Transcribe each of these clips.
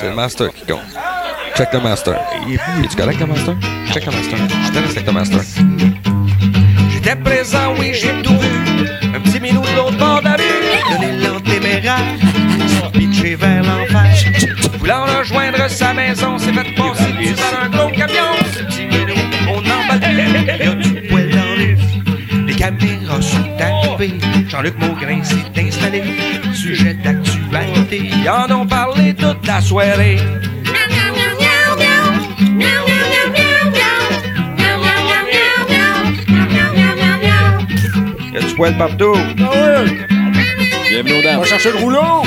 C'est le master qui compte. Check le master. Es-tu correct, le master? Check le master. Je te laisse avec le master. J'étais présent, oui, j'ai tout vu. Un petit minou de l'autre bord de la rue. Donner l'antéméraire. Pitché vers l'enfer. Voulant rejoindre sa maison, s'est fait passer dessus par un gros camion. Ce petit minou, on n'emballe plus. Il y a du poil dans les vues. Les caméras sont Jean-Luc Maugrain s'est installé. Sujet d'actualité. En ont parlé toute la soirée. Y a du poil partout. Bienvenue dames. Va le rouleau!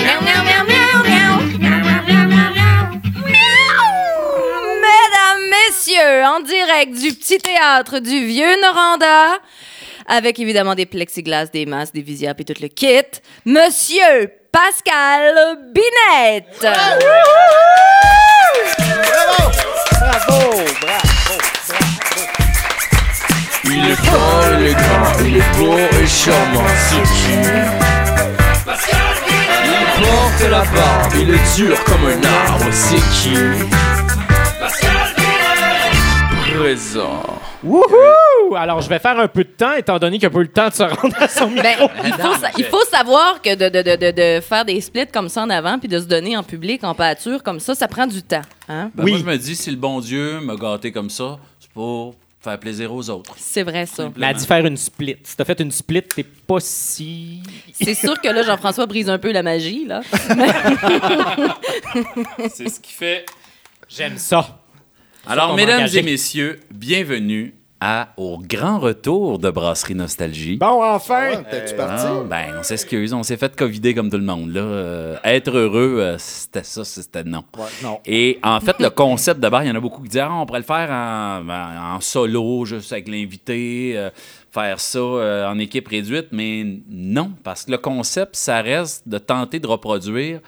Mesdames, messieurs, en direct du petit théâtre du Vieux Noranda, avec évidemment des plexiglas, des masques, des visières et tout le kit, Monsieur Pascal Binette. Bravo! Bravo! Bravo! Il est grand, il est grand, il est beau et charmant, c'est qui? Il porte la barbe, il est dur comme un arbre, c'est qui? Présent. Wouhou! Alors, je vais faire un peu de temps, étant donné qu'il n'y a pas eu le temps de se rendre à son micro. Ben, il, faut, sa- il faut savoir que de, de, de, de, de faire des splits comme ça en avant puis de se donner en public, en pâture, comme ça, ça prend du temps. Hein? Ben, Moi, je me dis, si le bon Dieu m'a gâté comme ça, c'est pour faire plaisir aux autres. C'est vrai, ça. Elle a dit faire une split. Si t'as fait une split, t'es pas si. C'est sûr que là, Jean-François brise un peu la magie, là. C'est ce qui fait. J'aime ça. Alors, mesdames engagé. et messieurs, bienvenue à, au grand retour de Brasserie Nostalgie. Bon, enfin! T'es-tu parti? Ah, ben, on s'excuse, on s'est fait covider comme tout le monde. Là. Euh, être heureux, euh, c'était ça, c'était non. Ouais, non. Et en fait, le concept d'abord, il y en a beaucoup qui disent ah, on pourrait le faire en, en- en solo, juste avec l'invité, euh, faire ça euh, en équipe réduite, mais non, parce que le concept, ça reste de tenter de reproduire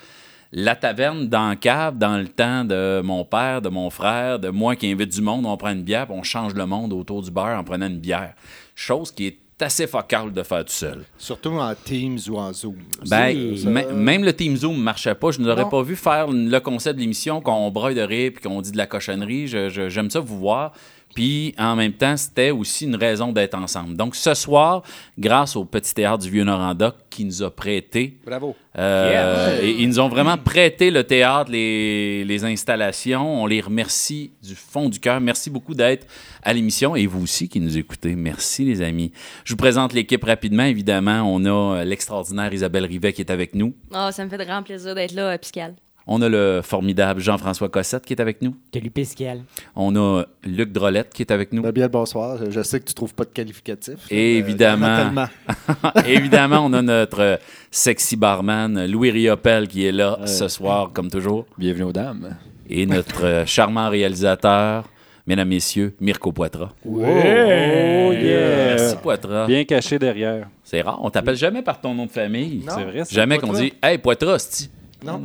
la taverne dans cave dans le temps de mon père, de mon frère, de moi qui invite du monde, on prend une bière, puis on change le monde autour du bar en prenant une bière. Chose qui est assez focal de faire tout seul. Surtout en Teams ou en Zoom. Ben, Ça, même le Team Zoom ne marchait pas. Je ne l'aurais pas vu faire le concept de l'émission, qu'on broye de rire puis qu'on dit de la cochonnerie. J'aime ça vous voir. Puis, en même temps, c'était aussi une raison d'être ensemble. Donc, ce soir, grâce au Petit Théâtre du Vieux-Noranda qui nous a prêté, Bravo. euh, et ils nous ont vraiment prêté le théâtre, les, les installations. On les remercie du fond du cœur. Merci beaucoup d'être à l'émission et vous aussi qui nous écoutez. Merci, les amis. Je vous présente l'équipe rapidement. Évidemment, on a euh, l'extraordinaire Isabelle Rivet qui est avec nous. Ah, ça me fait de grand plaisir d'être là, Pascal. On a le formidable Jean-François Cossette qui est avec nous. Salut, Pascal. On a Luc Drolette qui est avec nous. Bien bonsoir. Je sais que tu trouves pas de qualificatif. Et Euh, évidemment. Évidemment, on a notre sexy barman, Louis Riopel, qui est là ce soir, comme toujours. Bienvenue aux dames. Et notre charmant réalisateur, mesdames, messieurs, Mirko Poitras. Oh, yeah! Merci, Poitras. Bien caché derrière. C'est rare, on t'appelle jamais par ton nom de famille. C'est vrai, ça. Jamais qu'on dit Hey, Poitras. Non.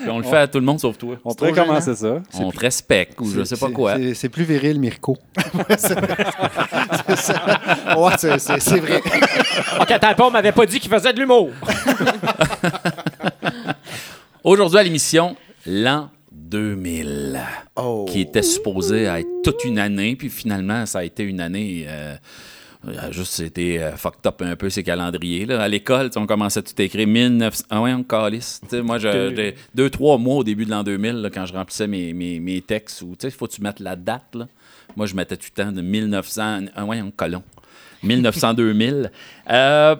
Puis on le fait à tout le monde sauf toi. On pourrait commencer ça. On te respecte ou je sais pas C'est- quoi. c'est- plus viril, Mirko. c'est. Ouais, c'est- vrai. OK, attends, pas, on m'avait pas dit qu'il faisait de l'humour. Aujourd'hui à l'émission, l'an 2000, Oh. qui était supposé être toute une année, puis finalement, ça a été une année. euh, juste, c'était euh, fucked up un peu ces calendriers. Là. À l'école, on commençait tout à écrire 1900. Ah ouais, on calisse. Moi, j'ai deux, trois mois au début de l'an 2000, là, quand je remplissais mes, mes, mes textes, où tu sais, il faut que tu mettes la date. Là. Moi, je mettais tout le temps de 1900. Ah ouais, on colon. 1900-2000. Euh,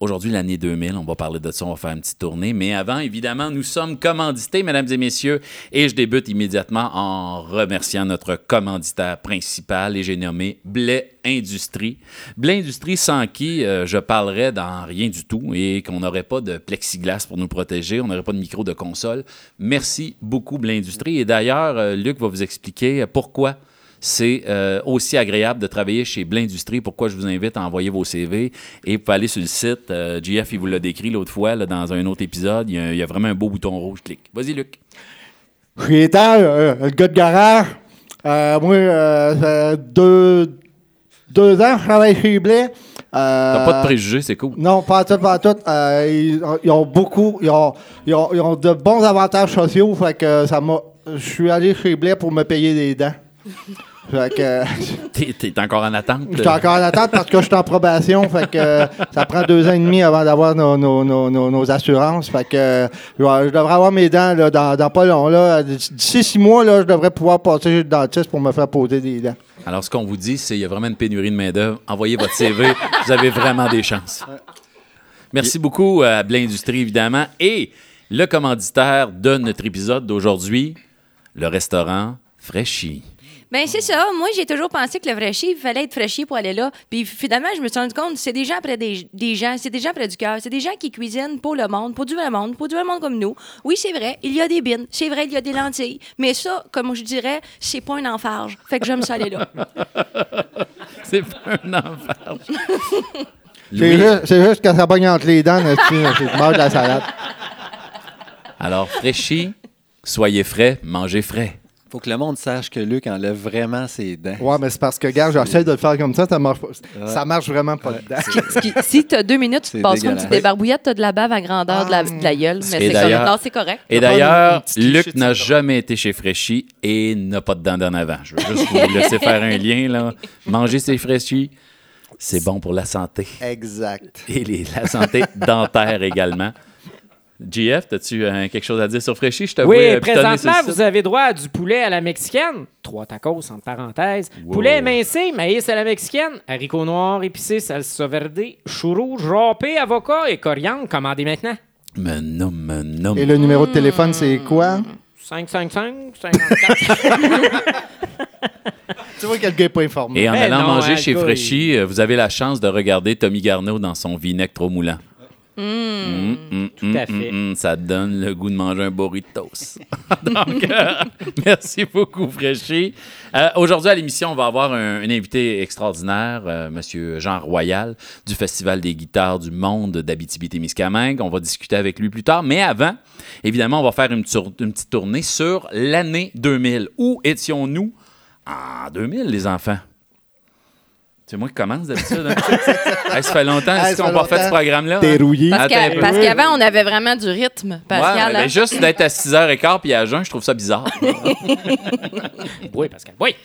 Aujourd'hui, l'année 2000, on va parler de ça, on va faire une petite tournée. Mais avant, évidemment, nous sommes commandités, mesdames et messieurs, et je débute immédiatement en remerciant notre commanditaire principal, et j'ai nommé Blais Industrie. Blais Industrie, sans qui euh, je parlerais dans rien du tout et qu'on n'aurait pas de plexiglas pour nous protéger, on n'aurait pas de micro de console. Merci beaucoup, Blais Industrie. Et d'ailleurs, euh, Luc va vous expliquer pourquoi c'est euh, aussi agréable de travailler chez Blin Industrie. Pourquoi je vous invite à envoyer vos CV et vous pouvez aller sur le site. euh, JF, il vous l'a décrit l'autre fois là, dans un autre épisode. Il y, a, il y a vraiment un beau bouton rouge. Clique. Vas-y, Luc. Je suis étant, euh, le gars de garage. Euh, moi, euh, deux, deux ans, je travaille chez Blais. T'as pas de préjugés, c'est cool. Non, pas à tout, pas à tout. Euh, ils, ils ont beaucoup, ils ont, ils, ont, ils ont de bons avantages sociaux, fait que ça m'a... Je suis allé chez Blair pour me payer des dents. Fait que... T'es, t'es encore en attente. Je suis encore en attente parce que je suis en probation. Fait que euh, ça prend deux ans et demi avant d'avoir nos, nos, nos, nos, nos assurances. Fait que euh, je, devrais avoir mes dents là, dans, dans pas long. Là. D'ici six mois, là, je devrais pouvoir passer chez le dentiste pour me faire poser des dents. Alors, ce qu'on vous dit, c'est qu'il y a vraiment une pénurie de main-d'œuvre. Envoyez votre CV, vous avez vraiment des chances. Merci beaucoup à Blin Industrie, évidemment. Et le commanditaire de notre épisode d'aujourd'hui, le restaurant Fréchy. Ben c'est ça. Moi, j'ai toujours pensé que le fraîchier, il fallait être fraîchier pour aller là. Puis finalement, je me suis rendu compte, c'est des gens près des, des gens, c'est des gens près du cœur, c'est des gens qui cuisinent pour le monde, pour du vrai monde, pour du vrai monde comme nous. Oui, c'est vrai, il y a des bines, c'est vrai, il y a des lentilles. Mais ça, comme je dirais, c'est pas un enfarge. Fait que j'aime ça aller là. C'est pas un enfer. C'est juste, c'est juste que ça pogne entre les dents, c'est mort de la salade. alors Fréchy, soyez frais, mangez frais. Faut que le monde sache que Luc enlève vraiment ses dents. Ouais, mais c'est parce que, gars, j'essaie de le faire comme ça, ça marche pas. Ça marche vraiment pas dedans. Ce qui- si t'as deux minutes, tu te C'est passes une dégueulasse. petite débarbouillette, t'as de la bave à grandeur de, la, de la gueule. Mais c'est d'ailleurs- correct. Non, c'est correct. Et une- d'ailleurs, une Luc n'a jamais été chez Fréchy et n'a pas de dents d'en avant. Je veux juste vous laisser faire un lien. là. Manger ses Fréchy, c'est bon pour la santé. Exact. Et les- la santé dentaire également. GF, as-tu euh, quelque chose à dire sur Fréchy? Je te vois, Oui, euh, présentement, vous site? avez droit à du poulet à la mexicaine. Trois tacos, entre parenthèses. Wow. Poulet émincé, maïs à la mexicaine, haricots noirs épicés, salsa verde, chou rouge, râpé, avocat et coriandre. Commandez maintenant. Me nomme, me nomme. Et le numéro de téléphone, c'est quoi? 555 54. Tu vois que le gars n'est pas informé. Et en Eh allant non, manger hein, chez Fréchy, euh, vous avez la chance de regarder Tommy Garneau dans son vinaigre trop moulant. Mm, mm, Tout à fait. mm, mm, ça donne le goût de manger un burritos. Donc, euh, merci beaucoup, Fréchy. Euh, Aujourd'hui, à l'émission, on va avoir un, un invité extraordinaire, euh, Monsieur Jean Royal, du Festival des guitares du monde d'Abitibi-Témiscamingue. On va discuter avec lui plus tard. Mais avant, évidemment, on va faire une, une petite tournée sur l'année 2000. Où étions-nous en 2000, les enfants? C'est moi qui commence d'habitude. hein? Hey, ça fait longtemps Hey, qu'on n'a pas fait ce programme-là. T'es hein? rouillé. Parce qu'avant, on avait vraiment du rythme, Pascal. Ouais, mais hein? juste d'être à 6h15 puis à jeun, je trouve ça bizarre. oui, Pascal. Oui.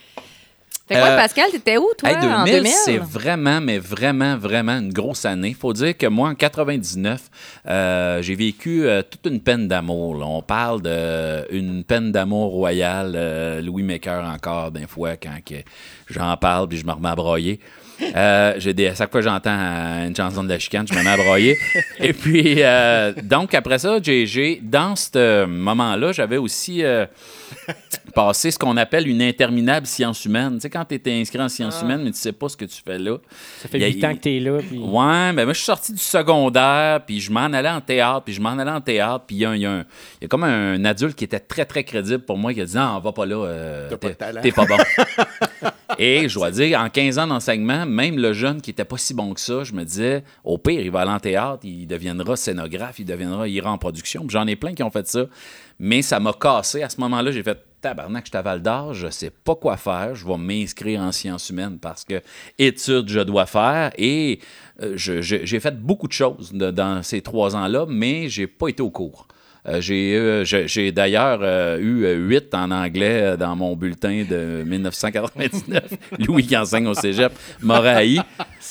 Fait quoi, Euh, Pascal, t'étais où, toi, Hey, en 2000, 2000? c'est vraiment, mais vraiment, vraiment une grosse année. faut dire que moi, en 99, euh, j'ai vécu euh, toute une peine d'amour. là. On parle d'une peine d'amour royale. euh, Louis Maker encore, d'un fois, quand j'en parle puis je me remets à broyer. Euh, j'ai des, à chaque fois que j'entends euh, une chanson de la chicane, je me mets à broyer. Et puis, euh, donc, après ça, j'ai, dans ce moment-là, j'avais aussi euh, passé ce qu'on appelle une interminable science humaine. Tu sais, quand tu étais inscrit en sciences humaines, mais tu sais pas ce que tu fais là. Ça fait Il y a- 8 ans que t'es là. Puis... Ouais, ben moi, je suis sorti du secondaire, puis je m'en allais en théâtre, puis je m'en allais en théâtre, puis il y a, y y comme un adulte qui était très, très crédible pour moi, qui a dit « Non, va pas là, euh, T'as pas de t'es talent. t'es pas bon. » Et je dois dire, en 15 ans d'enseignement, même le jeune qui était pas si bon que ça, je me disais, au pire, il va aller en théâtre, il deviendra scénographe, il deviendra, ira en production. J'en ai plein qui ont fait ça. Mais ça m'a cassé. À ce moment-là, j'ai fait tabarnak, je suis d'Or, je sais pas quoi faire, je vais m'inscrire en sciences humaines parce que études, je dois faire. Et euh, j'ai fait beaucoup de choses dans ces trois ans-là, mais j'ai pas été au cours. Euh, j'ai euh, j'ai- d'ailleurs euh, eu 8 en anglais dans mon bulletin de 1999. Louis qui enseigne au cégep haï.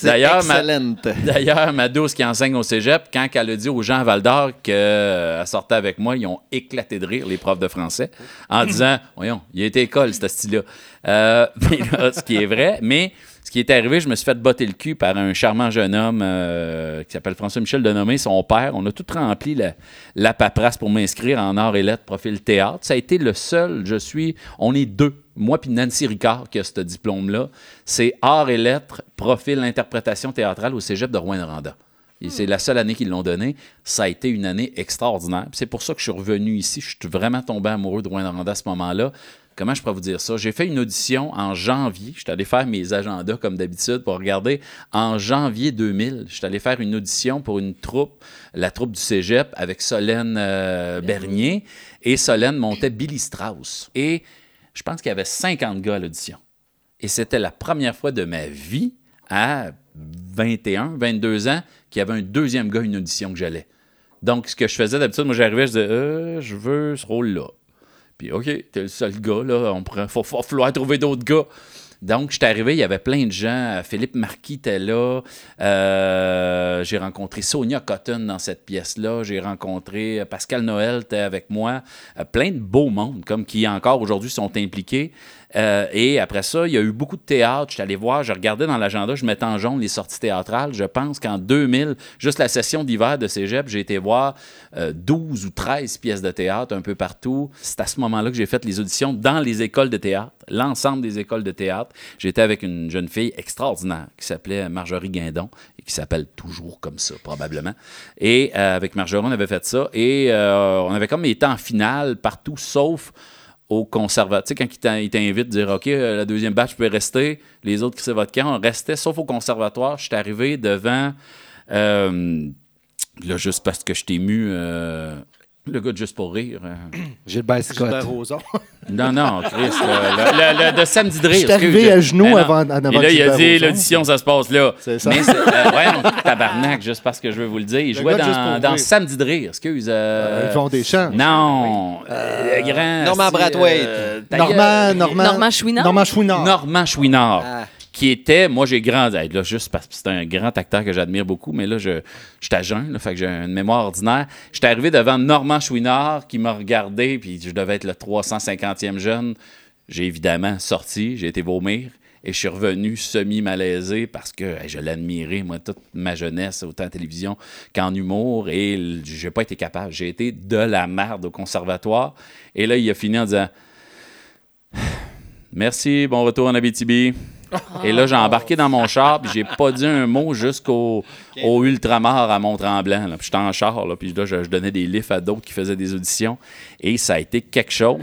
D'ailleurs, ma. D'ailleurs, ma douce qui enseigne au cégep, quand elle a dit aux gens à Val d'Or qu'elle sortait avec moi, ils ont éclaté de rire, les profs de français, en disant Voyons, il a été école, ce style-là. Euh, mais là, ce qui est vrai, mais qui est arrivé, je me suis fait botter le cul par un charmant jeune homme euh, qui s'appelle François-Michel Denomé, son père. On a tout rempli la, paperasse pour m'inscrire en arts et lettres, profil théâtre. Ça a été le seul, je suis, on est deux, moi puis Nancy Ricard qui a ce diplôme-là. C'est arts et lettres, profil interprétation théâtrale au cégep de Rouen-Noranda. C'est la seule année qu'ils l'ont donné. Ça a été une année extraordinaire. C'est pour ça que je suis revenu ici. Je suis vraiment tombé amoureux de Rouen-Noranda à ce moment-là. Comment je pourrais vous dire ça? J'ai fait une audition en janvier. Je suis allé faire mes agendas comme d'habitude pour regarder. En janvier 2000, je suis allé faire une audition pour une troupe, la troupe du cégep, avec Solène euh, Bernier. Et Solène montait Billy Strauss. Et je pense qu'il y avait 50 gars à l'audition. Et c'était la première fois de ma vie à 21, 22 ans qu'il y avait un deuxième gars, une audition que j'allais. Donc, ce que je faisais d'habitude, moi, j'arrivais, je disais, Euh, je veux ce rôle-là. Puis, OK, t'es le seul gars, là. On pourrait, faut, falloir trouver d'autres gars. Donc, j'étais arrivé, il y avait plein de gens. Philippe Marquis était là. Euh, j'ai rencontré Sonia Cotton dans cette pièce-là. J'ai rencontré Pascal Noël, était avec moi. Euh, plein de beaux mondes, comme qui encore aujourd'hui sont impliqués. Euh, et après ça, il y a eu beaucoup de théâtre. Je suis allé voir, je regardais dans l'agenda, je mettais en jaune les sorties théâtrales. Je pense qu'en 2000, juste la session d'hiver de cégep, j'ai été voir euh, 12 ou 13 pièces de théâtre un peu partout. C'est à ce moment-là que j'ai fait les auditions dans les écoles de théâtre, l'ensemble des écoles de théâtre. J'étais avec une jeune fille extraordinaire qui s'appelait Marjorie Guindon et qui s'appelle toujours comme ça, probablement. Et euh, avec Marjorie, on avait fait ça. Et euh, on avait comme été en finale partout, sauf au conservatoire. Tu sais, quand il t'in- il t'invite à dire OK, euh, la deuxième batch peut rester, les autres qui c'est votre camp, on restait, sauf au conservatoire. Je suis arrivé devant. euh, là, juste parce que je t'ai ému. euh, le gars de Juste pour rire. euh. Gilbert Scott. Gilbert Rozon. Non, non, Chris. le, le- le- le de samedi de rire. Je suis arrivé à genoux Ben avant- avant Et là, il a dit l'audition, ça se passe là. C'est ça. Mais c'est. euh, ouais, tabarnak, juste parce que je veux vous le dire. Il jouait dans, pour dans. Samedi de rire, excuse. euh, Ils font des chants. Non. euh, grand. Normand c'est, Brathwaite. euh, gueule. Normand, Normand Chouinard? Normand Chouinard. Normand Chouinard. Ah. Qui était, moi j'ai grandi, là, juste parce que c'est un grand acteur que j'admire beaucoup, mais là, je, j'étais à jeun, fait que j'ai une mémoire ordinaire. J'étais arrivé devant Normand Chouinard qui m'a regardé, puis je devais être le 350e jeune. J'ai évidemment sorti, j'ai été vomir, et je suis revenu semi-malaisé parce que je l'admirais, moi, toute ma jeunesse, autant en télévision qu'en humour, et j'ai pas été capable. J'ai été de la merde au conservatoire, et là, il a fini en disant Merci, bon retour en Abitibi. Et là, j'ai embarqué dans mon char, puis j'ai pas dit un mot jusqu'au au ultramar à Mont-Tremblant. Puis j'étais en char, là, puis là, je, je donnais des lifts à d'autres qui faisaient des auditions. Et ça a été quelque chose.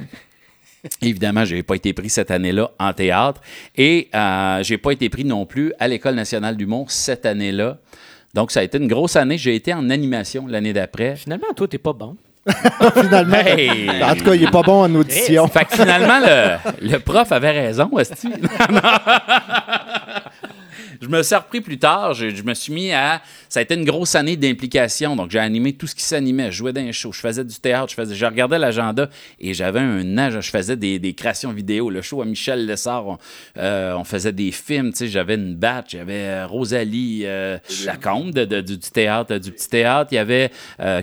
Évidemment, je n'ai pas été pris cette année-là en théâtre. Et euh, j'ai pas été pris non plus à l'École nationale d'humour cette année-là. Donc, ça a été une grosse année. J'ai été en animation l'année d'après. Finalement, toi, t'es pas bon. Finalement. Hey! En tout cas, il est pas bon en audition. Fait que finalement, le, le prof avait raison, Esti. Je me suis repris plus tard. Je, me suis mis à. Ça a été une grosse année d'implication. Donc, j'ai animé tout ce qui s'animait. Je jouais dans un show. Je faisais du théâtre. Je, regardais l'agenda et j'avais un âge. Je faisais des, créations vidéo. Le show à Michel Lessard, on, euh, faisait des films. Tu sais, j'avais une batch. J'avais euh, Rosalie euh, Lacombe de, du, théâtre, du petit théâtre. Il y avait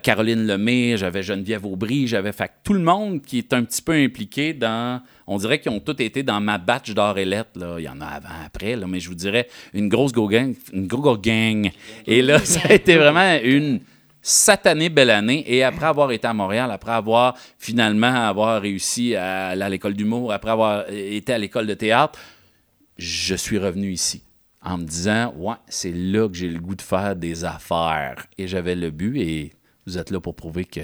Caroline Lemay. J'avais Geneviève Aubry. J'avais. Fait tout le monde qui est un petit peu impliqué dans. On dirait qu'ils ont tous été dans ma batch d'or et lettres, là. Il y en a avant, après, là, mais je vous dirais une grosse go gang. Une go gang. Et là, ça a été vraiment une satanée belle année. Et après avoir été à Montréal, après avoir finalement réussi à à l'école d'humour, après avoir été à l'école de théâtre, je suis revenu ici en me disant, ouais, c'est là que j'ai le goût de faire des affaires. Et j'avais le but et vous êtes là pour prouver que,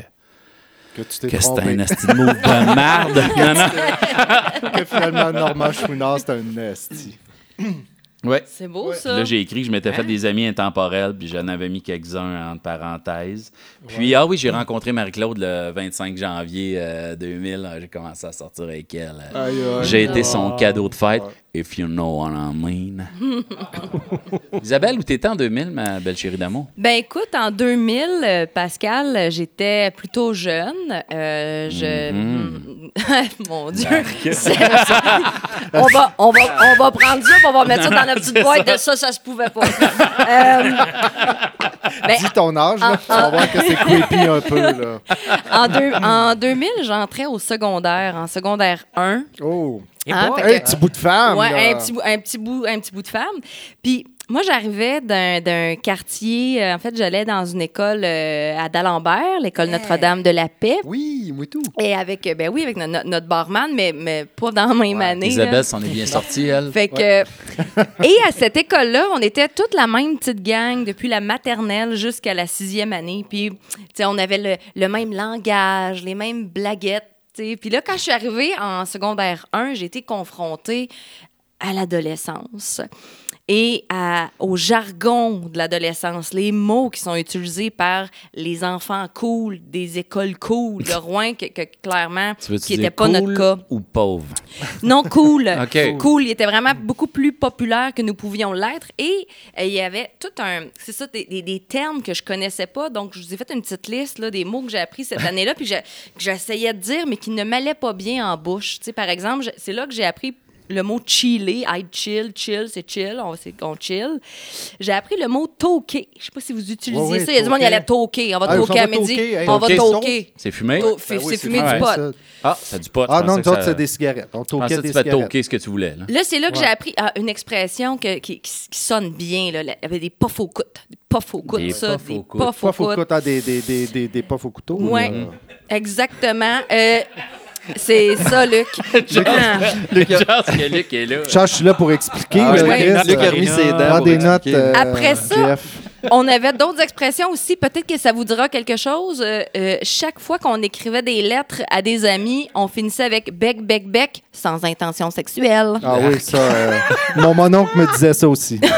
Que tu t'es que c'est trompé. un asti de move de merde. Non, non. que finalement, Normand Chouinard, c'est un esti. Ouais. C'est beau, ça. Là, j'ai écrit que je m'étais fait des amis intemporels, puis j'en avais mis quelques-uns entre parenthèses. Puis, ah oui, j'ai rencontré Marie-Claude le 25 janvier euh, 2000. J'ai commencé à sortir avec elle. Aïe, aïe. J'ai été son Ah. cadeau de fête, if you know what I mean. Isabelle, où t'étais en 2000, ma belle chérie d'amour? Ben écoute, en 2000, euh, Pascal, j'étais plutôt jeune. Euh, je... Mon Dieu. On, va, on, va, on va prendre ça, puis on va mettre ça dans la petite boîte de ça, ça se pouvait pas. Euh, ben, Dis ton âge, là. Tu vas voir que c'est creepy un peu, là. en, deux- en 2000, j'entrais au secondaire, en secondaire 1. Oh. Hein, que- petit bout de femme, Ouais, un petit, bout, un, petit bout, un petit bout de femme. Puis moi, j'arrivais d'un d'un quartier. euh, en fait, j'allais dans une école euh, à D'Alembert, l'école Notre-Dame de la Paix. Oui, moi tout. Et avec, euh, ben oui, avec no- no- notre barman, mais, mais pas dans la même année. Isabelle s'en est bien sortie, elle. Fait que. et à cette école-là, on était toute la même petite gang depuis la maternelle jusqu'à la sixième année. Puis, tu sais, on avait le, le même langage, les mêmes blaguettes. Tu sais. Puis là, quand je suis arrivée en secondaire 1, j'ai été confrontée à l'adolescence et à- au jargon de l'adolescence, les mots qui sont utilisés par les enfants cool des écoles cool de Rouen, que, que clairement, qui n'était pas notre cas. ou pauvre? Non, cool. Cool. Il était vraiment beaucoup plus populaire que nous pouvions l'être. Et euh, il y avait tout un. C'est ça, des, des- des termes que je connaissais pas. Donc, je vous ai fait une petite liste là, des mots que j'ai appris cette année-là, puis que j'essayais de dire, mais qui ne m'allaient pas bien en bouche. Tu sais, par exemple, c'est là que j'ai appris le mot chiller, I chill, chill, c'est chill, on, qu'on chill. J'ai appris le mot toquer. Je sais pas si vous ouais, ça. Il y a du monde qui allait toquer. On va Ah, toquer on à va midi. hey, on va toquer. C'est fumé? Ben c'est oui, fumé. du pot. Ça. Ah, c'est du pot. Ah non, nous autres, ça- c'est des cigarettes. On toquait des tu fais cigarettes. toquer ce que tu voulais. Là. Là, c'est là que j'ai appris ah, une expression que- qui, qui- qui sonne bien. Là. Il y avait des puffs aux coudes. Des puffs aux coudes, Des ça. Des aux puffs aux coudes. des, des, des, des, des puffs au couteau. Ouais, là. exactement. C'est ça, Luc. Ah. Chance que Luc est là. Charles, je suis là pour expliquer. Ah, là, ouais. Chris. Luc a remis ses dents Prends des notes. euh, Après ça, Jeff. On avait d'autres expressions aussi. Peut-être que ça vous dira quelque chose. Euh, euh, chaque fois qu'on écrivait des lettres à des amis, on finissait avec bec, bec, bec, sans intention sexuelle. Ah oui, ça. euh, mon mononcle me disait ça aussi.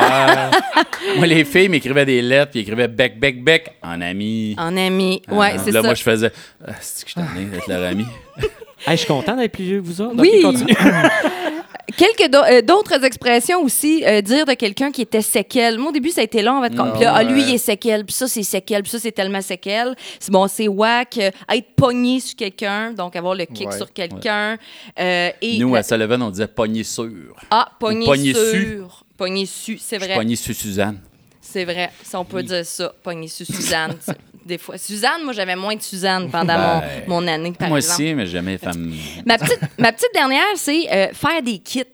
Ouais. moi, les filles m'écrivaient des lettres, puis ils écrivaient bec, bec, bec en ami. En ami. Ouais, Ah, c'est Là, ça. moi, je faisais. Ah, c'est que je t'en ai d'être leur ami? Hey, je suis content d'être plus vieux que vous autres. Oui. Quelques euh, d'autres expressions aussi, euh, dire de quelqu'un qui était séquel. Moi, au début, ça a été long. En fait, comme, puis là, ah, lui, il est séquel, puis ça, c'est séquel, puis ça, c'est tellement séquel. C'est bon, c'est whack. euh, être pogné sur quelqu'un, donc avoir le kick Ouais. sur quelqu'un. euh, et Nous, la- à Sullivan, on disait pogné sur. Ah, pogné, pogné sur. su. Pogné su, c'est vrai. pogné sur Suzanne. C'est vrai. Si on peut dire ça, pogné sur Suzanne. Des fois. Suzanne, moi, j'avais moins de Suzanne pendant Ben, mon, mon année, par moi exemple. aussi, mais jamais femme. Ma petite, ma petite dernière, c'est euh, faire des kits.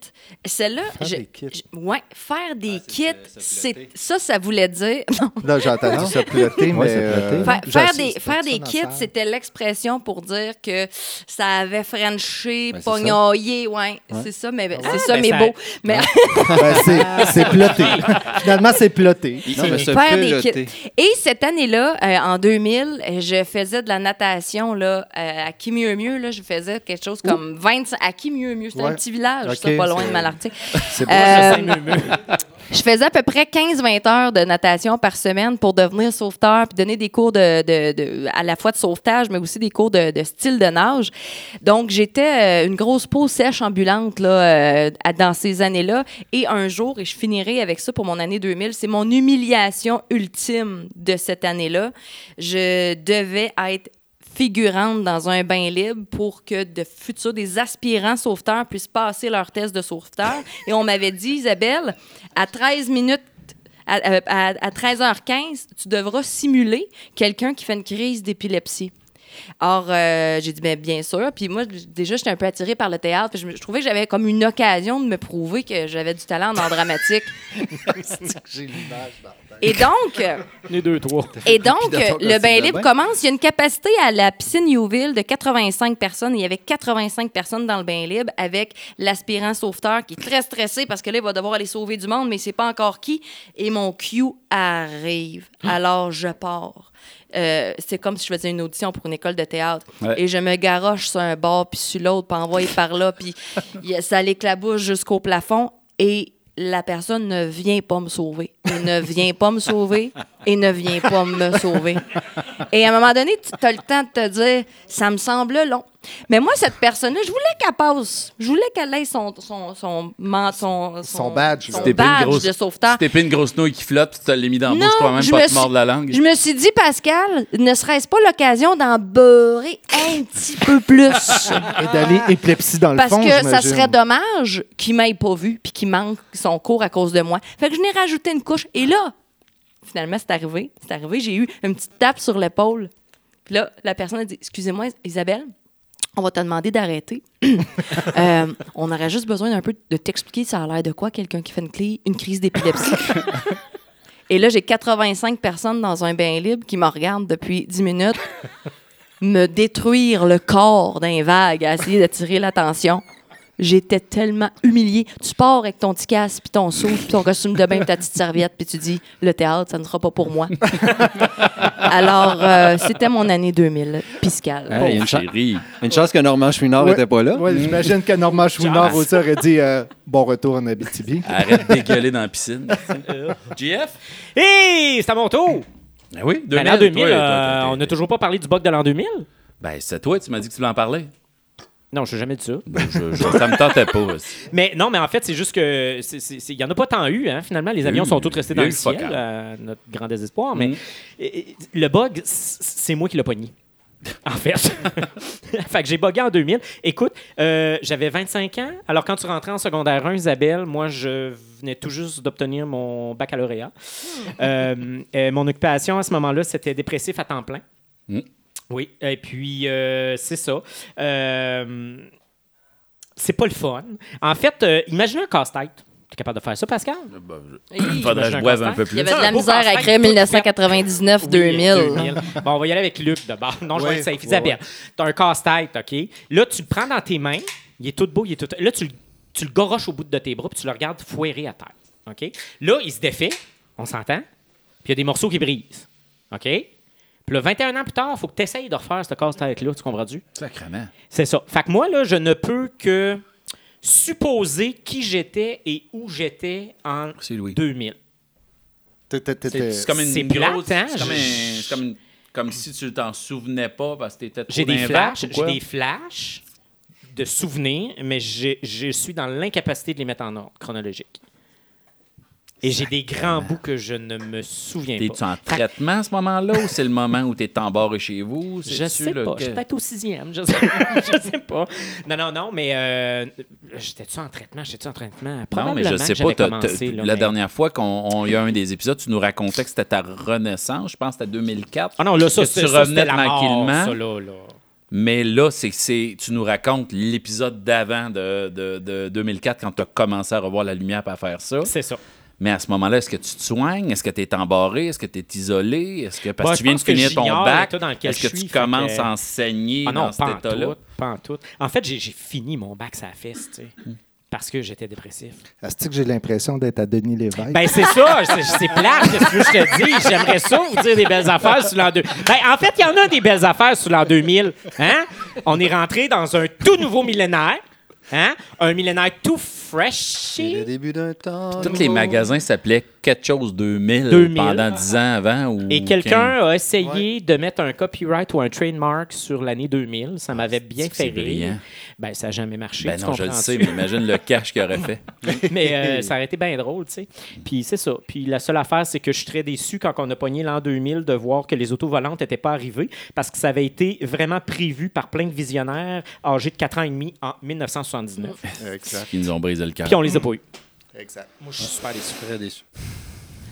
Celle-là, Faire je- des kits. je- ouais, faire des kits, c'est ça, ça voulait dire. Non, Là, j'ai entendu ça plotter, mais. Euh, Faire, j'ai faire assis- des, faire des dans la kits, salle. c'était l'expression pour dire que ça avait frenché, Ben, c'est ça. pognoyé, ouais, c'est ça, mais c'est ça, ben, mais ça- beau. Mais Ben, c'est- c'est ploté. Finalement, c'est ploté. Se faire des peloter. kits. Et cette année-là, euh, en 2000, euh, je faisais de la natation là, euh, à qui mieux mieux. Là, je faisais quelque chose comme 25 à qui mieux mieux. C'était un Ouais. petit village, Ok, pas loin c'est- C'est Euh, je faisais à peu près 15-20 heures de natation par semaine pour devenir sauveteur puis donner des cours de, de- de- à la fois de sauvetage, mais aussi des cours de, de style de nage. Donc, j'étais euh, une grosse peau sèche ambulante là, euh, dans ces années-là. Et un jour, et je finirai avec ça pour mon année 2000, c'est mon humiliation ultime de cette année-là. Je devais être figurante dans un bain libre pour que de futurs, des aspirants sauveteurs puissent passer leur test de sauveteur. Et on m'avait dit, Isabelle, à 13 minutes, à, à- à 13h15, tu devras simuler quelqu'un qui fait une crise d'épilepsie. Or, euh, j'ai dit, ben, bien sûr. Puis moi, déjà, j'étais un peu attirée par le théâtre. Puis je, trouvais que j'avais comme une occasion de me prouver que j'avais du talent en art dramatique. Et donc, euh, Les deux, trois. et donc, le bain libre commence. Il y a une capacité à la piscine Youville de 85 personnes. Il y avait 85 personnes dans le bain libre avec l'aspirant sauveteur qui est très stressé parce que là, il va devoir aller sauver du monde, mais il sait pas encore qui. Et mon cue arrive. Alors, je pars. Euh, c'est comme si je faisais une audition pour une école de théâtre. Ouais. Et je me garoche sur un bord, puis sur l'autre, puis envoyé par là, puis ça l'éclabouche jusqu'au plafond. Et la personne ne vient pas me sauver. Et ne vient pas me sauver. Et ne vient pas me sauver. Et à un moment donné, tu as le temps de te dire, ça me semble long. Mais moi, cette personne-là, je voulais qu'elle passe. Je voulais qu'elle ait son, son, son, man- son, Son badge, son pas badge une grosse- de sauveteur. T'es pris une grosse nouille qui flotte, puis tu l'as mis dans la bouche, je crois même je pas me te mordre suis- la langue. Je me suis dit, Pascal, ne serait-ce pas l'occasion d'en beurrer un petit peu plus? Et d'aller épilepsie dans le Parce fond. que ça serait dommage qu'il m'aille pas vu puis qu'il manque son cours à cause de moi. Fait que je n'ai rajouté une couche. Et là, finalement, c'est arrivé. C'est arrivé. J'ai eu une petite tape sur l'épaule. Puis là, la personne a dit Excusez-moi, Isabelle, on va te demander d'arrêter. Euh, on aurait juste besoin d'un peu de t'expliquer ça a l'air de quoi quelqu'un qui fait une, cli- une crise d'épilepsie. Et là, j'ai 85 personnes dans un bain libre qui me regardent depuis 10 minutes me détruire le corps d'un vague à essayer d'attirer l'attention. J'étais tellement humiliée. Tu pars avec ton petit casque, puis ton seau, puis ton costume de bain, puis ta petite serviette, puis tu dis le théâtre, ça ne sera pas pour moi. Alors, euh, c'était mon année 2000, piscale. Hey, a une, une chance que Normand Chouinard Ouais. n'était pas là. Ouais, J'imagine que Normand Chouinard aussi aurait dit euh, bon retour en Abitibi. Arrête de dégueuler dans la piscine. GF? Hé, c'est à mon tour! Ben oui, 2000. Ben, L'an 2000, toi, euh, toi, on n'a toujours pas parlé du bug de l'an 2000? Ben, c'est toi, tu m'as dit que tu voulais en parler. Non, je n'ai jamais dit ça. Je, je- ça me tentait pas. aussi. Mais non, mais en fait, c'est juste que il n'y en a pas tant eu. Hein, finalement, les avions eu. sont tous restés y dans le ciel, à notre grand désespoir. Mais Mm. et, le bug, c'est moi qui l'ai pogné. En fait. fait que j'ai bugué en 2000. Écoute, euh, j'avais 25 ans. Alors, quand tu rentrais en secondaire 1, Isabelle, moi, je venais tout juste d'obtenir mon baccalauréat. Euh, euh, mon occupation à ce moment-là, c'était dépressif à temps plein. Mm. Oui, et puis euh, c'est ça. Euh, c'est pas le fun. En fait, euh, imagine un casse-tête. Tu es capable de faire ça, Pascal? Ben, je-. Faudrait que je boive un peu Il y plus. avait de la misère à fait. 1999-2000. Bon, on va y aller avec Luc d'abord. Non, je vais être safe. Isabelle, tu as un casse-tête, OK? Là, tu le prends dans tes mains. Il est tout beau, il est tout... Là, tu, le- tu le goroches au bout de tes bras puis tu le regardes foirer à terre. OK? Là, il se défait. On s'entend? Puis il y a des morceaux qui brisent. OK? Puis là, 21 ans plus tard, il faut que tu essayes de refaire ce casse-tête-là. Tu comprends-tu? Sacrement. C'est ça. Fait que moi, là, je ne peux que supposer qui j'étais et où j'étais en C'est Louis. 2000. T'es- t'es- t'es- C'est comme une grosse. hein? C'est comme, un- comme, une- comme si tu t'en souvenais pas parce que t'étais trop J'ai des flashs, j'ai des flashs de souvenirs, mais je suis dans l'incapacité de les mettre en ordre chronologique. Et j'ai des grands bouts que je ne me souviens T'es-tu pas. en traitement à ce moment-là ou c'est le moment où t'es embarré chez vous? Je C'est-tu sais pas. que- Je suis peut-être au sixième. Je sais, je sais pas. Non, non, non, mais euh, j'étais-tu en traitement? J'étais-tu en traitement? Non, Probablement mais je sais que pas. j'avais t'as- commencé, t'as- là, la mais- dernière fois qu'on il y a un des épisodes, tu nous racontais que c'était ta renaissance. Je pense que c'était 2004. Ah non, là, ça, que c'est tu ça, revenais c'était la mort, tranquillement. ça, là, là. Mais là, c'est c'est, tu nous racontes l'épisode d'avant de, de, de 2004 quand tu as commencé à revoir la lumière et à faire ça. C'est ça. Mais à ce moment-là, est-ce que tu te soignes? Est-ce que tu es embarré? Est-ce que tu es isolé? Est-ce que parce Bah, que tu viens de finir ton bac? Est-ce que tu commences que- à enseigner Ah non, dans cet pas en état-là? tout, pas en tout. En fait, j'ai fini mon bac ça fesse, tu sais, parce que j'étais dépressif. Est-ce que j'ai l'impression d'être à Denis Lévesque? Ben c'est ça, c'est c'est plate, qu'est-ce que je te dis? J'aimerais ça vous dire des belles affaires sur l'an 2000. Ben en fait, il y en a des belles affaires sur l'an 2000. Hein? On est rentré dans un tout nouveau millénaire. Hein? Un millénaire tout fresh. Le début d'un temps. Tous les magasins s'appelaient quelque chose 2000, 2000. pendant 10 ans avant. Ou Et quelqu'un a essayé de mettre un copyright ou un trademark sur l'année 2000. Ça m'avait bien fait brillant. rire. Ben, ça n'a jamais marché. Ben tu non, je le sais, mais imagine le cash qu'il aurait fait. mais euh, ça aurait été bien drôle, tu sais. Puis c'est ça. Puis la seule affaire, c'est que je suis très déçu quand on a pogné l'an 2000 de voir que les autos volantes n'étaient pas arrivées parce que ça avait été vraiment prévu par plein de visionnaires âgés de 4 ans et demi en 1979. Exact. Qui nous ont brisé le cœur. Puis on les a pas eu. Exact. Moi, je suis super déçu.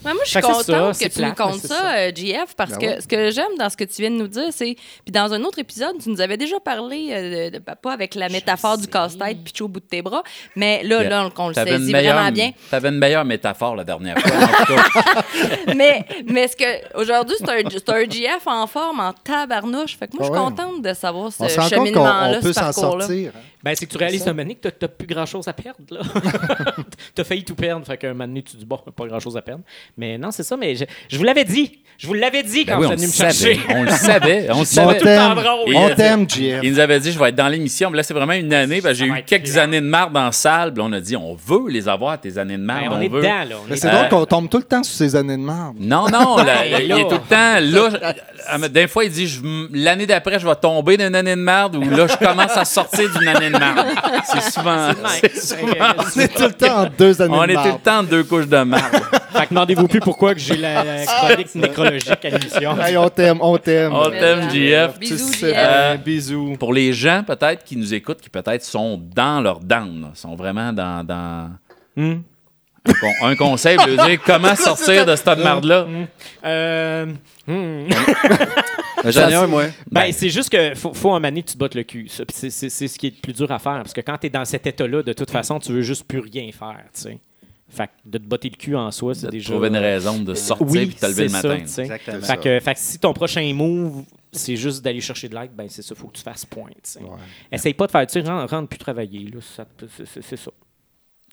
Ouais, moi, je suis contente ça, que tu nous plate, mais comptes ça, ça. euh, JF, parce Ben que ouais. ce que j'aime dans ce que tu viens de nous dire, c'est. Puis dans un autre épisode, tu nous avais déjà parlé, euh, de, de- pas avec la métaphore du casse-tête pitché au bout de tes bras, mais là, Yeah. là, on le saisit meilleure- vraiment bien. T'avais une meilleure métaphore la dernière fois. en tout cas. mais mais ce que aujourd'hui, c'est un, c'est un GF en forme, en tabarnouche. Fait que moi, je suis Ouais. contente de savoir ce cheminement-là, on peut ce s'en parcours-là. sortir. hein. Ben, c'est que tu réalises un moment donné que t'as- t'as plus grand-chose à perdre, là. t'as failli tout perdre, fait qu'un moment donné, tu dis, bon, pas grand-chose à perdre. Mais non, c'est ça, mais je, je vous l'avais dit. Je vous l'avais dit Ben quand oui, vous on êtes le venu me savait. chercher. On le savait. On le On savait. drôle. On dit- t'aime, JF. Il nous avait dit, je vais être dans l'émission. Mais Là, c'est vraiment une année. J'ai eu quelques années de marde dans la salle. Puis on a dit, on veut les avoir, tes années de marde. Ben, on, on est veut. dedans, là. on Mais est c'est. Euh, donc qu'on tombe tout le temps sur ces années de marde. Non, non, la- Ben, il là. est tout le temps là. Des fois, il dit l'année d'après, je vais tomber d'une année de merde ou là, je commence à sortir d'une année de merde. C'est souvent. c'est souvent- On est tout le temps en deux années On de est tout le marde. temps de deux couches de merde. Fait que demandez-vous plus pourquoi que j'ai la, la chronique nécrologique à l'émission? Hey, on t'aime, on t'aime. On t'aime, JF. Bisous, Tu sais. Euh, bisous. Pour les gens, peut-être, qui nous écoutent, qui peut-être sont dans leur down, là, sont vraiment dans. dans... Hmm. Un, con- un conseil de dire comment sortir de cette merde-là. Euh, hmm. Ben, J'en ai un, moi. Ben, c'est juste que faut, faut un moment donné que tu te bottes le cul. c'est ce qui est le plus dur à faire. Parce que quand tu es dans cet état-là, de toute façon, tu veux juste plus rien faire. tu sais. Fait que de te botter le cul en soi, c'est déjà. trouver une raison de sortir Oui, et de te lever le ça, matin. tu sais. Exactement. Fait que, fait que si ton prochain move, c'est juste d'aller chercher de l'aide, ben c'est ça, faut que tu fasses point. Essaye pas de faire, tu sais, rentre, rentre plus travailler. c'est- ça.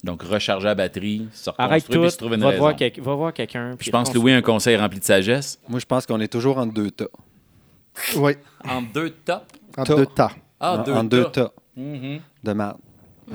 Donc, recharger la batterie, se Arrête tout, puis se trouver une va raison. voir, quel- va voir quelqu'un. puis Je pense. Louis a un conseil rempli de sagesse. Moi, je pense qu'on est toujours en deux tas. Oui, En deux tops. en Tas. deux temps. Ah, en, deux en deux tas. tas de marde.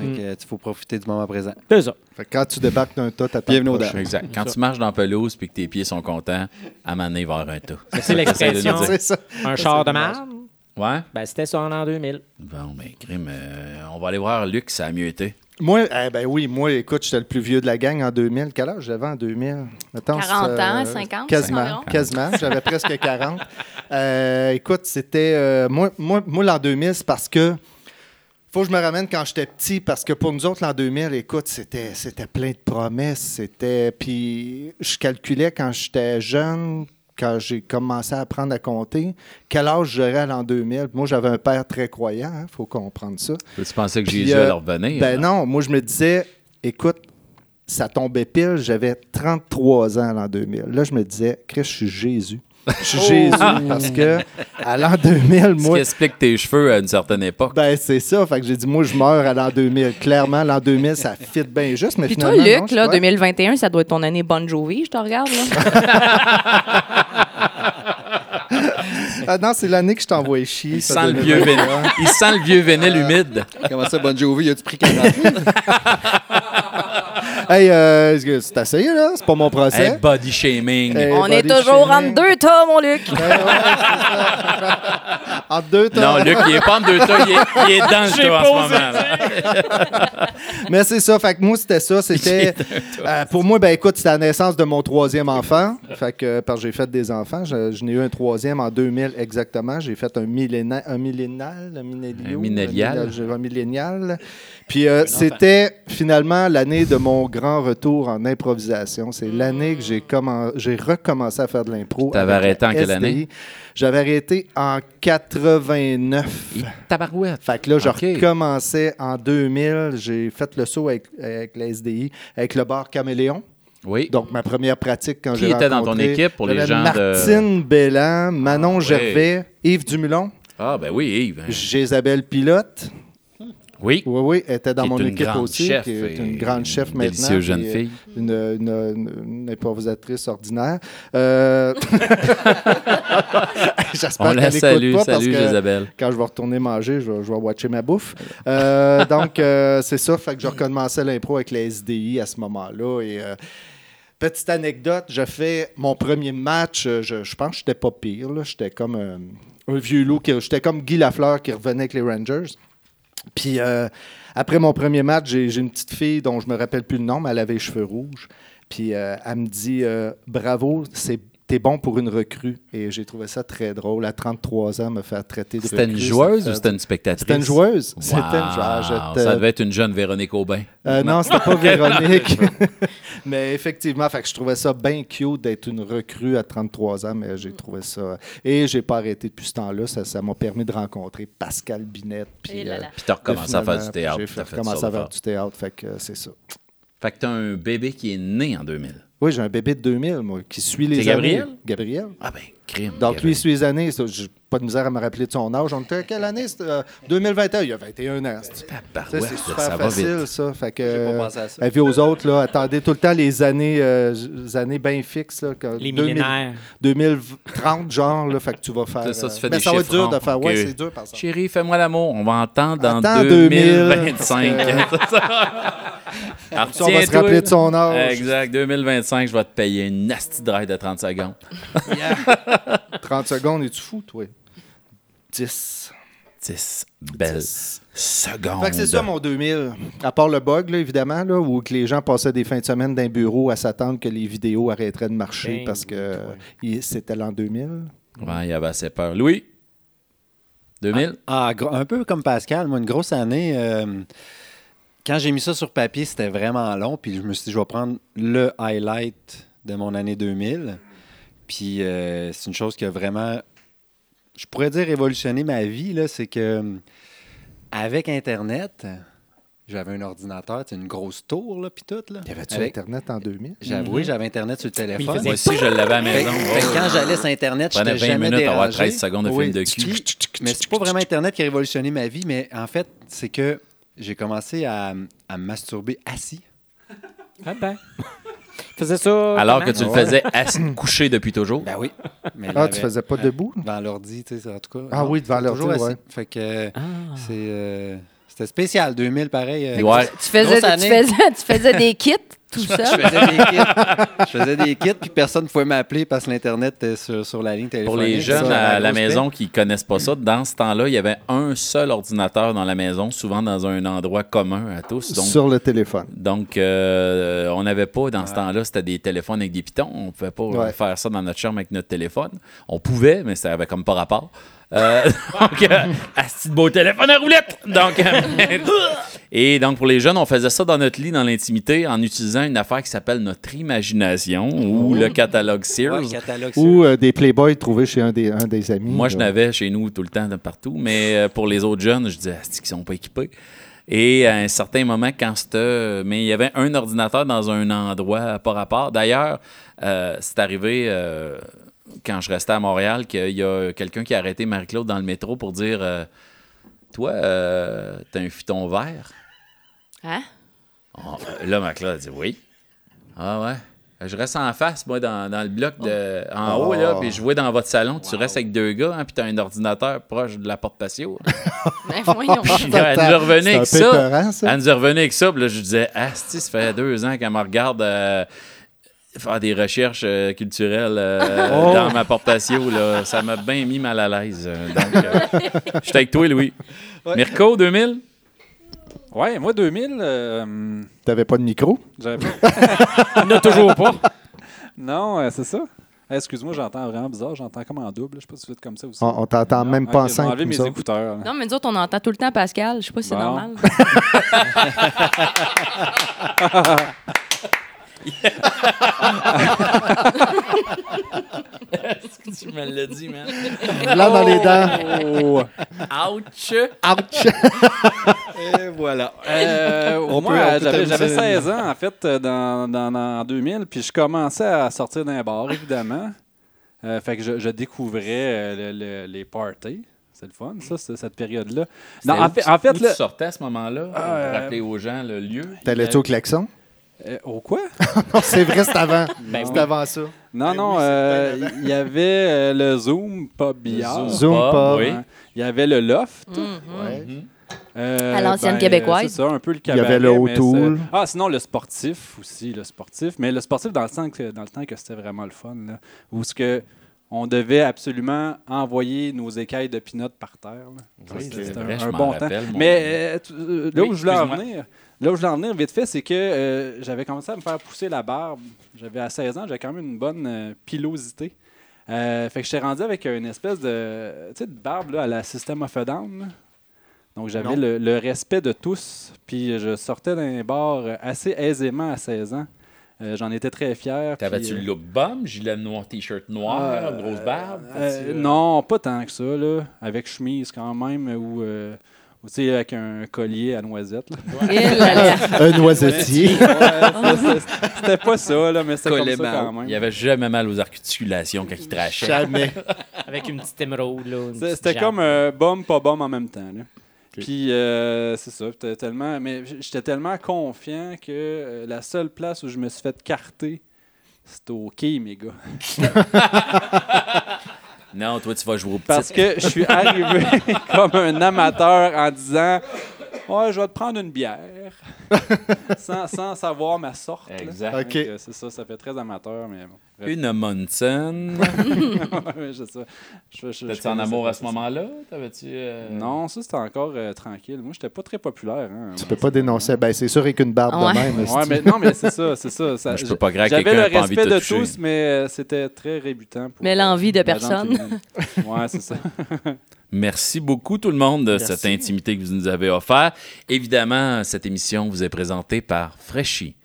Il faut profiter du moment présent. C'est ça. Fait que quand tu débarques d'un tas, t'attends. Bienvenue au le dam. prochain. Exact. Quand tu marches dans la pelouse puis que tes pieds sont contents, y avoir un tas. C'est l'expression. C'est ça. Un char de marde, Ouais? ben c'était ça en l'an 2000. Bon, ben, crime, euh, on va aller voir Luc, ça a mieux été. Moi, eh ben oui, moi, écoute, j'étais le plus vieux de la gang en 2000. Quel âge j'avais en 2000? Mettons, 40 c'est, ans, 50 Quasiment, quasiment. J'avais presque 40. Euh, écoute, c'était... euh, moi, moi, moi l'an 2000, c'est parce que... Faut que je me ramène quand j'étais petit, parce que pour nous autres, l'an 2000, écoute, c'était, c'était plein de promesses. C'était... Puis je calculais quand j'étais jeune, quand j'ai commencé à apprendre à compter, quel âge j'aurais à l'an 2000. Moi, j'avais un père très croyant, il faut comprendre ça. Tu pensais que Jésus euh, allait revenir? Ben non, moi je me disais, écoute, ça tombait pile, j'avais 33 ans l'an 2000. Là, je me disais, Christ, je suis Jésus. Je suis Jésus parce que à l'an 2000, Ce qui moi, explique tes cheveux à une certaine époque. ben c'est ça. Fait que j'ai dit, moi, je meurs à l'an 2000. Clairement, l'an 2000, ça fit bien juste, mais Puis toi, finalement, non, Luc, je là, crois. 2021, ça doit être ton année Bon Jovi, je te regarde. Là. Ah non, c'est l'année que je t'envoie chier. Il ça, sent, le vieux 2021. vénile. Il sent le vieux vénile humide. Comment ça, Bon Jovi? As-tu pris 40 Hey, euh, c'est assez, là? C'est pas mon procès. Hey, body shaming. Hey, On est toujours shaming. entre deux tas, mon Luc. Ouais, ouais. Entre deux temps. Non, Luc, il est pas en deux tas, il est, il est dans le tas en ce moment. Mais c'est ça. Fait que moi, c'était ça. C'était. euh, pour moi, ben écoute, c'était la naissance de mon troisième enfant. Fait que, euh, parce que j'ai fait des enfants. Je, je n'ai eu un troisième en 2000 exactement. J'ai fait un, milléna- un millénal, un millénio, Un millénial. Un, millénial, un millénial. Puis euh, c'était finalement l'année de mon grand retour en improvisation. C'est l'année que j'ai commen- j'ai recommencé à faire de l'impro. T'avais arrêté en quelle année? J'avais arrêté en 89. Tabarouette. Fait que là, je Ok. recommençais en 2000. J'ai fait le saut avec, avec la SDI, avec le bar Caméléon. Oui. Donc, ma première pratique quand Qui j'ai était dans ton équipe pour les gens de- Martine Belland, Manon Ah. Gervais, Yves Dumulon, Ah, ben oui, Yves. Isabelle Pilote. Oui. Oui, oui, elle était dans Qui mon équipe aussi, qui est une grande chef une maintenant. délicieuse jeune fille. Une, une- improvisatrice ordinaire. Euh, J'espère qu'elle la écoute salue. pas parce Salut, que Isabelle. quand je vais retourner manger, je vais, je vais watcher ma bouffe. Euh, donc, euh, c'est ça. Fait que je recommençais l'impro avec la SDI à ce moment-là. Et euh, petite anecdote, je fais mon premier match. Je, je pense que j'étais pas pire. J'étais comme un vieux loup. J'étais comme Guy Lafleur qui revenait avec les Rangers. Puis euh, après mon premier match, j'ai une petite fille dont je me rappelle plus le nom, mais elle avait les cheveux rouges. Puis euh, elle me dit euh, Bravo, c'est. T'es bon pour une recrue. Et j'ai trouvé ça très drôle. À 33 ans, me faire traiter de recrue. C'était une joueuse fait- ou c'était une spectatrice? C'était une joueuse. Wow. C'était une te- Ça devait être une jeune Véronique Aubin. Euh, non, c'était pas Véronique. mais effectivement, fait que je trouvais ça bien cute d'être une recrue à 33 ans, mais j'ai trouvé ça. Et j'ai pas arrêté depuis ce temps-là. Ça ça m'a permis de rencontrer Pascal Binette. Puis, Et là euh, là. Puis t'as recommencé à faire du théâtre. J'ai recommencé à faire du théâtre. Fait que euh, c'est ça. Fait que t'as un bébé qui est né en 2000. Oui, j'ai un bébé de 2000, moi, qui suit les C'est années. Gabriel? Gabriel. Ah ben, crime. Donc, lui, il suit les années. Ça, J'ai pas de misère à me rappeler de son âge. On était à quelle année? C'était, euh, 2021. Il y a 21 ans. c'est- Ça, Tabarouette, c'est super ça facile, ça. Fait que, J'ai pas euh, pensé à ça. avis aux autres, là, attendez tout le temps les années, euh, les années bien fixes. Là, que Les 2000 millénaires. 2030, genre, là, fait que tu vas faire. C'est ça, tu fais mais des ça va être dur de faire. Ouais, Ok. c'est dur, par exemple. Chérie, fais-moi l'amour. On va entendre dans Attends 2025. 2000, Alors, on va se rappeler de son âge. Exact. 2025, je vais te payer une nasty drive de 30 secondes. 30 secondes, es-tu fou, toi? 10. 10 belles secondes. Fait que c'est ça mon 2000. À part le bug, là, évidemment, là, où que les gens passaient des fins de semaine d'un bureau à s'attendre que les vidéos arrêteraient de marcher Ben, parce que c'était l'an 2000. Ouais, il avait assez peur. Louis? 2000? Ah, gro- un peu comme Pascal, moi, une grosse année. euh, quand j'ai mis ça sur papier, c'était vraiment long. Puis je me suis dit, je vais prendre le highlight de mon année 2000. Puis euh, c'est une chose qui a vraiment, je pourrais dire, révolutionné ma vie. là, C'est que euh, avec Internet, J'avais un ordinateur, c'est une grosse tour, là, puis tout. Là. Avec- Internet en 2000? J'avoue, oui, j'avais Internet sur le téléphone. Moi aussi, je l'avais à la maison. fait quand j'allais sur Internet, je n'étais 20 jamais minutes dérangé. 13 secondes de film de cul. Puis- mais c'est pas vraiment Internet qui a révolutionné ma vie, mais en fait, c'est que j'ai commencé à, à me masturber assis. Ah ben. Faisais ça. Alors comment? que tu le faisais assis, couché depuis toujours? Ben oui. Mais Ah, tu faisais pas debout? Devant l'ordi, tu sais, en tout cas. Ah Non, oui, devant l'ordi, toujours assis. ouais. Fait que Ah. c'est... euh, c'était spécial, 2000, pareil. euh, Ouais. Tu faisais, Grosse tu, année. faisais, tu faisais des kits? Tout Je seul. faisais des kits. Je faisais des kits, puis personne ne pouvait m'appeler parce que l'Internet était sur, sur la ligne Pour téléphonique. les jeunes Ça, à la maison qui connaissent pas ça, dans ce temps-là, il y avait un seul ordinateur dans la maison, souvent dans un endroit commun à tous. Donc, Sur le téléphone. donc euh, on n'avait pas, dans ce temps-là, c'était des téléphones avec des pitons. On pouvait pas euh, Ouais. faire ça dans notre chambre avec notre téléphone. On pouvait, mais ça avait comme pas rapport. Euh, donc, euh, beau téléphone à roulette! Donc, euh, et donc, pour les jeunes, on faisait ça dans notre lit, dans l'intimité, en utilisant une affaire qui s'appelle notre imagination ou le catalogue Sears. Ouais, catalogue Ou euh, des Playboys trouvés chez un des, un des amis. Moi, je n'avais chez nous tout le temps, de partout, mais euh, pour les autres jeunes, je disais, Asti, qu'ils sont pas équipés? Et à un certain moment, quand c'était. Mais il y avait un ordinateur dans un endroit par rapport. D'ailleurs, euh, c'est arrivé euh, quand je restais à Montréal qu'il y a quelqu'un qui a arrêté Marie-Claude dans le métro pour dire euh, Toi, euh, t'as un futon vert Hein? Ah, Là, Marie-Claude a dit Oui. Ah ouais. Je reste en face, moi, dans, dans le bloc de, en haut, là, puis je vois dans votre salon, tu restes avec deux gars, hein, puis tu as un ordinateur proche de la porte patio. Ben voyons. Puis là, elle nous est revenue avec ça. épeurant, ça. Elle nous est revenue avec ça, puis là, je disais, ah, si, ça fait deux ans qu'elle me regarde euh, faire des recherches euh, culturelles euh, Oh. dans ma porte patio, là. Ça m'a bien mis mal à l'aise. euh, donc, euh, j'étais avec toi, Louis. Mirko, 2000? Ouais, moi, 2000, euh, T'avais pas de micro? j'avais pas. Il n'a toujours pas. Non, euh, c'est ça. Eh, Excuse-moi, j'entends vraiment bizarre. J'entends comme en double. Je sais pas si vous êtes comme ça aussi. On, on t'entend Non? même Ok, pas en je vais enlever mes ça. écouteurs. là. Non, mais nous autres, on entend tout le temps Pascal. Je sais pas si c'est Bon. normal. tu me l'as dit, man. Là, dans les dents. Oh. Ouch! Ouch! Et voilà. Euh, On moi, peut j'avais, t'amuser. j'avais 16 ans, en fait, euh, dans, dans, dans- en 2000, puis je commençais à sortir d'un bar, évidemment. Euh, fait que je, je découvrais euh, le- le- les parties. C'est le fun, ça, c'est- cette période-là. Non, en fait, tu- en fait où là, tu sortais à ce moment-là? Pour Euh, rappeler aux gens le lieu? T'allais-tu au klaxon? Euh, au quoi? Non, c'est vrai, c'est avant. Ben c'est oui. avant ça. Non, Ben non, oui, euh, il y avait euh, le Zoom, pas billard. Zoom. Zoom Pub, Pub. oui. Il y avait le loft. Mhm. Ouais. Euh, À l'ancienne ben, québécoise. C'est ça, un peu le Il y avait cabaret. le O'Toole. Ah, sinon, le sportif aussi, le sportif. Mais le sportif, dans le temps que, dans le temps que c'était vraiment le fun, là, où ce que on devait absolument envoyer nos écailles de peanuts par terre. c'était c'est un, bon temps. rappelle, Mais euh, là Oui, où je voulais en venir, là où je voulais en venir vite fait, c'est que euh, j'avais commencé à me faire pousser la barbe. J'avais à 16 ans, j'avais quand même une bonne euh, pilosité. Euh, fait que j'étais rendu avec une espèce de, barbe là, à la System of a Down. Donc j'avais le, le respect de tous, puis je sortais d'un bar assez aisément à 16 ans. J'en étais très fier. T'avais-tu le look bum, gilet noir, t-shirt noir, euh, grosse barbe? non, pas tant que ça, là. Avec chemise quand même, ou, ou, tu sais, avec un collier à noisette. là. Et là là. Un. Ouais, ça, C'était pas ça, là, mais c'était comme ça mal. quand même. Il avait jamais mal aux articulations quand il trachait. Jamais. Avec une petite émeraude. là, une C'est- petite C'était comme un bum, pas bum en même temps. Là. Puis euh, c'est ça, j'étais tellement, mais j'étais tellement confiant que euh, la seule place où je me suis fait carter, c'était au quai, mes gars. Non, toi, tu vas jouer au petit. Parce que je suis arrivé comme un amateur en disant Ouais, je vais te prendre une bière. sans, sans savoir ma sorte. là. Exact. OK. Donc, euh, c'est ça, ça fait très amateur, mais bon. Une Munson. Ouais, je sais. Je- je- je T'étais en amour à ce moment-là? T'avais-tu. euh, Non, ça c'était encore euh, tranquille. Moi, j'étais pas très populaire. Hein. Tu peux pas dénoncer. Ben, c'est sûr, avec une barbe Ouais. de même. Ouais, mais non, mais c'est ça, c'est ça. ça- je peux pas J'avais quelqu'un le pas envie de respect de tous, mais euh, c'était très rébutant. Pour, Mais l'envie de personne. Ouais, c'est ça. Merci beaucoup tout le monde de Merci. cette intimité que vous nous avez offert. Évidemment, cette émission vous est présentée par Freshy.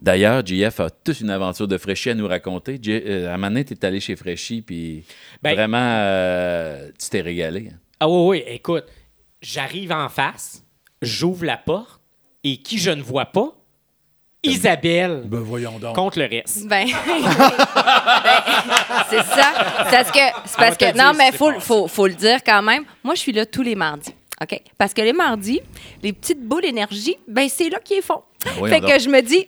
D'ailleurs, JF a toute une aventure de Freshy à nous raconter. J- euh, à un moment donné, t'es allé chez Freshy, puis Ben- vraiment, euh, tu t'es régalé. Ah oui, oui, écoute, j'arrive en face, j'ouvre la porte, et qui je ne vois pas, Isabelle Ben voyons donc. contre le reste. Ben, ben, c'est ça. C'est parce que, c'est parce que non, mais faut, s'est faut, faut le dire quand même. Moi, je suis là tous les mardis. OK? Parce que les mardis, les petites boules d'énergie, ben, c'est là qu'ils font. fait que je me dis,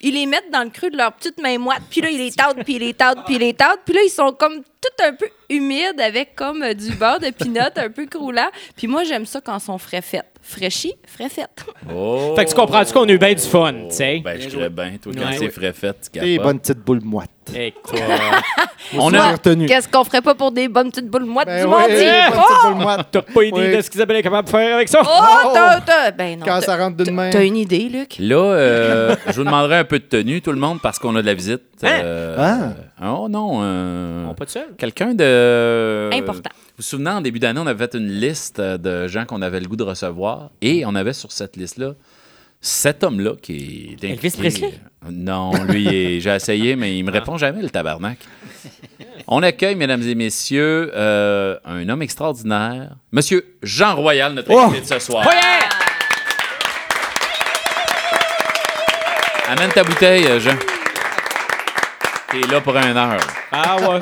ils les mettent dans le creux de leur petite main moite, puis là, ils les tâtent, puis ils les tâtent, puis ils les tâtent. Puis là, ils sont comme tout un peu humides avec comme euh, du beurre de pinot un peu croulant. Puis moi, j'aime ça quand ils sont frais faites. Fraîchis, frais faites. Oh. Fait que tu comprends-tu qu'on a eu bien du fun, tu sais? Ben, je dirais bien. Toi, quand Ouais. c'est frais fait, tu Des bonnes petites boules moites. Écoute. On a... retenu. Qu'est-ce qu'on ferait pas pour des bonnes petites boules moites Ben du oui, mardi? des bonnes Oh! petites boules moites. T'as pas idée Oui. de ce qu'Isabelle est capable de faire avec ça? Oh, t'as, t'as- Ben non. Quand ça rentre d'une main. T'as une idée, Luc? Là, euh, je vous demanderai un peu de tenue, tout le monde, parce qu'on a de la visite. Hein? Euh, Oh non. euh, Non, pas de seul. Quelqu'un de. Important. Vous vous souvenez, en début d'année, on avait fait une liste euh, de gens qu'on avait le goût de recevoir. Et on avait sur cette liste-là cet homme-là qui est. Elvis Presley? Non, lui, j'ai essayé, mais il me répond jamais, le tabarnak. On accueille, mesdames et messieurs, euh, un homme extraordinaire, Monsieur Jean Royal, notre Oh! invité de ce soir. Amène ta bouteille, euh, Jean. T'es là pour une heure. Ah ouais.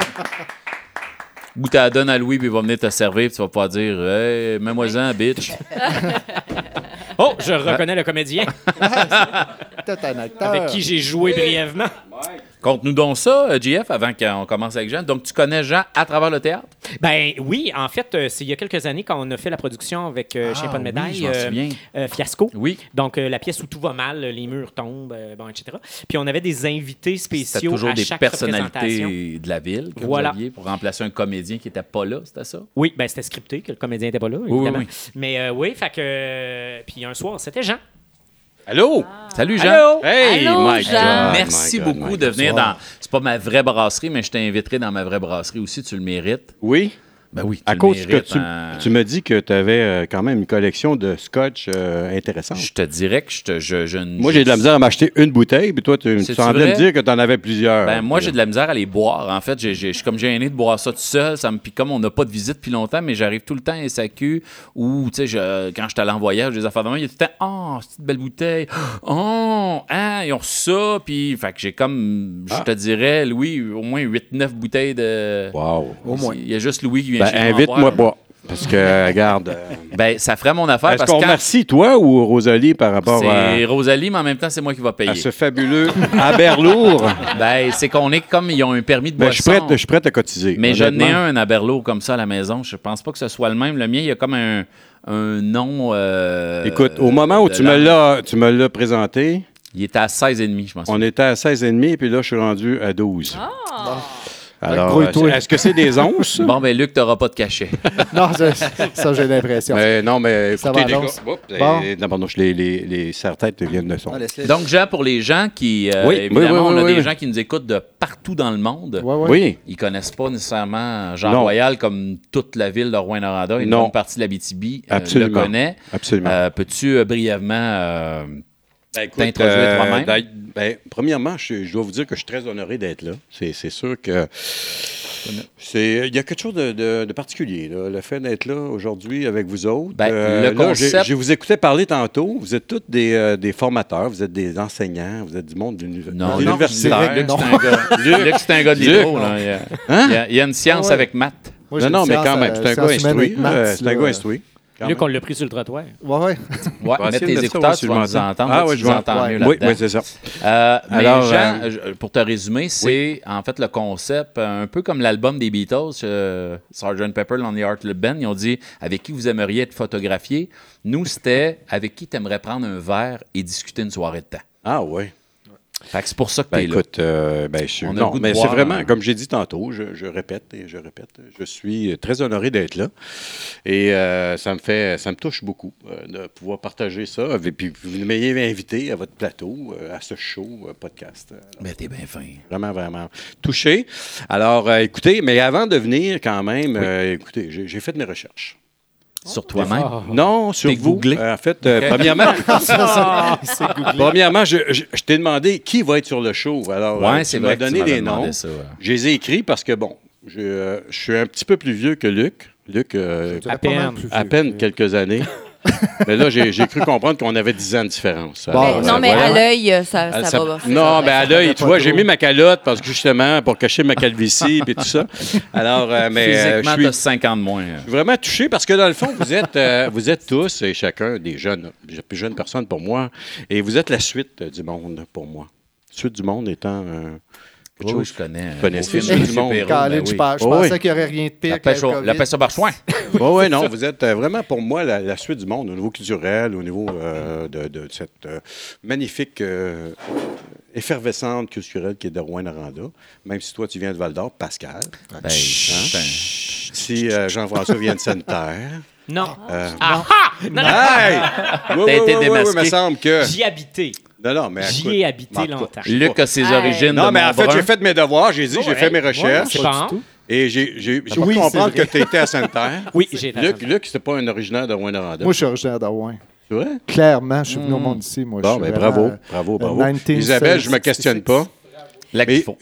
Ou tu la donnes à Louis, puis il va venir te servir, puis tu vas pas dire Hey, mets-moi-en, bitch. Oh, je reconnais le comédien T'es un acteur. avec qui j'ai joué brièvement. Conte-nous donc ça, euh, JF, avant qu'on commence avec Jean. Donc, tu connais Jean à travers le théâtre? Ben oui, en fait, euh, c'est il y a quelques années quand on a fait la production avec euh, pas de oui, médaille, euh, Fiasco. Oui. Donc, la pièce où tout va mal, les murs tombent, bon, etc. Puis on avait des invités C'était spéciaux toujours à des chaque personnalités de la ville que Voilà. vous aviez pour remplacer un comédien qui était pas là, c'était ça? Oui, ben c'était scripté, que le comédien n'était pas là, oui, évidemment. oui. Mais euh, oui, fait que... puis un soir, c'était Jean. Allô? Salut Jean! Allô? Hey, Allô, my Jean. God, Merci my God, beaucoup de venir dans. C'est pas ma vraie brasserie, mais je t'inviterai dans ma vraie brasserie aussi, tu le mérites. Oui? Ben oui, tu À cause que tu, hein. tu me dis que tu avais quand même une collection de scotch euh, intéressante. Je te dirais que je te. Je, je ne- Moi, j'ai de la misère à m'acheter une bouteille, puis toi, tu, tu semblais me dire que tu en avais plusieurs. Ben, moi, j'ai de la misère à les boire. En fait, j'ai- j'ai- je suis comme gêné de boire ça tout seul. Ça me, puis comme on n'a pas de visite depuis longtemps, mais j'arrive tout le temps à SAQ ou, tu sais, je- quand je suis allé en voyage, des affaires de moi, il y a tout le temps, oh, c'est une belle bouteille. Oh, ah, ils ont ça. Puis, fait que j'ai comme, je Ah. te dirais, Louis, au moins 8-9 bouteilles de. Wow. Au moins. Il y a juste Louis qui vient Ben, invite-moi pas. Parce que, regarde. euh, Ben, ça ferait mon affaire Est-ce qu'on remercie toi ou Rosalie par rapport à, c'est Rosalie, mais en même temps, c'est moi qui va payer. à ce fabuleux Aberlour? Ben, c'est qu'on est comme, ils ont un permis de Ben, je, boisson. suis prête, je suis prête à cotiser. Mais j'en ai honnêtement. un, un Aberlo comme ça à la maison. Je pense pas que ce soit le même. Le mien, il y a comme un, un nom. euh, Écoute, au moment où tu me, la- l'as, tu me l'as présenté, Il était à 16,5, je pense. on était à 16,5 puis là, je suis rendu à 12. Ah. Alors, Grouille-toi. est-ce que c'est des onces? Bon, ben, Luc, t'auras pas de cachet. Non, ça, ça, j'ai l'impression. Mais non, mais Ça écoutez, va, les gars. Oups, Bon. non, pardon, les, les, les serre-têtes viennent de son. Ah. Donc, Jean, pour les gens qui. euh, Oui, évidemment, oui, oui, on a oui, des oui. gens qui nous écoutent de partout dans le monde. Oui. Ils connaissent pas nécessairement Jean Non. Royal comme toute la ville de Rouen-Noranda. Une Non. bonne partie de la BTB euh, le connaît. Absolument. Euh, Peux-tu euh, brièvement euh, Ben, écoute, toi-même? d'ail- ben, premièrement, je, je dois vous dire que je suis très honoré d'être là. C'est c'est sûr que c'est il y a quelque chose de, de- de particulier, là, le fait d'être là aujourd'hui avec vous autres. Ben, le là, concept- Je vous écoutais parler tantôt. Vous êtes tous des, euh, des formateurs, vous êtes des enseignants, vous êtes du monde Non, des non, Non. c'est un gars- Luc, c'est un gars de l'hydro. Il y a- Hein? il y a- il y a une science Ah ouais. avec maths. Moi, Non, non, mais quand même, euh, c'est un gars instruit. euh, C'est un gars instruit. Quand Luc, même. on l'a pris sur le trottoir. Ouais, ouais. Ouais, mettre tes écouteurs, tu vas nous entendre. Ah nous je vais- entends ouais. mieux Oui, oui, c'est ça. Euh, mais Alors, Jean, euh, pour te résumer, c'est en fait le concept, euh, un peu comme l'album des Beatles, euh, Sgt. Pepper on the Heartless Band. Ils ont dit avec qui vous aimeriez être photographié? Nous, c'était avec qui tu aimerais prendre un verre et discuter une soirée de temps? Ah oui. Fait que c'est pour ça que Ben, tu es là. écoute, euh, ben, je suis- On a le non, goût de mais c'est vraiment, hein. comme j'ai dit tantôt, je, je répète et je répète, je suis très honoré d'être là. Et euh, ça me fait, ça me touche beaucoup euh, de pouvoir partager ça. Et puis vous m'ayez invité à votre plateau, euh, à ce show euh, podcast. Euh, Ben, t'es bien fin. Vraiment, vraiment touché. Alors, euh, écoutez, mais avant de venir, quand même, euh, écoutez, j'ai j'ai fait mes recherches. Sur toi-même? Non, sur T'es vous. googlé? Euh, en fait, euh, premièrement, premièrement, je, je- je t'ai demandé qui va être sur le show. Alors, euh, Ouais, tu c'est m'as tu donné des noms. ça, ouais. Je les ai écrits parce que, bon, je, euh, je suis un petit peu plus vieux que Luc. Luc, euh, À peine. à peine quelques années. Mais là, j'ai cru comprendre qu'on avait 10 ans de différence. Bon, Alors, Mais- non, euh, mais voilà. à l'œil, euh, ça, ça, ça- va. ça non, ben à l'œil, tu vois, j'ai mis ma calotte parce que justement, pour cacher ma calvitie et tout ça. Alors, euh, mais euh, je suis t'as 50 de moins. euh. je suis vraiment touché parce que dans le fond, vous êtes, euh, vous êtes tous et chacun des jeunes, des plus jeunes personnes pour moi, et vous êtes la suite euh, du monde pour moi. Suite du monde étant euh, quelque je connais. Connaissez Beau Suite film du de monde. ben je je Oh, pensais oui. qu'il n'y aurait rien de pire La que pêche le au, la pêche au barchouin. Oui, oui, non, vous êtes euh, vraiment pour moi la, la suite du monde au niveau culturel, au niveau euh, de, de cette euh, magnifique euh, effervescente culturelle qui est de Rouen-Noranda. Même si toi, tu viens de Val-d'Or, Pascal. Ben, ben, Si euh, Jean-François vient de Sainte-Terre. Non. euh, Ah! Non, non. Hey! Oui, oui, été oui, oui, démasqué. oui, me semble que. J'y habité. Non, non, mais. J'y ai habité longtemps. Luc a ses Hey. origines Non, de mais en fait, j'ai fait mes devoirs, j'ai dit, j'ai fait mes ouais, recherches. Et j'ai Oui, pu c'est comprendre que tu étais à Sainte-Terre. Oui, j'ai été à Luc, Sainte-Terre. Luc c'était pas un originaire de Rouen-Noranda. Moi, je suis originaire de Rouen. C'est vrai? Clairement, je suis venu au monde ici. Moi, Bon, ben bravo, bravo, euh, bravo. 1966. Isabelle, je me questionne pas.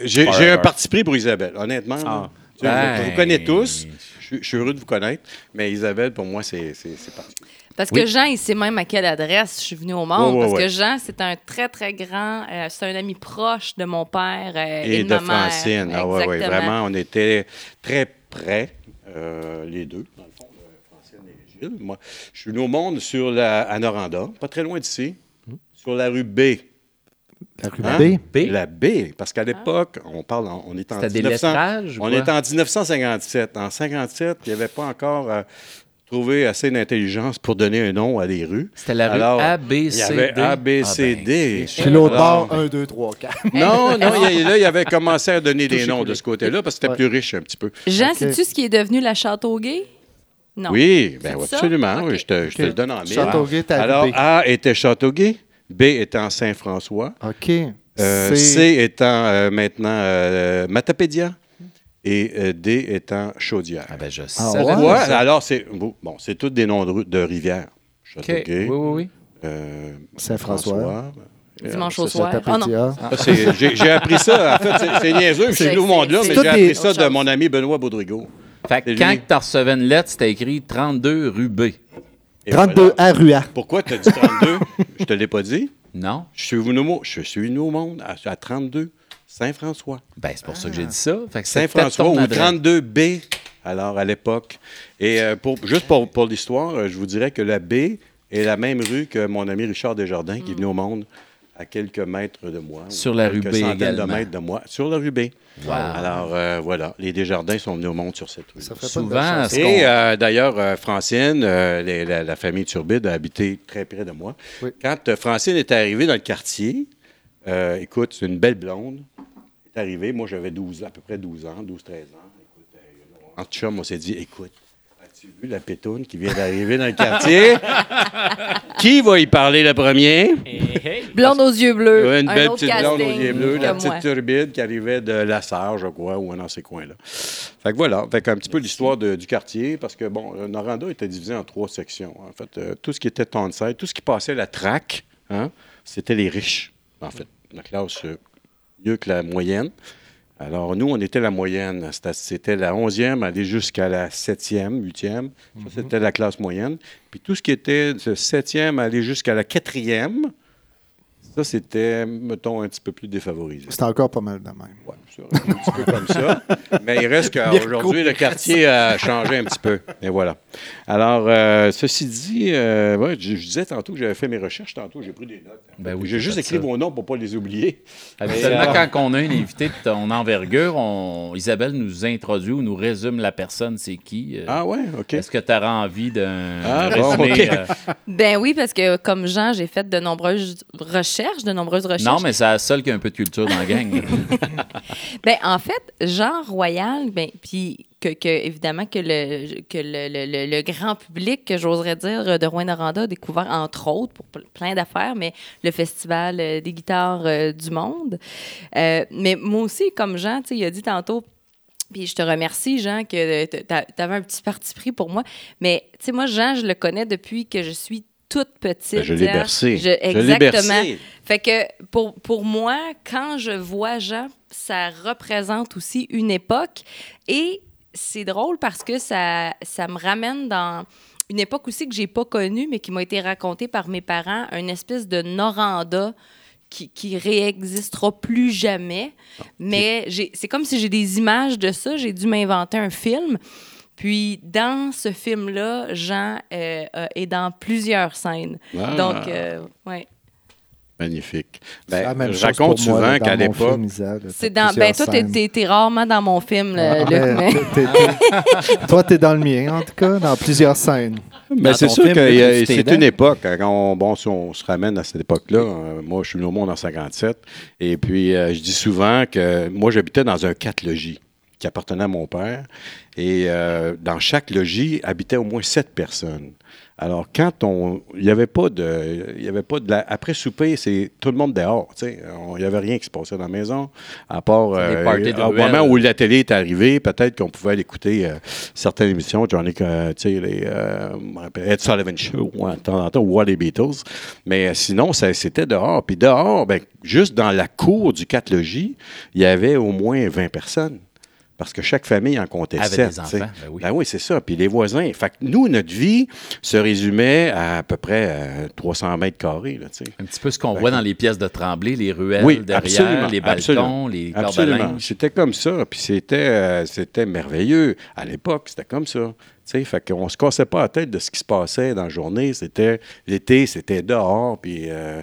J'ai un parti pris pour Isabelle, honnêtement. Ah. Je vous connais tous. Je suis- heureux de vous connaître. Mais Isabelle, pour moi, c'est particulier. Parce Oui. que Jean, il sait même à quelle adresse je suis venue au monde. Parce ouais. que Jean, c'est un très, très grand... euh, c'est un ami proche de mon père euh, et, Et de, de ma mère. Francine. Ah ouais, ouais, Exactement. vraiment, on était très près, euh, les deux, dans le fond, Francine et Gilles. Moi, je suis venu au monde sur la, à Noranda, pas très loin d'ici, sur la rue B. La rue Hein? B? B. La B, parce qu'à l'époque, on parle, on est en C'était des 1900 lettrages? ou On est en 1957. En 57, il n'y avait pas encore euh, trouvé assez d'intelligence pour donner un nom à des rues. C'était la rue Alors, A, B, Il y avait D. A, B, C, Ah, ben, l'autre bord, 1, 2, 3, 4. Non, non, il là, il avait commencé à donner des noms coulé. de ce côté-là parce que c'était Ouais. plus riche un petit peu. Jean, sais-tu ce qui est devenu la Châteauguay? Non. Oui, ben, absolument. Oui, je te, je te Ok. le donne en mille. Châteauguay, t'as Alors, B. A était Châteauguay, B étant Saint-François, OK. euh, C étant euh, maintenant euh, Matapédia et euh, D étant Chaudière. Ah ben, je Ah, ouais? ça. alors, c'est bon, c'est tous des noms de, rivières. Oui, oui, oui. euh, Saint-François. François, Dimanche euh, au soir. Oh ça, c'est- J'ai appris ça. En fait, c'est- niaiseux. Monde-là, mais j'ai appris ça de mon ami Benoît Baudrigo. Fait que quand tu recevais une lettre, c'était écrit 32 rue B. Et 32 voilà. à Rua. Pourquoi tu as dit 32? je te l'ai pas dit. Non? Je suis venu au, je suis venu au monde à, à 32 Saint-François. Ben, c'est pour ça que j'ai dit ça. Fait Saint-François ou adresse. 32B, alors à l'époque. Et euh, pour, juste pour, pour l'histoire, euh, je vous dirais que la B est la même rue que mon ami Richard Desjardins qui est venu au monde à quelques mètres de moi. Sur la rue quelques B centaines également. de mètres de moi. Sur la rue B. Wow. Alors euh, voilà, les Desjardins sont venus au monde sur cette rue. Ça ferait Souvent, pas de Et euh, d'ailleurs, euh, Francine, euh, les- la, la famille Turbide a habité très près de moi. Oui. Quand euh, Francine est arrivée dans le quartier, euh, écoute, c'est une belle blonde. Est arrivée, moi j'avais 12 ans, à peu près 12 ans, 12-13 ans. Écoute, euh, en chum, on s'est dit, écoute, as-tu vu la pétoune qui vient d'arriver dans le quartier? qui va y parler le premier? Hey, hey. Blonde aux yeux bleus. Ouais, une un belle autre petite blonde aux yeux bleus, la petite moi. turbide qui arrivait de La Sarre, je crois, ou dans ces coins-là. Fait que voilà, fait un petit peu l'histoire du quartier, parce que, bon, euh, Noranda était divisé en trois sections. En fait, euh, tout ce qui était Townside, tout ce qui passait la traque, hein, c'était les riches, en fait. La classe euh, mieux que la moyenne. Alors, nous, on était la moyenne. C'était- C'était la 11e, aller jusqu'à la 7e, 8e. Ça, c'était la classe moyenne. Puis tout ce qui était de 7e, aller jusqu'à la 4e, ça, c'était, mettons, un petit peu plus défavorisé. C'est encore pas mal de même. Ouais, un petit peu comme ça. Mais il reste qu'aujourd'hui, le quartier a changé un petit peu. Et voilà. Alors, euh, ceci dit, euh, ouais, je, je disais tantôt que j'avais fait mes recherches tantôt, j'ai pris des notes. Ben oui, j'ai juste écrit ça. vos noms pour ne pas les oublier. Habituellement, euh, quand on a une invité de ton envergure, on- Isabelle nous introduit ou nous résume la personne, c'est qui. euh, Ah ouais, OK. Est-ce que tu auras envie d'un Ah, bon, résumé, ok. euh, Ben oui, parce que comme Jean, j'ai fait de nombreuses recherches, de nombreuses recherches. Non, mais c'est la seule qui a un peu de culture dans la gang. Ben, en fait, Jean Royal, ben, puis que, que, évidemment que le, que le, le- le- grand public, que j'oserais dire, de Rouen-Noranda a découvert, entre autres, pour ple- plein d'affaires, mais le Festival euh, des guitares euh, du monde. Euh, mais moi aussi, comme Jean, il a dit tantôt, puis je te remercie, Jean, que tu avais un petit parti pris pour moi. Mais, tu sais, moi, Jean, je le connais depuis que je suis toute petite. Ben, je l'ai bercé. Je- Je l'ai exactement. bercé. Fait que pour, pour moi, quand je vois Jean, ça représente aussi une époque. Et c'est drôle parce que ça, ça me ramène dans une époque aussi que j'ai pas connue, mais qui m'a été racontée par mes parents, une espèce de Noranda qui, qui réexistera plus jamais. Mais c'est comme si j'ai des images de ça. J'ai dû m'inventer un film. Puis, dans ce film-là, Jean euh, euh, est dans plusieurs scènes. Ah. Donc, euh, ouais. Magnifique. Ben, même je chose raconte souvent qu'à l'époque, C'est dans. Ben, toi, t'es- scènes. t'es t'es rarement dans mon film, là, Ah, Luc, ben, mais- t'es- t'es- Toi, t'es dans le mien, en tout cas, dans plusieurs scènes. Mais Dans c'est sûr film, que c'est une époque. hein, Quand on, bon, si on se ramène à cette époque-là, euh, moi, je suis venu au monde en 57. Et puis, euh, je dis souvent que moi, j'habitais dans un quatre logis qui appartenait à mon père. Et euh, dans chaque logis habitaient au moins sept personnes. Alors, quand on. Il n'y avait pas de. Il y avait pas de. la- après souper, c'est tout le monde dehors. tu sais. On- Il n'y avait rien qui se passait dans la maison, à part. Euh, au moment où la télé est arrivée, peut-être qu'on pouvait aller écouter euh, certaines émissions. Ai, euh, tu sais, les. Ed Sullivan Show, de temps en temps, ou les Beatles. Mais sinon, c'était dehors. Puis dehors, ben, juste dans la cour du 4 logis, il y avait au moins 20 personnes. Parce que chaque famille en comptait Avait sept. des enfants, ben oui. Ben oui, c'est ça. Puis les voisins. Fait que nous, notre vie se résumait à à peu près euh, 300 mètres carrés. Là. Un petit peu ce qu'on voit que- dans les pièces de Tremblay, les ruelles Oui, derrière, absolument, les balcons, absolument. les cordes Absolument. C'était comme ça. Puis c'était, euh, c'était merveilleux. À l'époque, c'était comme ça. Sais, fait qu'on se cassait pas la tête de ce qui se passait dans la journée. C'était l'été, c'était dehors. Puis, euh,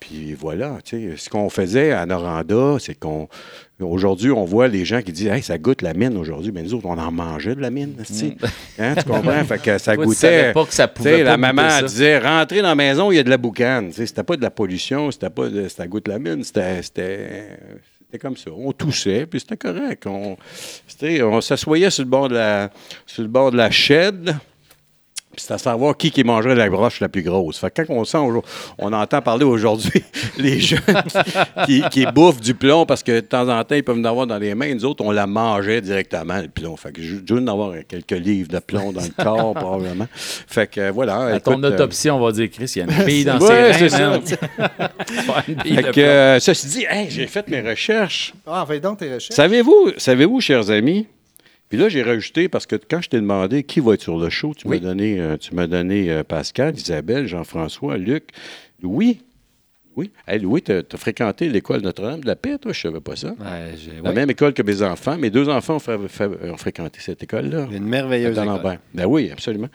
puis voilà. Tu sais, ce qu'on faisait à Noranda, c'est qu'on Aujourd'hui, on voit les gens qui disent Hey, ça goûte la mine aujourd'hui. Mais nous autres, on en mangeait de la mine. esti. Hein, tu comprends? fait que ça Mm. Toi, goûtait. pas que ça pouvait pas la maman ça. disait rentrez dans la maison, il y a de la boucane. C'était pas de la pollution, c'était pas de, c'était à goût de la mine, c'était, c'était, comme ça. On toussait, puis c'était correct. On, on s'assoyait sur le bord de la, sur le bord de la shed. Puis c'est à savoir qui qui mangerait la broche la plus grosse. Fait que quand on sent, on entend parler aujourd'hui les jeunes qui, qui bouffent du plomb parce que de temps en temps, ils peuvent en avoir dans les mains. Nous autres, on la mangeait directement, le plomb. Fait que je viens d'avoir quelques livres de plomb dans le corps, probablement. Fait que voilà. À écoute, ton euh, autopsie, on va dire, Chris, il y a une bille dans Ouais, ses reins. Fait que, euh, ceci dit, hey, j'ai fait mes recherches. Ah, fais donc tes recherches. Savez-vous, savez-vous, chers amis, puis là, j'ai rajouté, parce que quand je t'ai demandé qui va être sur le show, tu Oui. m'as donné, euh, tu m'as donné euh, Pascal, Isabelle, Jean-François, Luc, Louis. Oui. Hey, Louis, tu as fréquenté l'école Notre-Dame de la Paix, toi, je savais pas ça. Ouais, La même école que mes enfants. Mes deux enfants ont, fréquenté cette école-là. Une merveilleuse école. Ben oui, absolument.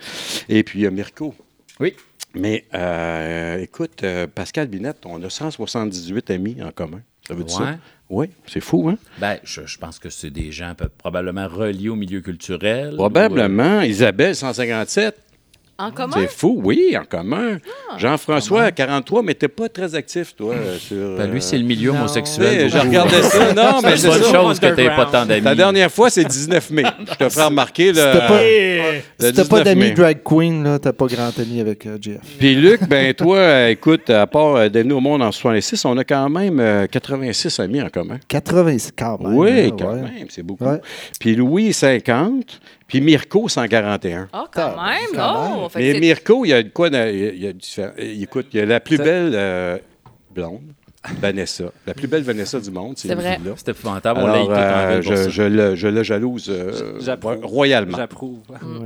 Et puis, il y a Mirko. Oui. Mais euh, écoute, euh, Pascal Binette, on a 178 amis en commun. Ça veut dire Ouais. ça? Oui, c'est fou, hein? Ben, je, je pense que c'est des gens probablement reliés au milieu culturel. Probablement. Isabelle, 157. En commun? C'est fou, oui, en commun. Ah, Jean-François, 43, mais t'es pas très actif, toi, euh, sur... Ben, euh, lui, c'est le milieu Non. homosexuel. sais, Je regardais ça. Non, mais C'est une chose que t'aies pas tant d'amis. La dernière fois, c'est 19 mai. Je te ferai remarquer. Le, C'était pas- le Si t'as 19 pas d'amis mai. drag queen, là, t'as pas grand ami avec euh, Jeff. Puis Luc, ben toi, euh, écoute, à part euh, au monde en 66, on a quand même euh, 86 amis en commun. 80, quand même. oui, hein, quand ouais. même, c'est beaucoup. Puis Louis, 50. Puis Mirko, 141. Ah, quand même. quand Oh, même. fait Mais Mirko, il y a de quoi. dans- Il y a, il y a Écoute, il y a la plus belle euh, blonde, Vanessa. La plus belle Vanessa du monde, c'est vrai. là. C'est épouvantable. on l'a Alors, euh, je, le, je le jalouse euh, J'approuve. royalement. J'approuve.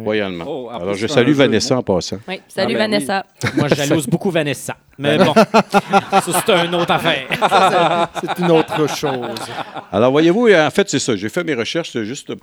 royalement. Oh, Alors, je salue Vanessa en passant. Oui, salut Ah, ben oui. Vanessa. Moi, je jalouse beaucoup Vanessa. Mais bon, ça, c'est une autre affaire. C'est une autre chose. Alors, voyez-vous, en fait, c'est ça. J'ai fait mes recherches juste euh,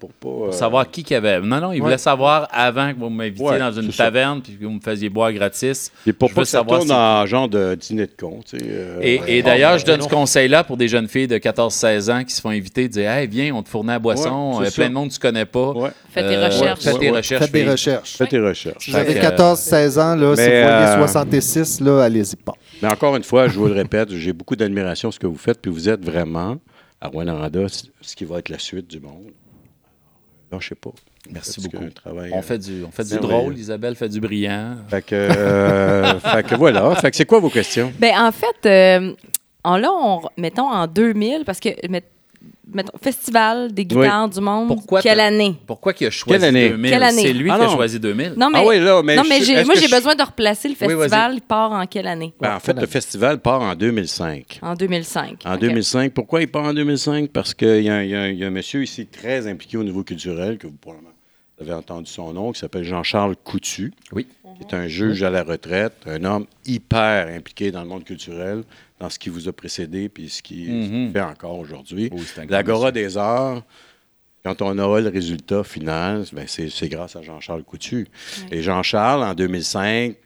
pour pas. euh, Pour savoir qui qui avait. Non, non, il voulait Ouais. savoir avant que vous m'invitiez Ouais, dans une taverne puis que vous me faisiez boire gratis. Et pour Je pas que ça savoir tourne si- en genre de dîner de con. tu sais, euh, Et, et euh, d'ailleurs, ben, je donne non. ce conseil-là pour des jeunes filles de 14-16 ans qui se font inviter, de dire Hey, viens, on te fournit à boisson, Ouais, euh, plein de monde que tu connais pas. Ouais. Fais tes Euh, recherches. Faites tes Ouais, recherches. Faites des filles. recherches. Faites tes recherches. Si vous avez Fait que, 14-16 ans, là, si vous voyez euh, 66, là, allez-y pas. Mais encore une fois, je vous le répète, j'ai beaucoup d'admiration pour ce que vous faites, puis vous êtes vraiment, à Rwanda, ce qui va être la suite du monde. Non, je sais pas. Merci Parce beaucoup. travail, On euh, fait du, on fait du drôle, Isabelle fait du brillant. Fait que, euh, fait que voilà. Fait que c'est quoi vos questions? Ben, en fait, euh, en là, on, mettons en 2000, parce que, met- mettons, Festival des guitares du monde, Pourquoi quelle année? Pourquoi qu'il a choisi Quelle année? 2000? Quelle année? C'est lui Ah qui a choisi 2000. Non, mais, ah oui, là, mais non, mais moi, j'ai je- besoin de replacer le Oui, festival. il part en quelle année? Ben, en fait, le festival part en 2005. En 2005. En OK. 2005. Pourquoi il part en 2005? Parce qu'il y, a un- il y a un- il y a un monsieur ici très impliqué au niveau culturel, que vous Vous avez entendu son nom, qui s'appelle Jean-Charles Coutu. Oui. Qui est un juge à la retraite, un homme hyper impliqué dans le monde culturel, dans ce qui vous a précédé, puis ce qu'il Mhm. fait encore aujourd'hui. Grand L'Agora des arts, quand on aura le résultat final, ben c'est c'est grâce à Jean-Charles Coutu. Et Jean-Charles, en 2005, je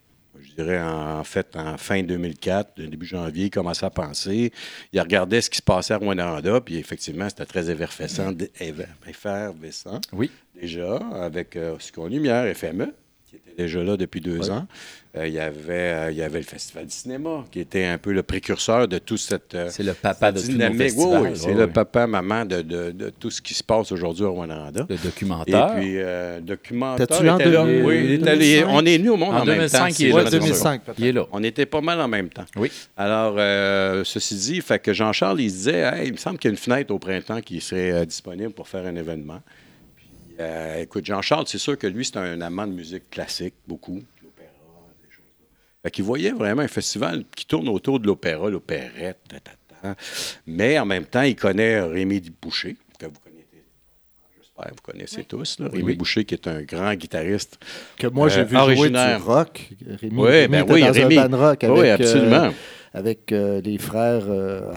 dirais en fait en fin 2004, début janvier, il commençait à penser. Il regardait ce qui se passait à Rwanda, puis effectivement, c'était très effervescent, effervescent Oui. déjà, avec euh, Oscar Lumière, FME, qui était déjà là depuis deux ans. Euh, il, y avait, euh, il y avait le Festival du cinéma, qui était un peu le précurseur de toute cette, euh, C'est le papa de dynamique. festivals. Oui, oui, c'est le papa, maman de, de- de tout ce qui se passe aujourd'hui à Rwanda. Le Et documentaire. puis, euh, documentaire. T'as-tu en était là. 2000, Oui, il est allé- 2005? on est venu au monde en, En même 2005, temps. il est si là, je me c'est trompe sûr. pas. 2005, peut-être. Il est là. On était pas mal en même temps. Oui. Alors, euh, ceci dit, fait que Jean-Charles, il se disait, Hey, il me semble qu'il y a une fenêtre au printemps qui serait euh, disponible pour faire un événement. Euh, écoute, Jean-Charles, c'est sûr que lui, c'est un amant de musique classique, beaucoup. Fait qu'il voyait vraiment un festival qui tourne autour de l'opéra, l'opérette, ta, ta, ta. mais en même temps, il connaît Rémi Boucher, que vous connaissez. J'espère vous connaissez tous. là. Rémi Oui. Boucher, qui est un grand guitariste. Que moi, j'ai Euh, vu originaire. jouer du rock. Rémi, Oui, Rémi ben était oui, dans Rémi. un band rock avec, oui, euh, absolument. Avec euh, les frères euh,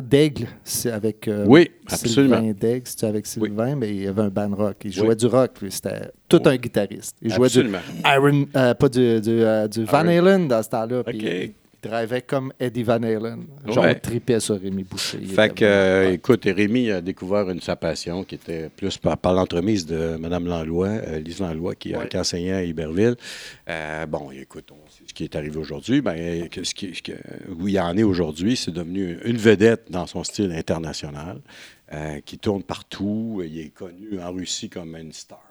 Daigle. C'est avec euh, Oui, Sylvain absolument. Daigle. C'était avec Sylvain, mais il y avait un band rock. Il jouait Oui. du rock. lui. C'était tout un guitariste. Il jouait Absolument. du Iron, euh, pas du, du, euh, du Van. Halen dans ce temps-là. Drivait comme Eddie Van Halen. Genre, Ouais. tripait sur Rémi Boucher. Fait que, euh, écoute, Rémi a découvert une, sa passion qui était plus par, par l'entremise de Mme Langlois, euh, Lise Langlois, qui, qui enseignait à Iberville. Euh, bon, écoute, on sait ce qui est arrivé aujourd'hui. Ben, que ce qui, ce que- où il en est aujourd'hui, c'est devenu une vedette dans son style international, euh, qui tourne partout. Il est connu en Russie comme une star.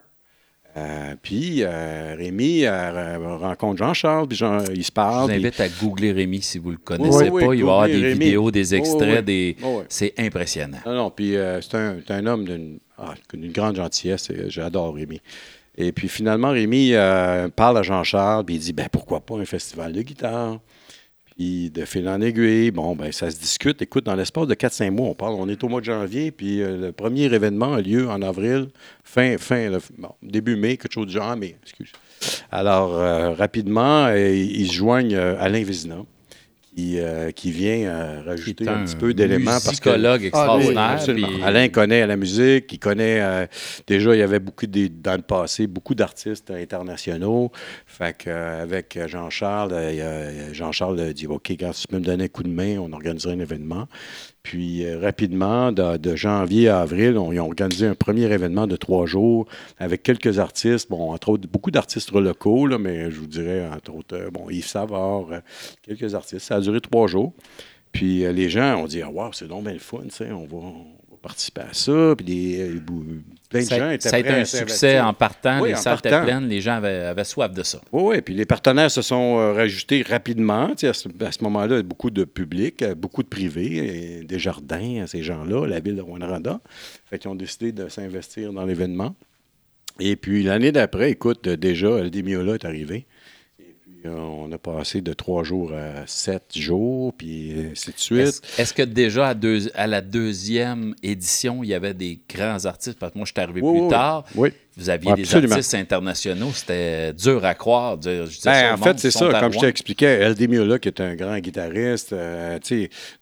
Euh, puis euh, Rémi euh, rencontre Jean-Charles, puis Jean- il se Je parle. vous puis- invite à googler Rémi si vous ne le connaissez Oui, oui, pas. Il va y avoir des Rémi. vidéos, des extraits, des... C'est impressionnant. Non, non, puis c'est un, un homme d'une ah, grande gentillesse. J'adore Rémi. Et puis finalement, Rémi parle à Jean-Charles, puis il dit ben pourquoi pas un festival de guitare? De fil en aiguille, bon, ben ça se discute. Écoute, dans l'espace de 4-5 mois, on parle, on est au mois de janvier, puis euh, le premier événement a lieu en avril, fin, fin, début mai, quelque chose du genre, mais excuse. Alors, euh, rapidement, euh, ils se joignent Alain Vézina, qui, euh, qui vient euh, rajouter un, un petit peu d'éléments. parce que- musicologue extraordinaire. Puis- Alain connaît la musique, il connaît euh, déjà il y avait beaucoup de- dans le passé beaucoup d'artistes internationaux. Fait que, euh, avec Jean-Charles, euh, Jean-Charles a dit OK, quand tu peux me donner un coup de main, on organiserait un événement. Puis euh, rapidement, de, janvier à avril, on, ils ont organisé un premier événement de trois jours avec quelques artistes, bon, entre autres, beaucoup d'artistes locaux, là, mais je vous dirais, entre autres, euh, bon, Yves Savard, euh, quelques artistes. Ça a duré trois jours. Puis les gens ont dit, ah, wow, c'est donc bien le fun, on va, on va participer à ça. Puis des, plein de Ça, gens étaient ça a été à un succès en partant. Oui, les en salles étaient pleines. Les gens avaient, avaient soif de ça. Oui, oui. Puis les partenaires se sont euh, rajoutés rapidement. Tu sais, À ce, à ce moment-là, beaucoup de public, euh, beaucoup de privés, et des jardins, ces gens-là, la ville de Rwanda. Fait qu'ils ont décidé de s'investir dans l'événement. Et puis l'année d'après, écoute, euh, déjà, le Demiola est arrivé. Euh, on a passé de trois jours à sept jours, puis ainsi de suite. Est-ce que déjà à, deux- à la deuxième édition, il y avait des grands artistes? Parce que moi, je suis arrivé Oui, plus oui, tard. Oui. Vous aviez Absolument. des artistes internationaux. C'était dur à croire. je Ben, en fait, c'est ça. Comme je Rouen. t'expliquais, El Demiola, qui est un grand guitariste, euh,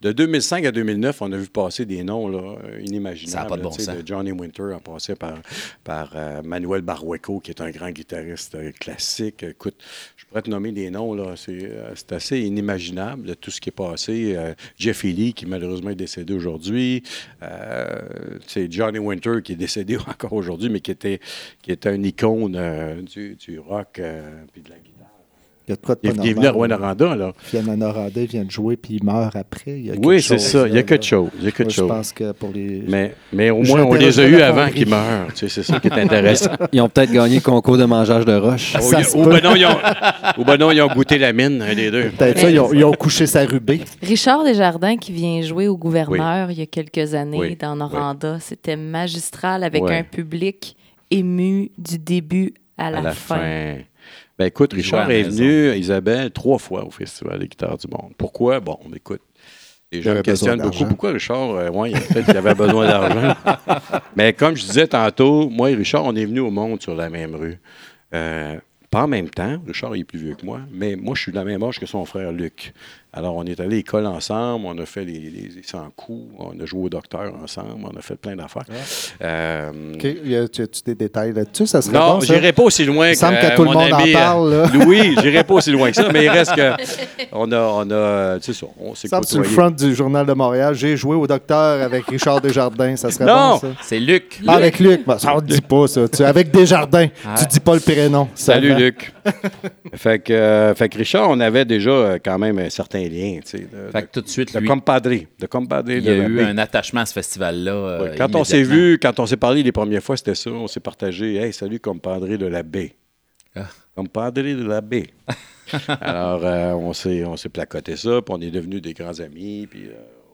de 2005 à 2009, on a vu passer des noms là, inimaginables. Ça a pas de bon sens. de Johnny Winter en passant par, par euh, Manuel Barrueco, qui est un grand guitariste euh, classique. Écoute, je pourrais te nommer des noms, là. C'est c'est assez inimaginable, de tout ce qui est passé. Jeff Healy, qui malheureusement est décédé aujourd'hui. Sais, Johnny Winter, qui est décédé encore aujourd'hui, mais qui était, qui était une icône euh, du, du rock euh, puis de la guitare. Il y a de quoi de Il pas est venu à normal, là. Rwanda, là. Fiona Noranda vient de jouer puis il meurt après. Il y a quelque Oui, c'est ça. Il y a quelque chose. Il y a quelque je pense que pour les. Mais, mais au moins, on les a eus avant qu'ils meurent. Tu sais, c'est ça qui est intéressant. Ils ont peut-être gagné le concours de mangeage de roche. ou peut. ben non, ils ont, ou ben non, ils ont goûté la mine, un des deux. Peut-être ça, ils ont, ils ont couché sa rubé. Richard Desjardins qui vient jouer au gouverneur il y a quelques années Oui. dans Noranda, c'était magistral avec un public ému du début à la, à la fin. fin. Ben écoute, Richard est venu, Isabelle, trois fois au Festival des guitares du monde. Pourquoi? Bon, écoute, Les gens me questionnent beaucoup. Pourquoi Richard? Euh, ouais, peut-être qu'il avait besoin d'argent. Mais comme je disais tantôt, moi et Richard, on est venus au monde sur la même rue. Euh, pas en même temps. Richard il est plus vieux que moi, mais moi, je suis de la même âge que son frère Luc. Alors, on est allé à l'école ensemble, on a fait les, les, les 100 coups, on a joué au docteur ensemble, on a fait plein d'affaires. Euh, OK. Y a- tu as-tu des détails là-dessus? Ça serait non, bon, j'irai pas aussi loin Il que semble que euh, tout le mon monde en ami, euh, parle, là. Louis, j'irai pas aussi loin que ça, mais il reste que on a, on a, tu sais ça, on s'est sur le front du Journal de Montréal, j'ai joué au docteur avec Richard Desjardins. Ça serait Non! bon, ça? C'est Luc. Ah, avec Luc. Ben, ça, on ne dit pas, ça. Tu- avec Desjardins, Ah. tu dis pas le prénom. Salut. Luc. fait, que, euh, fait que Richard, on avait déjà euh, quand même un certain lien, tu sais, de, Fait que tout de suite, de lui, compadre, de compadre. il y a eu un attachement à ce festival-là. euh, quand on s'est vu, quand on s'est parlé les premières fois, c'était ça. On s'est partagé. Hey, salut, compadre de la baie. Ah. Compadre de la baie. Alors, euh, on s'est on s'est placoté ça, puis on est devenus des grands amis, puis euh,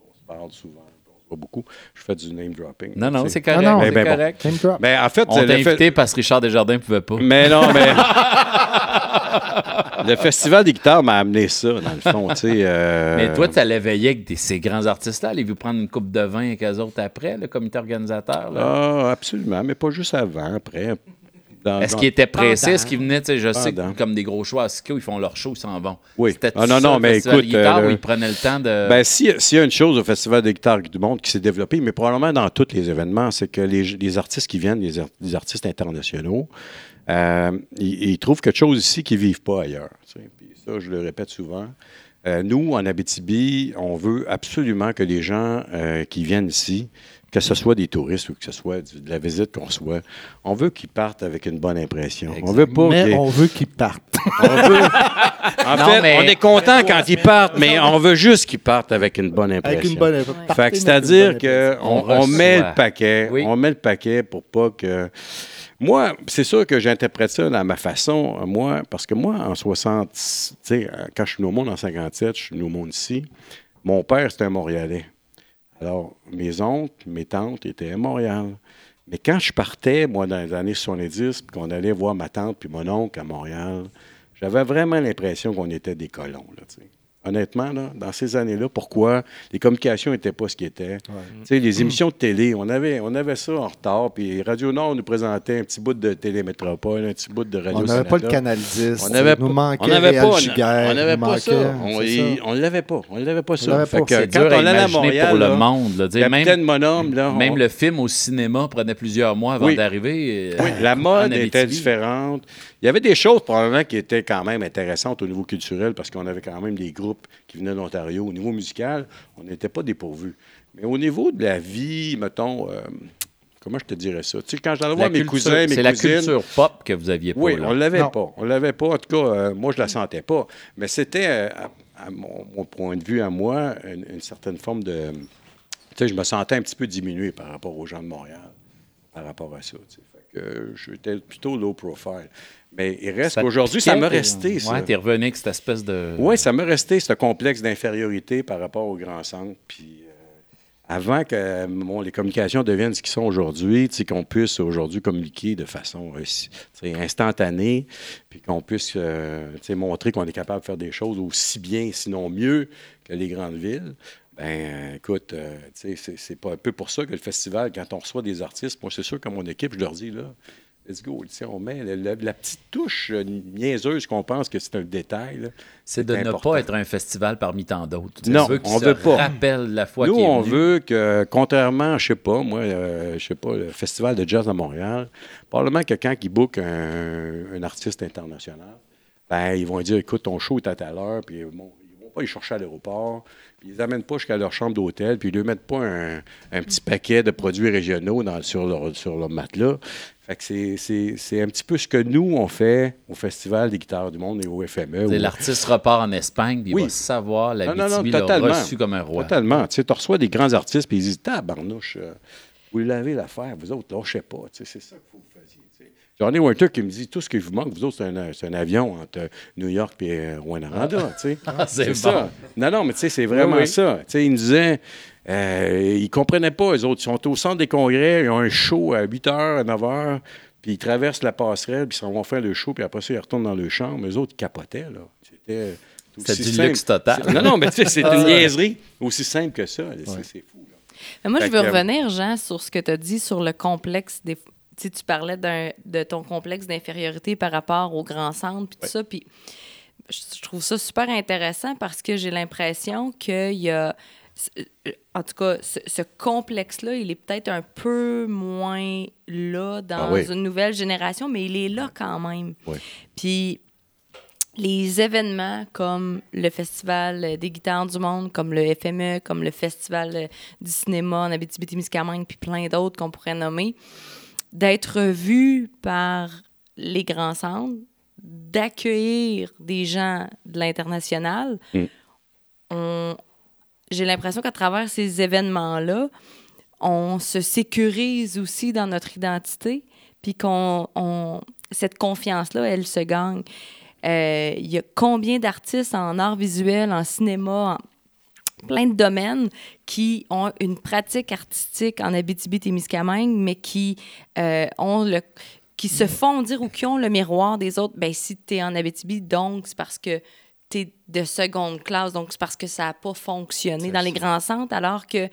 on se parle souvent, voit beaucoup. Je fais du name dropping. Non, non, c'est correct. Non, non. c'est Ben, ben, bon. correct. Name drop. Mais en fait, On t'a fait- invité parce que Richard Desjardins ne pouvait pas. Mais non, mais. le Festival des guitares m'a amené ça, dans le fond, tu sais. euh, Mais toi, tu allais veiller avec des- ces grands artistes-là. Allez-vous prendre une coupe de vin avec eux autres après, le comité organisateur? là? Ah, absolument, mais pas juste avant, après. Est-ce qu'ils étaient pressés? Est-ce qu'ils venaient, tu sais, je sais, que comme des gros shows à Ski, ils font leur show, ils s'en vont. Oui. Ah, non, non, mais écoute, de guitare euh, où ils prenaient le temps de... Ben, si- s'il y a une chose au Festival des guitares du monde qui s'est développé, mais probablement dans tous les événements, c'est que les, les artistes qui viennent, les, ar- les artistes internationaux, euh, ils, ils trouvent quelque chose ici qu'ils ne vivent pas ailleurs. tu sais. Puis ça, je le répète souvent. Euh, nous, en Abitibi, on veut absolument que les gens qui viennent ici, que ce soit des touristes ou que ce soit de la visite qu'on soit, on veut qu'ils partent avec une bonne impression. On veut pas Mais qu'ils- on veut qu'ils partent. on veut- En Non, fait, mais- on est content quand ils partent, mais on veut juste qu'ils partent avec une bonne impression. Avec une bonne avec c'est-à-dire impression. qu'on On reçoit. met le paquet, Oui. on met le paquet pour pas que. Moi, c'est sûr que j'interprète ça à ma façon, moi, parce que moi, en 60, tu sais, quand je suis venu au monde en 57, je suis venu au monde ici. Mon père, c'était un Montréalais. Alors, mes oncles, mes tantes étaient à Montréal. Mais quand je partais, moi, dans les années 70, puis qu'on allait voir ma tante puis mon oncle à Montréal, j'avais vraiment l'impression qu'on était des colons. Là, tu sais. Honnêtement, là, dans ces années-là, pourquoi les communications n'étaient pas ce qu'ils étaient? Tu sais, Les émissions de télé, on avait, on avait ça en retard, puis Radio Nord nous présentait un petit bout de Télémétropole, un petit bout de Radio On n'avait pas le. Canal 10. On n'avait nous pas, manquait on n'avait pas, Giguère, on n'avait nous pas ça. On, on l'avait pas. On l'avait pas ça. l'avait Fait pas. que quand dur à on allait à imaginer Montréal, pour le monde. Là, même, Monhomme, là, on- même le film au cinéma prenait plusieurs mois avant Oui. d'arriver. euh, Oui, la en mode était différente. Il y avait des choses probablement qui étaient quand même intéressantes au niveau culturel parce qu'on avait quand même des groupes qui venaient d'Ontario. Au niveau musical, on n'était pas dépourvus. Mais au niveau de la vie, mettons, euh, comment je te dirais ça? Tu sais, quand j'allais La voir mes culture- cousins, mes C'est la cousines, culture pop que vous aviez pas. oui, là. on l'avait pas. On l'avait pas. En tout cas, euh, moi, je la sentais pas. Mais c'était, euh, à, à mon, mon point de vue à moi, une, une certaine forme de... Tu sais, je me sentais un petit peu diminué par rapport aux gens de Montréal, par rapport à ça. tu sais. Euh, j'étais plutôt low profile. Mais il reste qu'aujourd'hui, ça m'a resté. Ouais, t'es revenu avec cette espèce de. Oui, ça m'est resté, ce complexe d'infériorité par rapport au grand centre. Puis euh, avant que bon, les communications deviennent ce qu'ils sont aujourd'hui, qu'on puisse aujourd'hui communiquer de façon euh, instantanée, puis qu'on puisse euh, montrer qu'on est capable de faire des choses aussi bien, sinon mieux, que les grandes villes. Ben, euh, écoute, euh, c'est- pas un peu pour ça que le festival, quand on reçoit des artistes, moi, c'est sûr que mon équipe, je leur dis, là, let's go, on met la, la- la petite touche euh, niaiseuse qu'on pense que c'est un détail. C'est de ne pas être un festival parmi tant d'autres. Non, qu'ils on se veut pas. rappellent la fois Nous, on venu. veut que, contrairement, je sais pas, moi, euh, je sais pas, le Festival de jazz à Montréal, probablement que quand ils bookent un, un artiste international, ben, ils vont dire, écoute, ton show est à telle heure, puis bon, ils vont pas les chercher à l'aéroport, ils les amènent pas jusqu'à leur chambre d'hôtel, puis ils ne mettent pas un, un petit paquet de produits régionaux dans- sur, leur, sur leur matelas. Fait que c'est- un petit peu ce que nous, on fait au Festival des guitares du monde et au FME. Où- L'artiste repart en Espagne, puis il va savoir la non, non, non, l'a totalement. reçu comme un roi. Totalement. Tu sais, reçois des grands artistes, puis ils disent Tabarnouche, euh, vous l'avez l'affaire, vous autres, lâchez pas. C'est ça qu'il faut tu sais. Johnny Winter qui me dit tout ce qui vous manque, vous autres, c'est un, c'est un avion entre New York et euh, Rwanda. tu sais. c'est ça. Non, non, mais tu sais, c'est vraiment Oui, oui. ça. Tu sais, il nous disait. Euh, ils comprenaient pas, eux autres. Ils sont au centre des congrès, ils ont un show à 8 h, à 9 h, puis ils traversent la passerelle, puis ils s'en vont faire le show, puis après ça, ils retournent dans le chambre. Eux autres, ils capotaient, là. C'était du simple. luxe total. C'est- Non, non, mais tu sais, c'est une niaiserie. Aussi simple que ça. C'est c'est fou. là. Mais moi, je veux que, euh, revenir, Jean, sur ce que tu as dit sur le complexe des. Tu parlais d'un- de ton complexe d'infériorité par rapport au grand centre, puis tout ça. Puis je je trouve ça super intéressant parce que j'ai l'impression qu'il y a. En tout cas, ce, ce complexe-là, il est peut-être un peu moins là dans Ah oui. une nouvelle génération, mais il est là quand même. Oui. Puis les événements comme le Festival des guitares du monde, comme le FME, comme le Festival du cinéma en Abitibi-Témiscamingue, puis plein d'autres qu'on pourrait nommer, d'être vus par les grands centres, d'accueillir des gens de l'international, Mm. j'ai l'impression qu'à travers ces événements-là, on se sécurise aussi dans notre identité, puis qu'on on- cette confiance-là, elle se gagne. Euh, Il y a combien d'artistes en art visuel, en cinéma, en plein de domaines qui ont une pratique artistique en Abitibi-Témiscamingue, mais qui euh, ont le qui se font dire ou qui ont le miroir des autres. Ben si tu es en Abitibi, donc c'est parce que tu es de seconde classe, donc c'est parce que ça n'a pas fonctionné dans les grands centres, alors que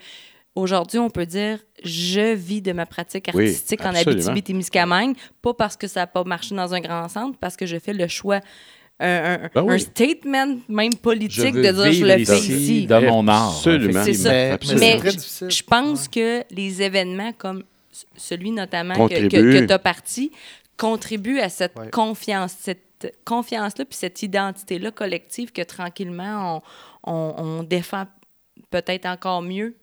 aujourd'hui, on peut dire je vis de ma pratique Oui, artistique en. Abitibi-Témiscamingue, pas parce que ça n'a pas marché dans un grand centre, parce que je fais le choix, un, Ben oui. un statement même politique de dire je le fais ici, ici. de mon art. Absolument. C'est ça. Mais, mais Absolument. Mais très je- difficile. Je pense que les événements comme celui notamment que, tu as parti contribuent à cette Ouais. confiance, cette confiance-là, puis cette identité-là collective que tranquillement on, on- on défend peut-être encore mieux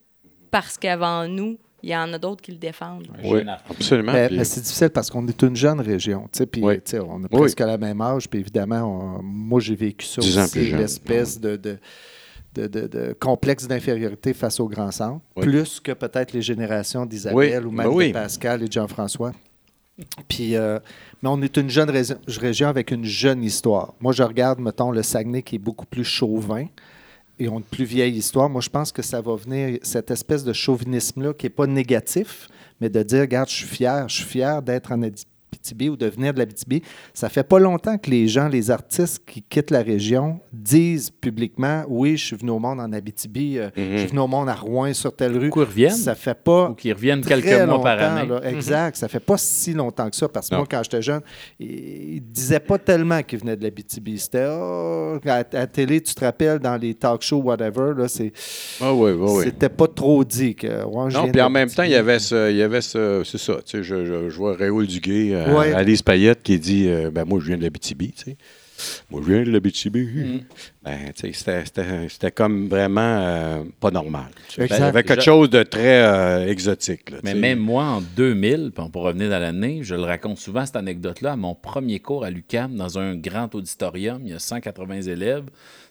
parce qu'avant nous, il y en a d'autres qui le défendent. Oui, absolument. Mais, Puis- mais c'est difficile parce qu'on est une jeune région. tu sais, Puis, Oui. on a Oui. presque la même âge. Puis évidemment, on- moi, j'ai vécu ça aussi, l'espèce de, de, de, de- de complexe d'infériorité face au grand centre, Oui. plus que peut-être les générations d'Isabelle Oui, ou même ben oui. de Pascal et de Jean-François. Puis, euh, mais on est une jeune région avec une jeune histoire. Moi, je regarde, mettons, le Saguenay qui est beaucoup plus chauvin et ont une plus vieille histoire. Moi, je pense que ça va venir, cette espèce de chauvinisme-là qui n'est pas négatif, mais de dire, regarde, je suis fier, je suis fier d'être en Abitibi ou de venir de l'Abitibi. Ça fait pas longtemps que les gens, les artistes qui quittent la région disent publiquement, oui, je suis venu au monde en Abitibi, euh, je suis venu au monde à Rouen sur telle rue. Ou qu'ils reviennent? Ça fait pas Ou qu'ils reviennent quelques mois par année. là. Exact. Ça fait pas si longtemps que ça. Parce que Non. moi, quand j'étais jeune, ils ne disaient pas tellement qu'ils venaient de la BTB. C'était oh, à, à la télé, tu te rappelles, dans les talk shows, whatever, là, c'est, Ah oui, oui, oui. c'était pas trop dit. Que, ouais, Non, puis en même temps, il y l'Abitibi. avait ce, il y avait ce, c'est ça, tu sais, je, je, je vois Raoul Duguay, euh, Ouais. Alice Payette qui dit, euh, ben moi, je viens de tu sais. Moi, je viens de l'Abitibi. Mm. Ben, tu sais, c'était, c'était, c'était comme vraiment euh, pas normal. tu sais. Exact. Il y avait quelque chose de très euh, exotique. là, Mais même moi, en 2000, puis on peut revenir dans l'année, je le raconte souvent, cette anecdote-là, à mon premier cours à l'UCAM, dans un grand auditorium, il y a 180 élèves,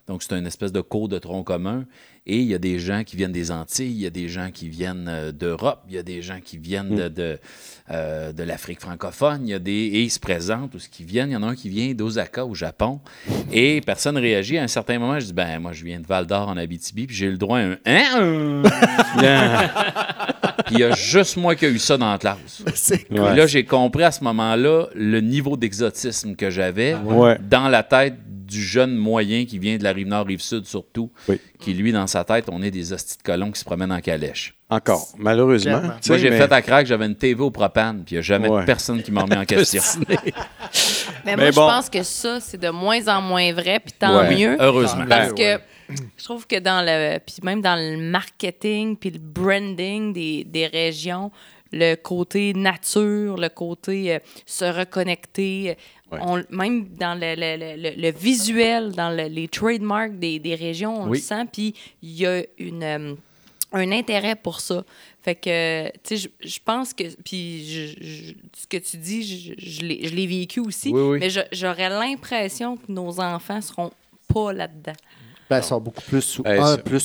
donc c'est une espèce de cours de tronc commun, et il y a des gens qui viennent des Antilles, il y a des gens qui viennent euh, d'Europe, il y a des gens qui viennent de, de, euh, de l'Afrique francophone, il y a des... Et ils se présentent, ou ce qui viennent, il y en a un qui vient d'Osaka, au Japon, et personne réagit. À un certain moment, je dis, ben moi, je viens de Val-d'Or, en Abitibi, puis j'ai le droit à un... Hein? Puis il y a juste moi qui ai eu ça dans la classe. Puis là, j'ai compris à ce moment-là le niveau d'exotisme que j'avais Ouais. dans la tête du jeune moyen qui vient de la rive nord, rive sud surtout, Oui. qui lui, dans sa tête, on est des hosties de colons qui se promènent en calèche. Encore, malheureusement. Moi, j'ai mais- fait à crack, j'avais une TV au propane, puis il n'y a jamais Ouais. personne qui m'a remis en question. Mais, Mais moi, bon. je pense que ça, c'est de moins en moins vrai, puis tant Ouais. mieux. Heureusement. Parce Ben, que je trouve que dans le. Puis même dans le marketing, puis le branding des, des régions, le côté nature, le côté euh, se reconnecter, Ouais. on- même dans le, le- le- le- visuel, dans le- les trademarks des, des régions, on Oui. le sent, puis il y a une. euh, un intérêt pour ça. Fait que, tu sais, je- pense que, puis ce que tu dis, je, l'ai vécu aussi, Oui, oui. mais j'aurais l'impression que nos enfants seront pas là-dedans. Ben, ils sont beaucoup plus, sou- Hey, un, plus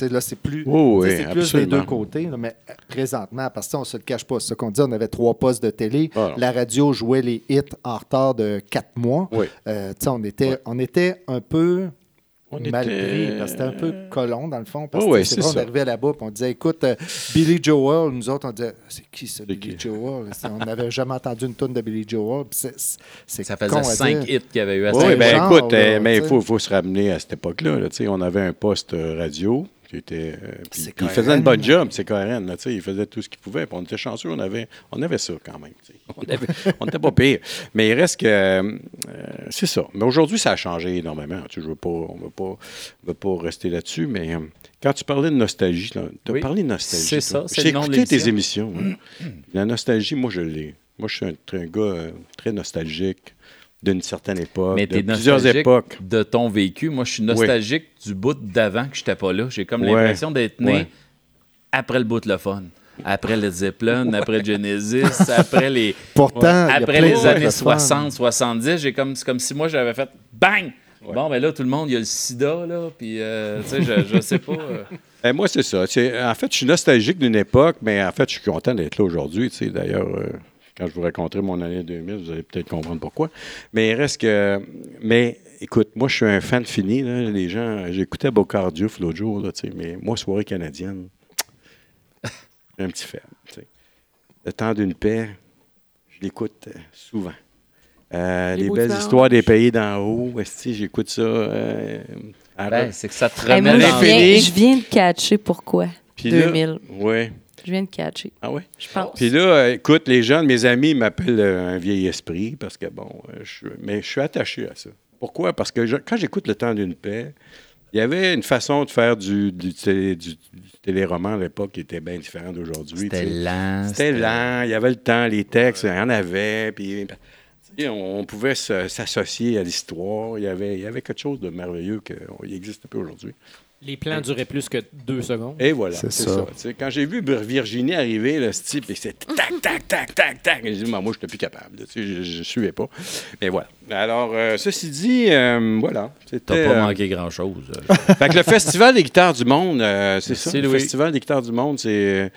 sais, là, c'est plus, Oh, oui, c'est plus des deux côtés. là, mais présentement, parce que on se le cache pas. C'est ça qu'on dit. On avait trois postes de télé. Ah, la radio jouait les hits en retard de quatre mois. Oui. Euh, on, était, on était un peu On mal était- pris, parce que c'était un peu colon, dans le fond. Parce Ouais, que ouais, c'est on arrivait là-bas, on disait, écoute, euh, Billy Joel, nous autres, on disait, c'est qui ça, C'est Billy qui? Joel? On n'avait jamais entendu une tonne de Billy Joel. c'est- Ça faisait cinq hits qu'il y avait eu à Oui, Saint-Jean. ben genre, écoute, là, euh, mais il faut, faut se ramener à cette époque-là. là, on avait un poste euh, radio était. euh, puis- C'est puis il faisait une bonne job, c'est KRN. Là, il faisait tout ce qu'il pouvait. puis on était chanceux, on avait, on avait ça quand même. On n'était pas pire. Mais il reste que. euh, c'est ça. Mais aujourd'hui, ça a changé énormément. Tu sais, je veux pas, on ne veut pas rester là-dessus, mais. euh, quand tu parlais de nostalgie, tu as Oui. parlé de nostalgie. C'est ça, c'est J'ai écouté tes émissions. hein. La nostalgie, moi, je l'ai. Moi, je suis un, gars euh, très nostalgique d'une certaine époque, Mais de plusieurs époques. de ton vécu. Moi, je suis nostalgique du bout d'avant que j'étais pas là. J'ai comme Ouais. l'impression d'être né Ouais. après le bout de le fun. Après le Zeppelin, après Genesis, après les, Pourtant, après les années fun. 60, 70. J'ai comme, c'est comme si moi, j'avais fait bang! Bon, ben là, tout le monde, il y a le sida, là, puis, euh, tu sais, je, je sais pas. euh, Ben, moi, c'est ça. En fait, je suis nostalgique d'une époque, mais en fait, je suis content d'être là aujourd'hui. tu sais. D'ailleurs, euh, quand je vous raconterai mon année 2000, vous allez peut-être comprendre pourquoi. Mais il reste que. Mais écoute, moi, je suis un fan fini. là. Les gens. J'écoutais Bocard Diouf l'autre jour, là, tu sais, mais moi, soirée canadienne, j'ai un petit sais. Le temps d'une paix, je l'écoute euh, souvent. Euh, Les belles histoires des pays d'en haut, esti, j'écoute ça. euh, à ben, c'est que ça te Hey, moi, remet je viens, l'infini. je viens de catcher pourquoi. Puis là- 2000. Ouais. Je viens de catcher. Ah ouais? Je pense. Puis là, euh, écoute, les gens de mes amis m'appellent euh, un vieil esprit parce que, bon, euh, je, suis- mais je suis attaché à ça. Pourquoi? Parce que je- quand j'écoute Le temps d'une paix, il y avait une façon de faire du, du, télé- du- du téléroman à l'époque qui était bien différente d'aujourd'hui. C'était lent. C'était lent, il y avait le temps, les textes, il y en avait, puis on, pouvait s'associer à l'histoire. Il y, avait, il y avait quelque chose de merveilleux qui n'existe pas aujourd'hui. Les plans duraient plus que deux secondes. Et voilà, C'est ça. ça. Tu sais, quand j'ai vu Virginie arriver, le style, et c'est tac, tac, tac, tac, tac, j'ai dit, moi, je n'étais plus capable. là, tu sais, je ne suivais pas. Mais voilà. Alors, euh, ceci dit, euh, voilà. T'as C'était, pas euh, manqué grand-chose. fait que le Festival des guitares du monde, euh, c'est ça. Le. Festival des guitares du monde, c'est,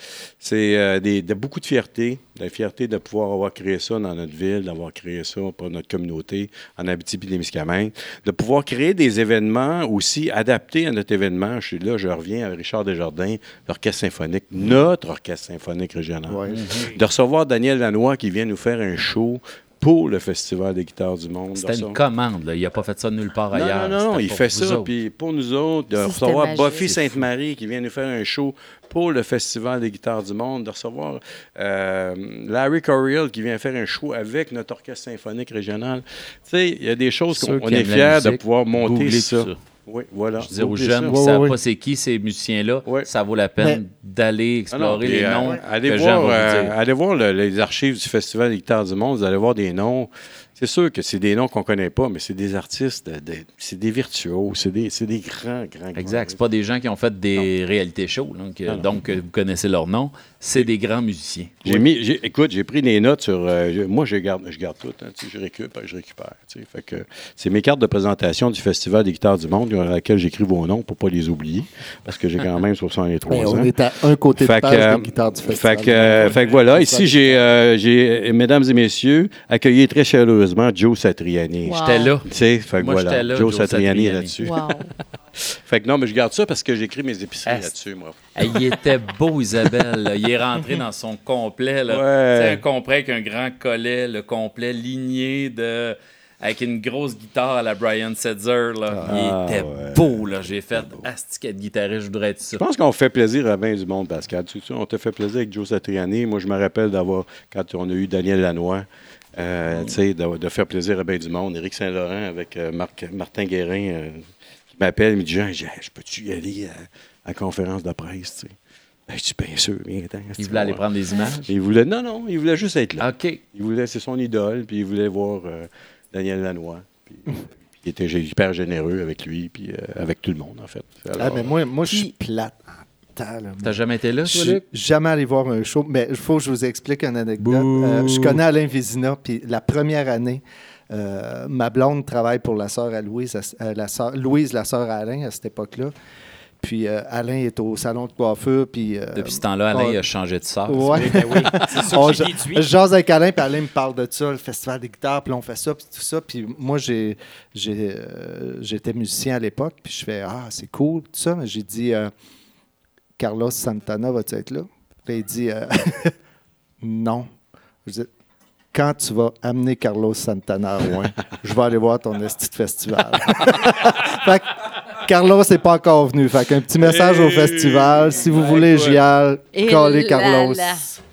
euh, des- de beaucoup de fierté. La fierté de pouvoir avoir créé ça dans notre ville, d'avoir créé ça pour notre communauté en Abitibi-Témiscamingue, de pouvoir créer des événements aussi adaptés à notre événement. Je suis là, je reviens à Richard Desjardins, l'Orchestre symphonique, notre Orchestre symphonique régional. Ouais. De recevoir Daniel Lanois qui vient nous faire un show pour le Festival des guitares du monde. De C'était une commande. Là. Il n'a pas fait ça nulle part non, ailleurs. non, non, non, il fait ça. Puis pour nous autres, de recevoir magique. Buffy Sainte-Marie qui vient nous faire un show pour le Festival des guitares du monde, de recevoir euh, Larry Coryell qui vient faire un show avec notre orchestre symphonique régional. Tu sais, il y a des choses qu'on est fiers de pouvoir monter ça. ça. Oui, voilà. Je veux dire aux jeunes ça. qui ne savent pas c'est qui ces musiciens-là, ça vaut la peine Mais- d'aller Ah non, explorer les euh, noms allez que Jean voir, euh, allez voir le- les archives du Festival des guitares du monde. Vous allez voir des noms. C'est sûr que c'est des noms qu'on connaît pas, mais c'est des artistes, de- de- c'est des virtuoses, c'est des, c'est des grands, grands, grands. Exact. C'est pas des gens qui ont fait des réalités shows, donc, euh, Non, non. donc euh, vous connaissez leur nom. C'est des grands musiciens. J'ai mis, j'ai- écoute, j'ai pris des notes sur. euh, moi, je garde, je garde tout. hein, je récupère, je récupère. Fait que c'est mes cartes de présentation du Festival des guitares du monde, dans laquelle j'écris vos noms pour pas les oublier, parce que j'ai quand même 63 Ben, ans. on est à un côté Fait de que, page euh, des guitares du festival. Fait que, euh, fait que voilà, ici, j'ai, euh, j'ai, mesdames et messieurs, accueilli très chaleureusement Joe Satriani. Wow. J'étais là. Tu sais, fait que Moi, voilà, j'étais là, Joe, Joe Satriani, Satriani. là-dessus. Wow. Fait que non, mais je garde ça parce que j'écris mes épiceries là-dessus, moi. Il était beau, Isabelle. là. Il est rentré dans son complet. Là. Ouais. C'est un complet avec un grand collet, le complet ligné de. Avec une grosse guitare à la Brian Setzer. Là. Ah, il était ouais. beau. Là. J'ai fait Asti, quel guitariste, je voudrais être ça. Je pense qu'on fait plaisir à bien du monde, Pascal. Tu sais, on te fait plaisir avec Joe Satriani. Moi, je me rappelle d'avoir, quand on a eu Daniel Lanois, euh, sais, de, de faire plaisir à bien du monde. Éric Saint-Laurent avec euh, Marc- Martin Guérin euh, m'appelle, il me dit Jean, je peux-tu y aller à, à la conférence de presse, tu sais? Ben, je dis, bien sûr, viens-t'en. Il voulait aller prendre des images? Il voulait, non, non, il voulait juste être là. OK. Il voulait, c'est son idole, puis il voulait voir euh, Daniel Lanois. Puis, puis il était hyper généreux avec lui, puis euh, avec tout le monde, en fait. Ah, mais moi, moi je suis plate en temps. là. T'as jamais été là, Je toi, suis Luc? jamais allé voir un show, mais il faut que je vous explique une anecdote. Euh, je connais Alain Vézina, puis la première année, euh, ma blonde travaille pour la sœur à Louise, à- euh, la sœur- Louise, la sœur à Alain, à cette époque-là. Puis euh, Alain est au salon de coiffure. Puis, euh, Depuis ce temps-là, Alain on- a changé de sort. Ouais. Ben oui, c'est suite. jase avec Alain, puis Alain me parle de ça, le festival des guitares, puis on fait ça, puis tout ça. Puis moi, j'ai, j'ai, euh, j'étais musicien à l'époque, puis je fais Ah, c'est cool, tout ça. Mais j'ai dit euh, Carlos Santana va-tu être là? Puis il dit euh, Non. Je dis Quand tu vas amener Carlos Santana à Rouen, je vais aller voir ton esti de festival. fait que Carlos n'est pas encore venu. Fait qu'un petit message au festival. Si vous voulez, j'y aille. Collez Carlos.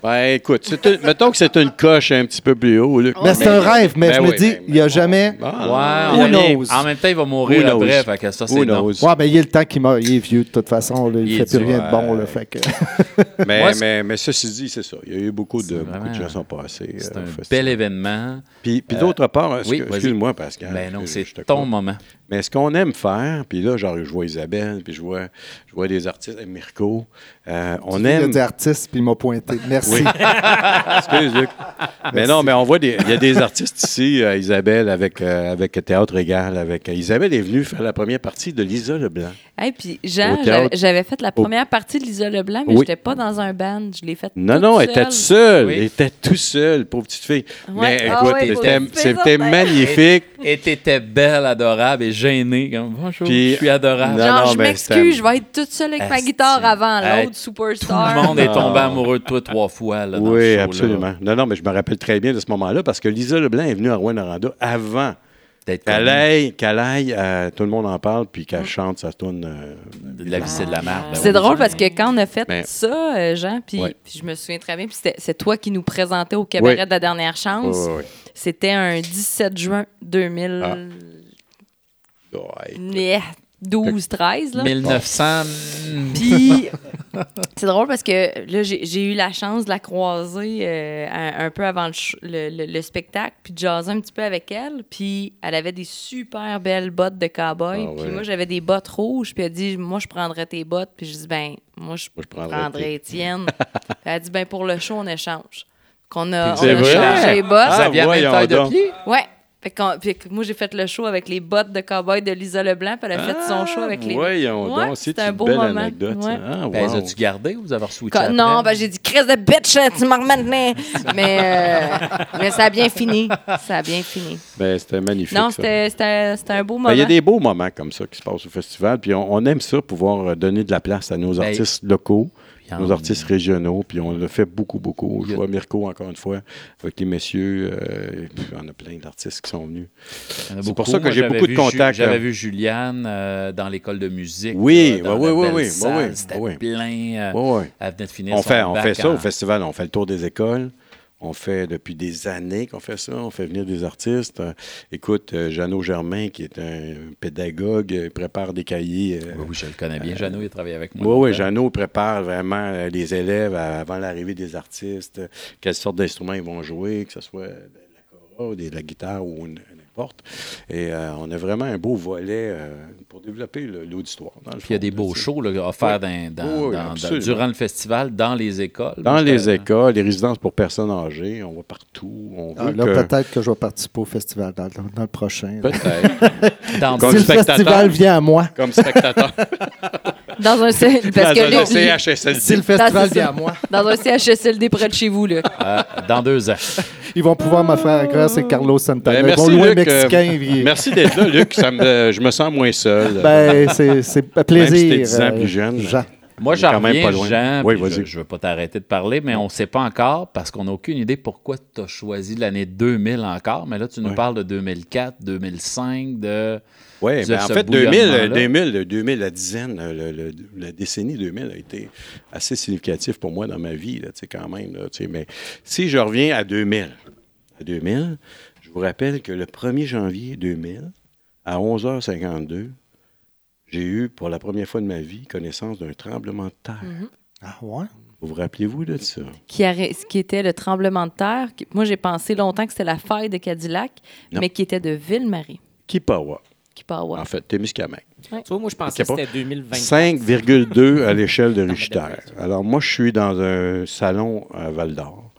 Ben, écoute, une- mettons que c'est une coche un petit peu plus haut, Luc. Mais c'est un rêve, mais Ben je me dis, ben, il n'y a jamais. Ah, Ouais, Who knows? En même temps, il va mourir après. Fait que ça, c'est non. knows? Ouais, ben il y a le temps qu'il meurt. Il est vieux, de toute façon. là, il ne fait plus rien de bon. Là, fait que... Mais, Moi, c'est- mais, mais ceci dit, c'est ça. Il y a eu beaucoup de, beaucoup de gens qui sont passés. C'est euh, un festival. bel événement. Puis, puis d'autre part, oui, que- vas-y. excuse-moi, Pascal. Ben non, c'est ton moment. Mais ce qu'on aime faire, puis là, genre, je vois Isabelle, puis je vois, je vois des artistes, Mirko, euh, on Il y a aime... des artistes, puis il m'a pointé. Merci. Oui. Excuse, Luc. Mais non, mais on voit des, il y a des artistes ici, euh, Isabelle, avec, euh, avec Théâtre Égal. Avec, euh, Isabelle est venue faire la première partie de Lisa Leblanc. Hey, puis Jean, j'avais- fait la première partie de Lisa Leblanc, mais Oui. j'étais pas dans un band. Je l'ai fait Non, toute non, elle était seule. toute seule. Oui. Elle était tout seule, pauvre petite fille. Ouais. Mais Ah écoute, ouais, c'était- magnifique. Et t'étais belle, adorable et gênée. Comme, Bonjour, Puis- je suis adorable. Non, Genre, non, je m'excuse, je vais être toute seule avec ma guitare avant l'autre Tout superstar. le monde est Ah. tombé amoureux de toi trois fois. Là, dans Oui, absolument. Non, non, mais je me rappelle très bien de ce moment-là parce que Lisa Leblanc est venue à Rouen-Noranda avant qu'elle aille, qu'elle aille, euh, tout le monde en parle, puis Mm. qu'elle chante sa euh, De la vie, c'est de la merde. Ben C'est oui. drôle parce que quand on a fait ça, euh, Jean, puis Ouais. je me souviens très bien, puis c'était- c'est toi qui nous présentais au cabaret Oui. de la dernière chance. ouais. C'était un 17 juin 2000. Ouais. 12-13. là. 1900. Puis, c'est drôle parce que là, j'ai eu la chance de la croiser euh, un, un peu avant le, le- le- le spectacle, puis de jaser un petit peu avec elle. Puis, elle avait des super belles bottes de cowboy. Ah ouais. Puis, moi, j'avais des bottes rouges. Puis, elle dit Moi, je prendrais tes bottes. Puis, je dis Ben, moi, je, Moi, je prendrais Étienne. Puis, elle dit Ben, pour le show, on échange. Qu'on a, on a changé les bottes. Ça vient à taille de pied? Ouais. Fait qu'on- puis que moi, j'ai fait le show avec les bottes de cowboy de Lisa Leblanc, puis elle a fait son show avec les. Voyons Ouais, donc, c'est c'était un une beau belle moment. anecdote. ça. Ouais. Ah, Ben, wow. as-tu gardé ou vous avez Quand- après? non, ben j'ai dit Chris de bitch, tu m'en remets maintenant. mais, euh, mais ça a bien fini. Ça a bien fini. Ben, c'était magnifique. Non, c'était- c'était un beau moment. Il y a des beaux moments comme ça qui se passent au festival, puis on, on aime ça, pouvoir euh, donner de la place à nos Ben, artistes locaux, Nos artistes régionaux, puis on le fait beaucoup, beaucoup. Je a- vois Mirko, encore une fois, avec les messieurs, euh, et puis on a plein d'artistes qui sont venus. C'est pour ça que j'ai beaucoup de contacts, J'avais là. vu Juliane euh, dans l'école de musique. Oui, là, oui, oui, oui, oui, C'était oui. plein. euh. Elle venait de finir On son fait, on fait ça au festival, on fait le tour des écoles. On fait depuis des années qu'on fait ça. On fait venir des artistes. Euh, écoute, euh, Jeannot Germain, qui est un pédagogue, euh, prépare des cahiers. Oui, oui, je le connais bien. Jeannot, il a travaillé avec moi. Oui, oui. Jeannot prépare vraiment les élèves avant l'arrivée des artistes, quelles sortes d'instruments ils vont jouer, que ce soit de la cora ou de la guitare ou n- Et euh, on a vraiment un beau volet euh, pour développer l'auditoire. Puis il y a des beaux shows là, offerts Oui. dans- dans- Oui, oui, dans- dans- absolument. durant le festival, dans les écoles. Dans les écoles, les résidences pour personnes âgées, on va partout. On Ah, veut là, que... peut-être que je vais participer au festival dans, dans- dans le prochain. Peut-être. Si le spectateur. festival vient à moi. Comme spectateur. Dans un, C- parce Dans que un là, CHSLD. Le festival à moi, dans un CHSLD près de chez vous, là. euh, dans deux ans. ils vont pouvoir me faire grâce c'est Carlos Santana. Ben, ils vont merci, louer Luc, Mexicain. euh, Merci d'être là, Luc. Ça me- je me sens moins seul. Ben, c'est c'est un plaisir. Même si t'es 10 ans euh, plus jeune. Jean. Moi, j'en reviens, pas loin. Jean, Oui, je, je veux pas t'arrêter de parler, mais on ne sait pas encore parce qu'on n'a aucune idée pourquoi tu as choisi l'année 2000 encore. Mais là, tu nous parles de 2004, 2005, de... Oui, de ben, en fait, 2000, bouillonnement-là. 2000, 2000, la dizaine, le- le- la décennie 2000 a été assez significatif pour moi dans ma vie, là, tu sais, quand même. là, mais si je reviens à 2000, à 2000, je vous rappelle que le 1er janvier 2000, à 11h52, j'ai eu, pour la première fois de ma vie, connaissance d'un tremblement de terre. Ah ouais? Vous vous rappelez-vous de ça? Qui, a- ce qui était le tremblement de terre. qui- moi, j'ai pensé longtemps que c'était la faille de Cadillac, Non. mais qui était de Ville-Marie. Kipawa, Qui part en fait, Témiscamingue. Tu vois, moi, je pensais que c'était 2020. 5,2 à l'échelle de Richter. Alors, moi, je suis dans un salon à Val d'Or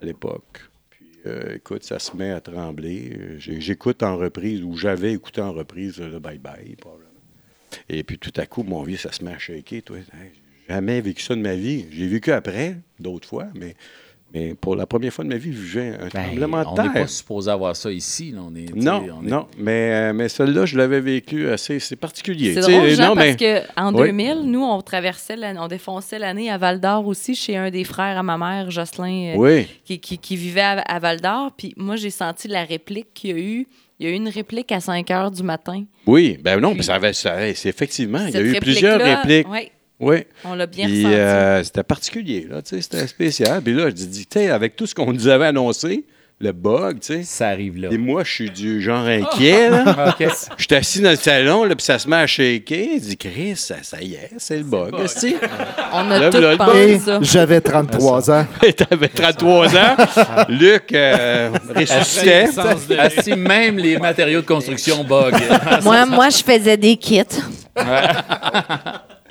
à l'époque. Puis, euh, écoute, ça se met à trembler. J'écoute en reprise, ou j'avais écouté en reprise le Bye Bye, probablement. Et puis tout à coup, mon vieux, ça se met à shaker. Toi. Jamais vécu ça de ma vie. J'ai vécu après, d'autres fois, mais, mais pour la première fois de ma vie, j'ai un Ben, tremblement de on n'est terre. pas supposé avoir ça ici. là. On est, Non, on est- non, mais, euh, mais celle-là, je l'avais vécu assez. C'est particulier. C'est drôle, Jean, non, parce mais- qu'en Oui. 2000, nous, on traversait, l'année- on défonçait l'année à Val d'Or aussi, chez un des frères à ma mère, Jocelyn, euh, Oui. qui, qui- qui vivait à, à Val d'Or. Puis moi, j'ai senti la réplique qu'il y a eu. Il y a eu une réplique à 5 heures du matin. Oui, ben non, Puis- mais ça avait, ça avait- c'est effectivement, il y a eu plusieurs répliques. Oui, Oui. on l'a bien Puis ressenti. euh, c'était particulier, là, tu sais, c'était spécial. Puis là, je dis, tu sais, avec tout ce qu'on nous avait annoncé, le bug, tu sais. Ça arrive là. Et moi, je suis du genre inquiet, là. OK. Je suis assis dans le salon, là, puis ça se met à shaker. Je dis, Chris, ça, ça y est, c'est le bug. tu sais. on a là, tout là, le pensé ça. j'avais 33 ans. T'avais 33 ans. Luc euh, ressuscitait. Si même les matériaux de construction bug. moi, moi, je faisais des kits.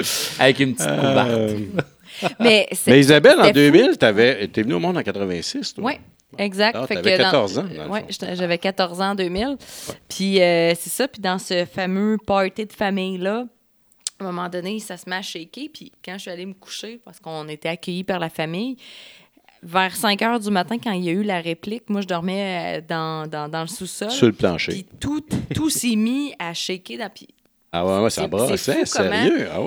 Avec une petite couverte. Euh, Mais, c'est- mais Isabelle, en c'était fou. 2000, t'avais- t'es venue au monde en 86, toi. Oui, exact. Ah, Fait t'avais que dans- 14 ans, dans j'étais- j'avais 14 ans en 2000. Puis euh, c'est ça. Puis dans ce fameux party de famille-là, à un moment donné, ça se met à shaker. Puis quand je suis allée me coucher, parce qu'on était accueillis par la famille, vers 5 heures du matin, quand il y a eu la réplique, moi, je dormais euh, dans, dans, dans le sous-sol. Sur le plancher. Puis tout, tout s'est mis à shaker. Dans, puis Ah ouais, ouais, ça c'est- brassait, c'est fou comment- sérieux. Ah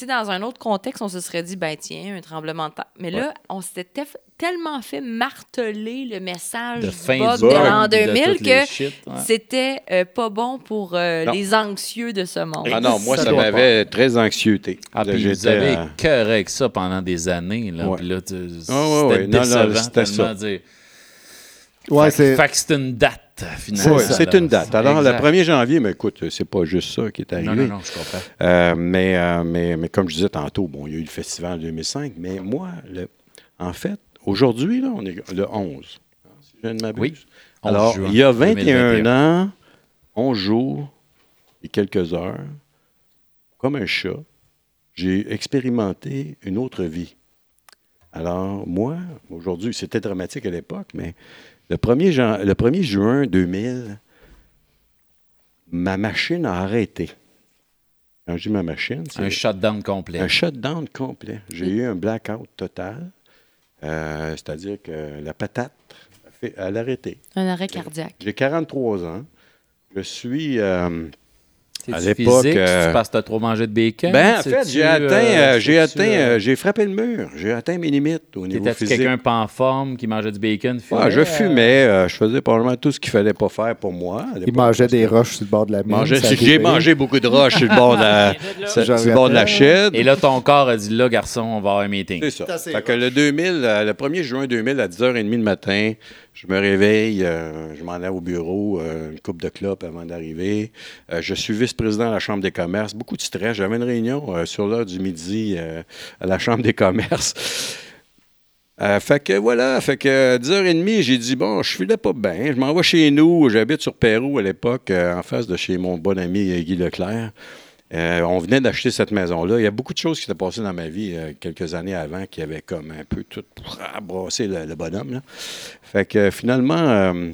sais, dans un autre contexte, on se serait dit, ben tiens, un tremblement de terre. Mais là, on s'était tef- tellement fait marteler le message De du fin bug de l'an de 2000 toutes les que shit, ouais. c'était euh, pas bon pour euh, les anxieux de ce monde. Ah non, moi, Ça m'avait très anxiété. Ah, puis vous j'étais, avez euh, avec ça pendant des années. Là, Ouais. Puis là, tu- ouais, c'était ouais. Non, non, décevant c'était ça. dire. Ouais, Fait- c'est. Fait que c'est une date, finalement. Oui, c'est une date. Alors, Exact. le 1er janvier, mais écoute, c'est pas juste ça qui est arrivé. Non, non, non, je comprends. Euh, mais, euh, mais, mais comme je disais tantôt, bon, il y a eu le festival en 2005, mais moi, le, en fait, aujourd'hui, là, on est le 11. hein, Si je ne m'abuse. Oui, 11 Alors, juin il y a 21 2021. ans, 11 jours et quelques heures, comme un chat, j'ai expérimenté une autre vie. Alors, moi, aujourd'hui, c'était dramatique à l'époque, mais le 1er, jan- le 1er juin 2000, ma machine a arrêté. Quand je dis ma machine, c'est Un shutdown complet. un shutdown complet. J'ai eu un blackout total. Euh, C'est-à-dire que la patate, a fait- elle a arrêté. Un arrêt cardiaque. J'ai 43 ans. Je suis. euh, C'est à l'époque, euh, parce que tu as trop mangé de bacon? ben, en fait, j'ai euh, atteint, euh, j'ai c'est-tu, atteint, euh, euh, j'ai frappé le mur. J'ai atteint mes limites au niveau T'étais-tu physique. quelqu'un pas en forme qui mangeait du bacon? fumait, Ouais, je euh, fumais, euh, je faisais probablement tout ce qu'il fallait pas faire pour moi. Il mangeait des roches sur le bord de la mine. J'ai mangé beaucoup de roches sur le bord de la, sur J'en le bord de la rappelle. chaîne. Et là, ton corps a dit, là, garçon, on va avoir un meeting. C'est ça. Fait que le 2000, euh, le 1er juin 2000, à 10h30 le matin, je me réveille, euh, je m'en vais au bureau, euh, une coupe de clopes avant d'arriver. Euh, je suis vice-président de la Chambre des commerces. Beaucoup de stress. J'avais une réunion sur l'heure du midi à la Chambre des commerces. Fait que voilà, fait que 10h30, j'ai dit, bon, je filais pas bien. Je m'en vais chez nous. J'habite sur Pérou à l'époque, en face de chez mon bon ami Guy Leclerc. Euh, on venait d'acheter cette maison-là. Il y a beaucoup de choses qui s'étaient passées dans ma vie euh, quelques années avant qui avaient comme un peu tout brassé le, le bonhomme. Fait que finalement, euh,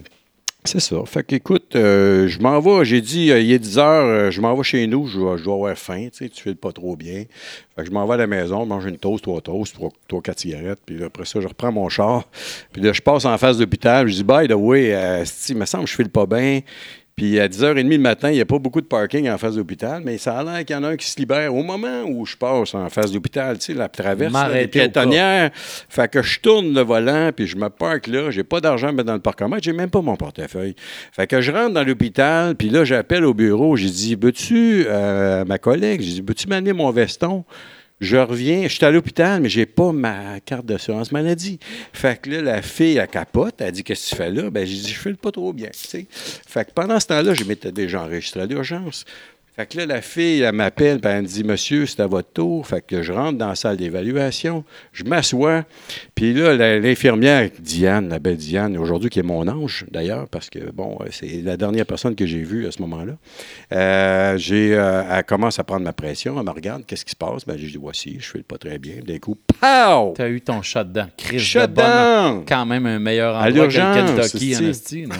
c'est ça. Fait que écoute, je m'en vais. J'ai dit, il est 10 heures, je m'en vais chez nous. Je, dois- avoir faim. Tu sais, tu files pas trop bien. Fait que je m'en vais à la maison, mange une toast, trois toasts, trois, trois, quatre cigarettes. Puis après ça, je reprends mon char. Puis là, je passe en face de l'hôpital. Je dis, by the way, il me semble que je file pas bien. Puis à 10h30 le matin, il n'y a pas beaucoup de parking en face de l'hôpital, mais ça a l'air qu'il y en a un qui se libère au moment où je passe en face de l'hôpital, tu sais, la traverse, les piétonnières. Fait que je tourne le volant, puis je me parque là. J'ai pas d'argent à mettre dans le parcomètre, j'ai même pas mon portefeuille. Fait que je rentre dans l'hôpital, puis là, j'appelle au bureau. J'ai dit, veux-tu, euh, ma collègue, j'ai dit, veux-tu m'amener mon veston? Je reviens, je suis à l'hôpital, mais j'ai pas ma carte d'assurance maladie. Fait que là, la fille, elle capote, elle dit Qu'est-ce que tu fais là? Ben, j'ai dit, je fais pas trop bien. Fait que pendant ce temps-là, je m'étais déjà enregistré à l'urgence. Fait que là, la fille, elle m'appelle, puis elle me dit Monsieur, c'est à votre tour. Fait que je rentre dans la salle d'évaluation, je m'assois, puis là, l'infirmière, Diane, la belle Diane, aujourd'hui qui est mon ange, d'ailleurs, parce que, bon, euh, c'est la dernière personne que j'ai vue à ce moment-là. Euh, j'ai, euh, elle commence à prendre ma pression, elle me regarde, qu'est-ce qui se passe? Ben, j'ai dit Voici, je fais pas très bien. D'un coup, pow! T'as eu ton shutdown. Chris de Shut bonne- down! Quand même un meilleur À endroit que le l'urgence, Kentucky en?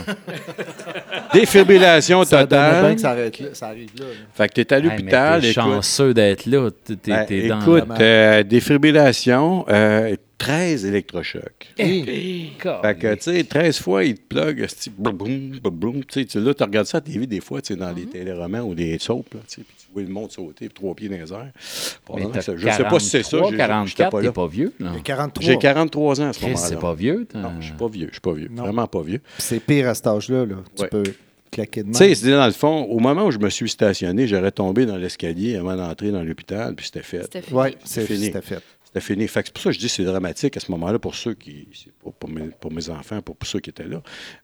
Défibrillation Ça donnerait bien totale. que ça, arrête là, ça arrive là. là. Fait que t'es à Hey, mais l'hôpital. t'es écoute. chanceux d'être là. T'es, t'es- Ben, t'es dans écoute, la- euh, défibrillation, euh, 13 électrochocs. Eh, Fait que, tu sais, 13 fois, il te plug, esti, boum, boum, boum, boum. Tu sais, tu- là, tu regardes ça à TV des fois, tu sais, dans les téléromans ou des soaps, là, tu sais, puis tu vois le monde sauter, trois pieds dans les airs. Pendant ça- je sais pas si c'est ça. 43, j'ai- j'étais 44, pas là. pas vieux. là. Il y a 43. J'ai 43 ans à ce moment-là. c'est pas vieux. t'as- Non, je suis pas vieux, je suis pas vieux. Non. Vraiment pas vieux. C'est pire à cet âge-là. Là. Tu Ouais. peux claquer de main. Tu sais, c'est dans le fond, au moment où je me suis stationné, j'aurais tombé dans l'escalier avant d'entrer dans l'hôpital, puis c'était fait. C'était fini. Oui, c'est fini. c'était fait. C'était fini. Fait que c'est pour ça que je dis que c'est dramatique à ce moment-là pour ceux qui. Pour mes, pour mes enfants, pour ceux qui étaient là.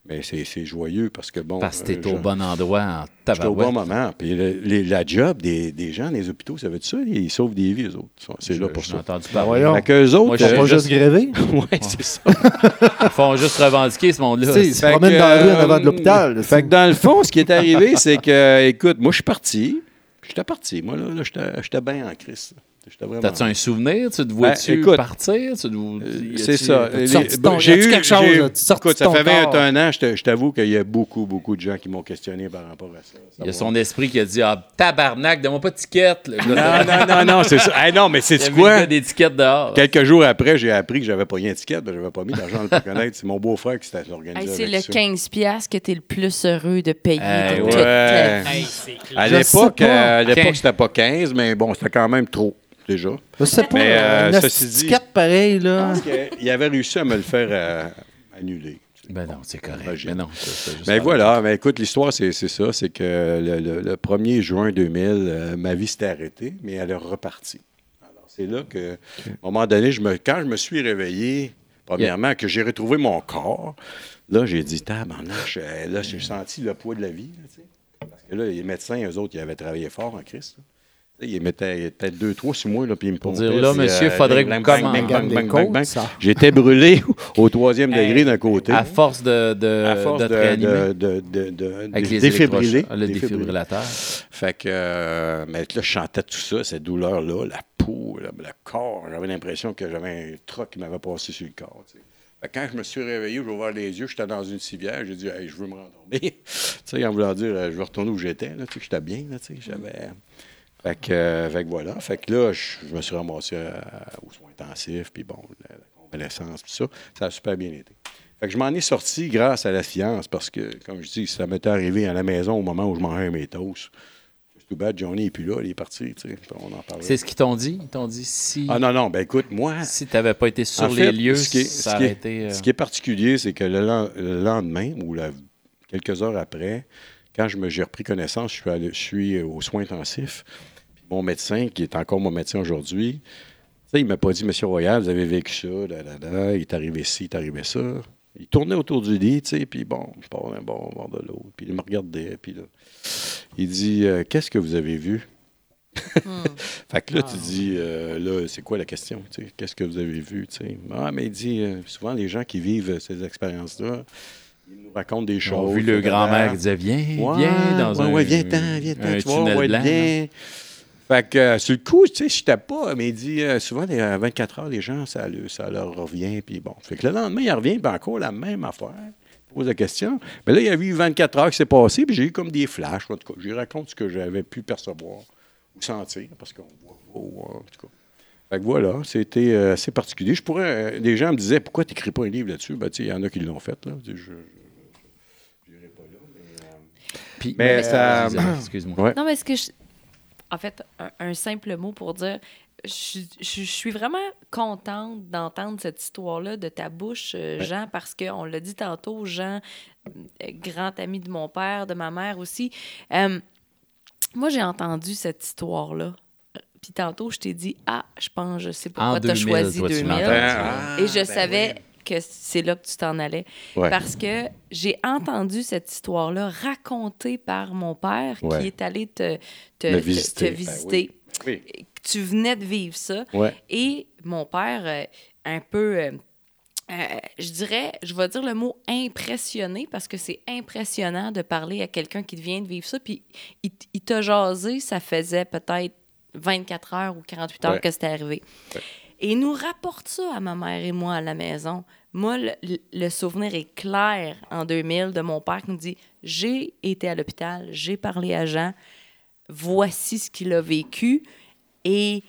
Mais c'est joyeux parce que bon. Parce que euh, t'es au je- bon endroit en au bon moment. Puis le- les- la job des, des gens dans les hôpitaux, ça veut dire ça? Ils sauvent des vies, eux autres? C'est là pour J'ai ça. entendu Ben parler. voyons. Fait qu'eux autres. Moi, Ils euh, juste grévé. ouais, c'est ça. Ils font juste revendiquer ce monde-là. ils se promènent dans la rue en euh, avant de l'hôpital. là, Fait que dans le fond, ce qui est arrivé, c'est que, écoute, moi, je suis parti. J'étais parti. Moi, là, là, j'étais bien en crise. Vraiment. T'as-tu un souvenir? Tu te vois-tu Ben, écoute, partir? Euh, C'est ça. Ton- j'ai eu quelque chose, Écoute, ça fait corps? 21 ans, je je t'avoue qu'il y a beaucoup, beaucoup de gens qui m'ont questionné par rapport à ça. Il y a son esprit qui a dit Ah, tabarnak, donne-moi pas de ticket. Non, non, non, non, c'est ça. Hey, non, mais c'est quoi? gars des tickets dehors. Quelques jours après, j'ai appris que j'avais pas rien de ticket, ben, j'avais pas mis d'argent dans le connaître. C'est mon beau-frère qui s'était organisé. Hey, c'est le ça. 15$ piastres que t'es le plus heureux de payer de toute ta vie. À Je l'époque, euh, à c'était pas 15, mais bon, c'était quand même trop, déjà. Je sais pas. Mais, euh, une ceci dit- là. Qu'il avait réussi à me le faire euh, annuler. Ben non, c'est correct. Imagine. Mais non, pas- voilà, mais écoute, l'histoire, c'est c'est ça. C'est que le, le- le 1er juin 2000, euh, ma vie s'était arrêtée, mais elle est repartie. Alors, c'est là que, à un moment donné, je me, quand je me suis réveillé, premièrement, que j'ai retrouvé mon corps, là, j'ai dit, tabarnak, euh, là, j'ai senti le poids de la vie. là. Parce que là, les médecins, eux autres, ils avaient travaillé fort en Christ. là. Ils mettaient peut-être deux, trois sur moi, là, puis ils me Pour dire, là, monsieur, euh, faudrait que vous commenciez. J'étais brûlé au troisième degré d'un côté. À force de, de, À force de de, te réanimer de, de, de, de- avec de les défibriller. électrochocs, le défibrillateur. Fait que, euh, mais là, je chantais tout ça, cette douleur-là, la peau, le, le corps. J'avais l'impression que j'avais un truc qui m'avait passé sur le corps. quand je me suis réveillé, j'ai ouvert les yeux, j'étais dans une civière, j'ai dit, hey, je veux me rendormir. tu sais, en voulant dire, euh, je veux retourner où j'étais, là, tu sais, j'étais bien, là, tu sais, j'avais. Fait que, euh, fait que voilà. Fait que là, je, je me suis ramassé aux soins intensifs, puis bon, la, la convalescence, puis ça. Ça a super bien été. Fait que je m'en ai sorti grâce à la science, parce que, comme je dis, ça m'était arrivé à la maison au moment où je mangeais mes toasts. C'est tout bad, Johnny n'est plus là, il est parti, tu sais. On en parlait. C'est ce qu'ils t'ont dit? Ils t'ont dit si, Ah non, non, ben écoute, moi, si tu n'avais pas été sur les fait, lieux, ce qui est- ça ce qui été. euh, Ce qui est particulier, c'est que le, le lendemain, ou la- quelques heures après, quand je me, j'ai repris connaissance, je suis, allé- je suis aux soins intensifs. Mon médecin, qui est encore mon médecin aujourd'hui, il m'a pas dit, Monsieur Royal, vous avez vécu ça, là, là, là, il est arrivé ci, il est arrivé ça. Il tournait autour du lit, tu sais, puis bon, je parlais d'un bord, bord de l'autre, puis il me regardait, puis là, il dit, euh, qu'est-ce que vous avez vu? Fait que là, tu dis, euh, là, c'est quoi la question? tu sais? Qu'est-ce que vous avez vu? tu sais? Ah, mais il dit, euh, souvent, les gens qui vivent ces expériences-là, ils nous racontent des choses. ont vu le grand-mère qui disait Viens, Ouais, viens dans ouais, un. ouais, viens-t'en, viens-t'en, un tu vois, on tunnel va être blanc, bien. Fait que, euh, sur le coup, tu sais, je t'ai pas, mais il dit, euh, souvent, les, à 24 heures, les gens, ça, ça leur revient, puis bon. Fait que le lendemain, il revient, puis encore la même affaire. Il pose la question. Mais là, il y a eu 24 heures qui s'est passé, puis j'ai eu comme des flashs, en tout cas. Je raconte ce que j'avais pu percevoir ou sentir, parce qu'on voit ou, en tout cas. Fait que voilà, c'était euh, assez particulier. Je pourrais, euh, les gens me disaient, pourquoi tu n'écris pas un livre là-dessus? Ben, tu sais, il y en a qui l'ont fait, là. Je- je- pas là, mais, euh, Puis, euh, ça- Excuse-moi. Non, mais est-ce que je... En fait, un, un simple mot pour dire, je, je- je suis vraiment contente d'entendre cette histoire-là de ta bouche, euh, Jean, parce qu'on l'a dit tantôt, Jean, euh, grand ami de mon père, de ma mère aussi. Euh, moi, j'ai entendu cette histoire-là. Puis tantôt, je t'ai dit, ah, je pense, je sais pourquoi tu as 2000, choisi toi, tu 2000. l'entends. Ah, Et je ben savais que c'est là que tu t'en allais. Ouais. Parce que j'ai entendu cette histoire-là racontée par mon père Ouais. qui est allé te, te, Me te- visiter. te Ben. Oui. Tu venais de vivre ça. Ouais. Et mon père, euh, un peu, euh, euh, je dirais, je vais dire le mot impressionné parce que c'est impressionnant de parler à quelqu'un qui vient de vivre ça. Puis il, il t'a jasé, ça faisait peut-être 24 heures ou 48 heures Ouais. que c'était arrivé. Et il nous rapporte ça à ma mère et moi à la maison. Moi, le, le souvenir est clair en 2000 de mon père qui me dit J'ai été à l'hôpital, j'ai parlé à Jean, voici ce qu'il a vécu. Et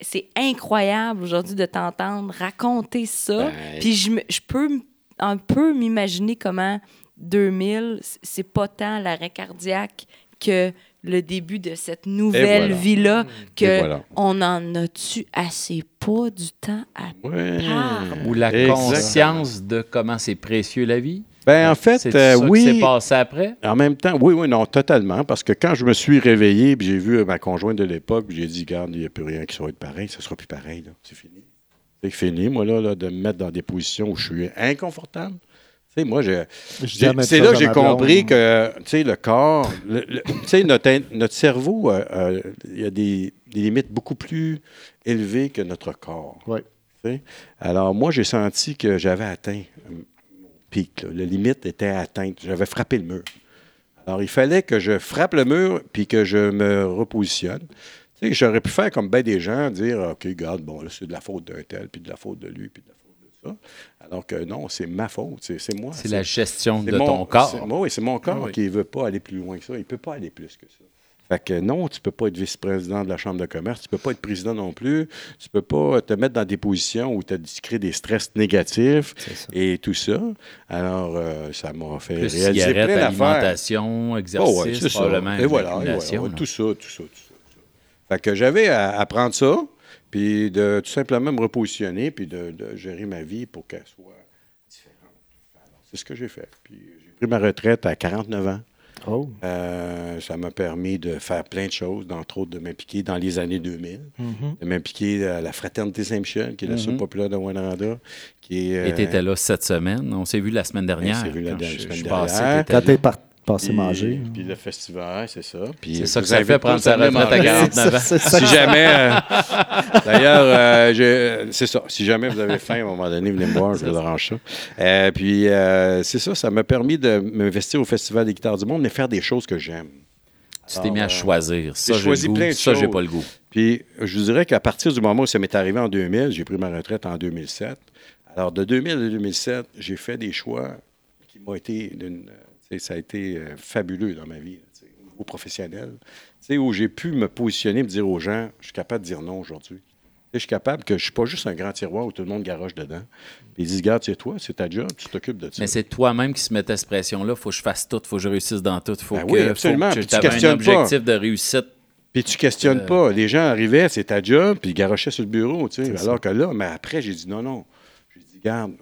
c'est incroyable aujourd'hui de t'entendre raconter ça. Ben, Puis je, je peux un peu m'imaginer comment 2000, c- c'est pas tant l'arrêt cardiaque que le début de cette nouvelle voilà. vie-là, que voilà. on en a-tu assez? Pas du temps à Ouais. Ou la Exactement. conscience de comment c'est précieux la vie? Ben, en fait, C'est euh, ça oui. s'est passé après? En même temps, oui, oui, non, totalement. Parce que quand je me suis réveillé, puis j'ai vu ma conjointe de l'époque, j'ai dit, garde, il n'y a plus rien qui soit pareil, ça sera plus pareil, là. C'est fini. C'est fini, moi, là, là, de me mettre dans des positions où je suis inconfortable. Sais, moi, j'ai- c'est là que j'ai compris que, tu sais, le corps, tu sais, notre, cerveau, euh, euh, il y a des, des limites beaucoup plus élevées que notre corps. Alors, moi, j'ai senti que j'avais atteint euh, mon pic. La limite était atteinte. J'avais frappé le mur. Alors, il fallait que je frappe le mur puis que je me repositionne. J'aurais pu faire comme bien des gens, dire OK, regarde, bon, là, c'est de la faute d'un tel, puis de la faute de lui, puis de la faute de ça. Alors que non, c'est ma faute. C'est moi. C'est la gestion de mon- ton corps. moi, oui, c'est mon corps Ah oui. qui ne veut pas aller plus loin que ça. Il ne peut pas aller plus que ça. Fait que non, tu ne peux pas être vice-président de la Chambre de commerce, tu ne peux pas être président non plus, tu ne peux pas te mettre dans des positions où tu crées des stress négatifs et tout ça. Alors, euh, ça m'a fait Plus réaliser cigarette, plein alimentation, exercice, Oh, ouais, c'est ça. probablement Et voilà, et tout ça, tout ça, tout ça. Fait que j'avais à, à prendre ça, puis de tout simplement me repositionner, puis de, de gérer ma vie pour qu'elle soit différente. C'est ce que j'ai fait. Puis j'ai pris ma retraite à 49 ans. Oh. Euh, ça m'a permis de faire plein de choses, d'entre autres de m'impliquer dans les années 2000, Mhm. de m'impliquer à la Fraternité Saint-Michel, qui est la Mhm. seule populaire de Wanaranda, qui est... euh, Et tu étais là cette semaine. On s'est vu la semaine dernière. s'est vu la semaine passé, dernière. t'étais Quand là. t'es par- puis- manger. Puis le festival, c'est ça. Puis C'est ça que vous ça fait prendre sa retraite à manger. 49 ans. Si jamais. euh, D'ailleurs, euh, c'est ça. Si jamais vous avez faim, à un moment donné, venez me voir, je vous arrange ça. Euh, puis, euh, c'est ça, ça m'a permis de m'investir au Festival des guitares du monde, mais faire des choses que j'aime. Tu t'es mis à choisir. Ça, j'ai j'ai choisi le goût. plein de Ça, j'ai pas le goût. Puis, je vous dirais qu'à partir du moment où ça m'est arrivé en 2000, j'ai pris ma retraite en 2007. Alors, de 2000 à 2007, j'ai fait des choix qui m'ont été d'une. Ça a été euh, fabuleux dans ma vie, au niveau professionnel. Où j'ai pu me positionner, me dire aux gens, je suis capable de dire non aujourd'hui. Je suis capable que je suis pas juste un grand tiroir où tout le monde garoche dedans. Puis ils disent, regarde, c'est toi, c'est ta job, tu t'occupes de ça. Mais c'est toi-même qui se mettait cette pression-là. Faut que je fasse tout, faut que je réussisse dans tout. Faut Ben que, oui, faut absolument. que Puis tu avais un pas. objectif de réussite. Puis tu questionnes Euh, pas. Les gens arrivaient, c'est ta job, puis ils garochaient sur le bureau, tu sais. C'est Alors que là, mais après, j'ai dit non, non. J'ai dit, garde,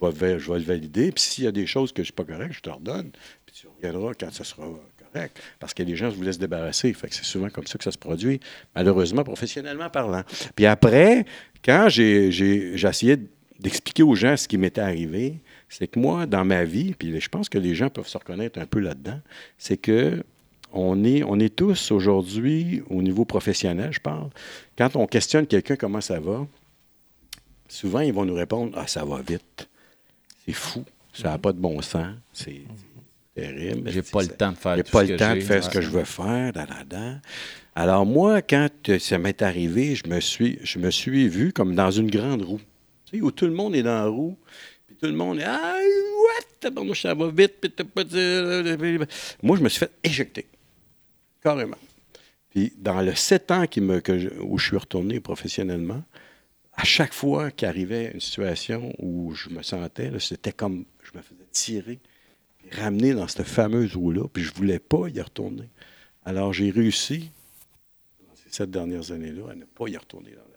je vais, le- valider, puis s'il y a des choses que je ne suis pas correct, je te redonne, puis tu reviendras quand ça sera correct. Parce que les gens voulaient se débarrasser. Fait que c'est souvent comme ça que ça se produit, malheureusement, professionnellement parlant. Puis après, quand j'ai essayé d'expliquer aux gens ce qui m'était arrivé, c'est que moi, dans ma vie, puis je pense que les gens peuvent se reconnaître un peu là-dedans, c'est que on est, on est tous aujourd'hui, au niveau professionnel, je parle, quand on questionne quelqu'un comment ça va, souvent ils vont nous répondre Ah, ça va vite. C'est fou. Ça n'a pas de bon sens. C'est terrible. J'ai pas le temps de faire J'ai pas le temps de faire ce que je veux faire. da, da, da. Alors, moi, quand euh, ça m'est arrivé, je me suis, je me suis vu comme dans une grande roue. Tu sais, où tout le monde est dans la roue. Puis tout le monde est Ah, what? Tabarnouche, ça va vite. puis pas Moi, je me suis fait éjecter. Carrément. Puis dans le sept ans qui me, que je- où je suis retourné professionnellement, à chaque fois qu'arrivait une situation où je me sentais, c'était comme je me faisais tirer, puis ramener dans cette fameuse roue-là, puis je ne voulais pas y retourner. Alors j'ai réussi, dans ces sept dernières années-là, à ne pas y retourner dans la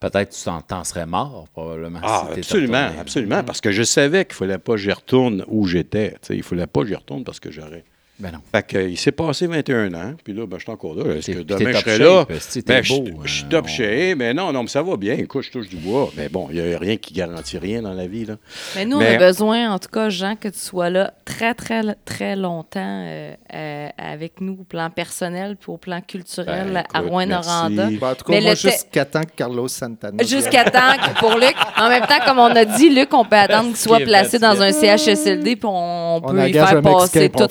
Peut-être que tu t'en serais mort, probablement. Ah, si absolument, retourné. absolument, parce que je savais qu'il ne fallait pas que j'y retourne où j'étais. Il ne fallait pas que j'y retourne parce que j'aurais. Ben non. Fait que, il s'est passé 21 ans, puis là, ben, je suis encore là. Est-ce que demain, je serai là? Ben, je, beau, je suis hein, top shape, mais non, non, mais ça va bien. Écoute, je touche du bois. Mais bon, il n'y a rien qui garantit rien dans la vie. Là. Mais nous, Mais- on a besoin, en tout cas, Jean, que tu sois là très, très, très longtemps euh, euh, avec nous au plan personnel puis au plan culturel Ben, à Rouen-Noranda. merci. Bon, en tout cas, Mais moi, jusqu'à temps que Carlos Santana. Jusqu'à temps que pour Luc, en même temps, comme on a dit, Luc, on peut attendre qu'il soit placé dans un CHSLD puis on, On peut y faire passer tout.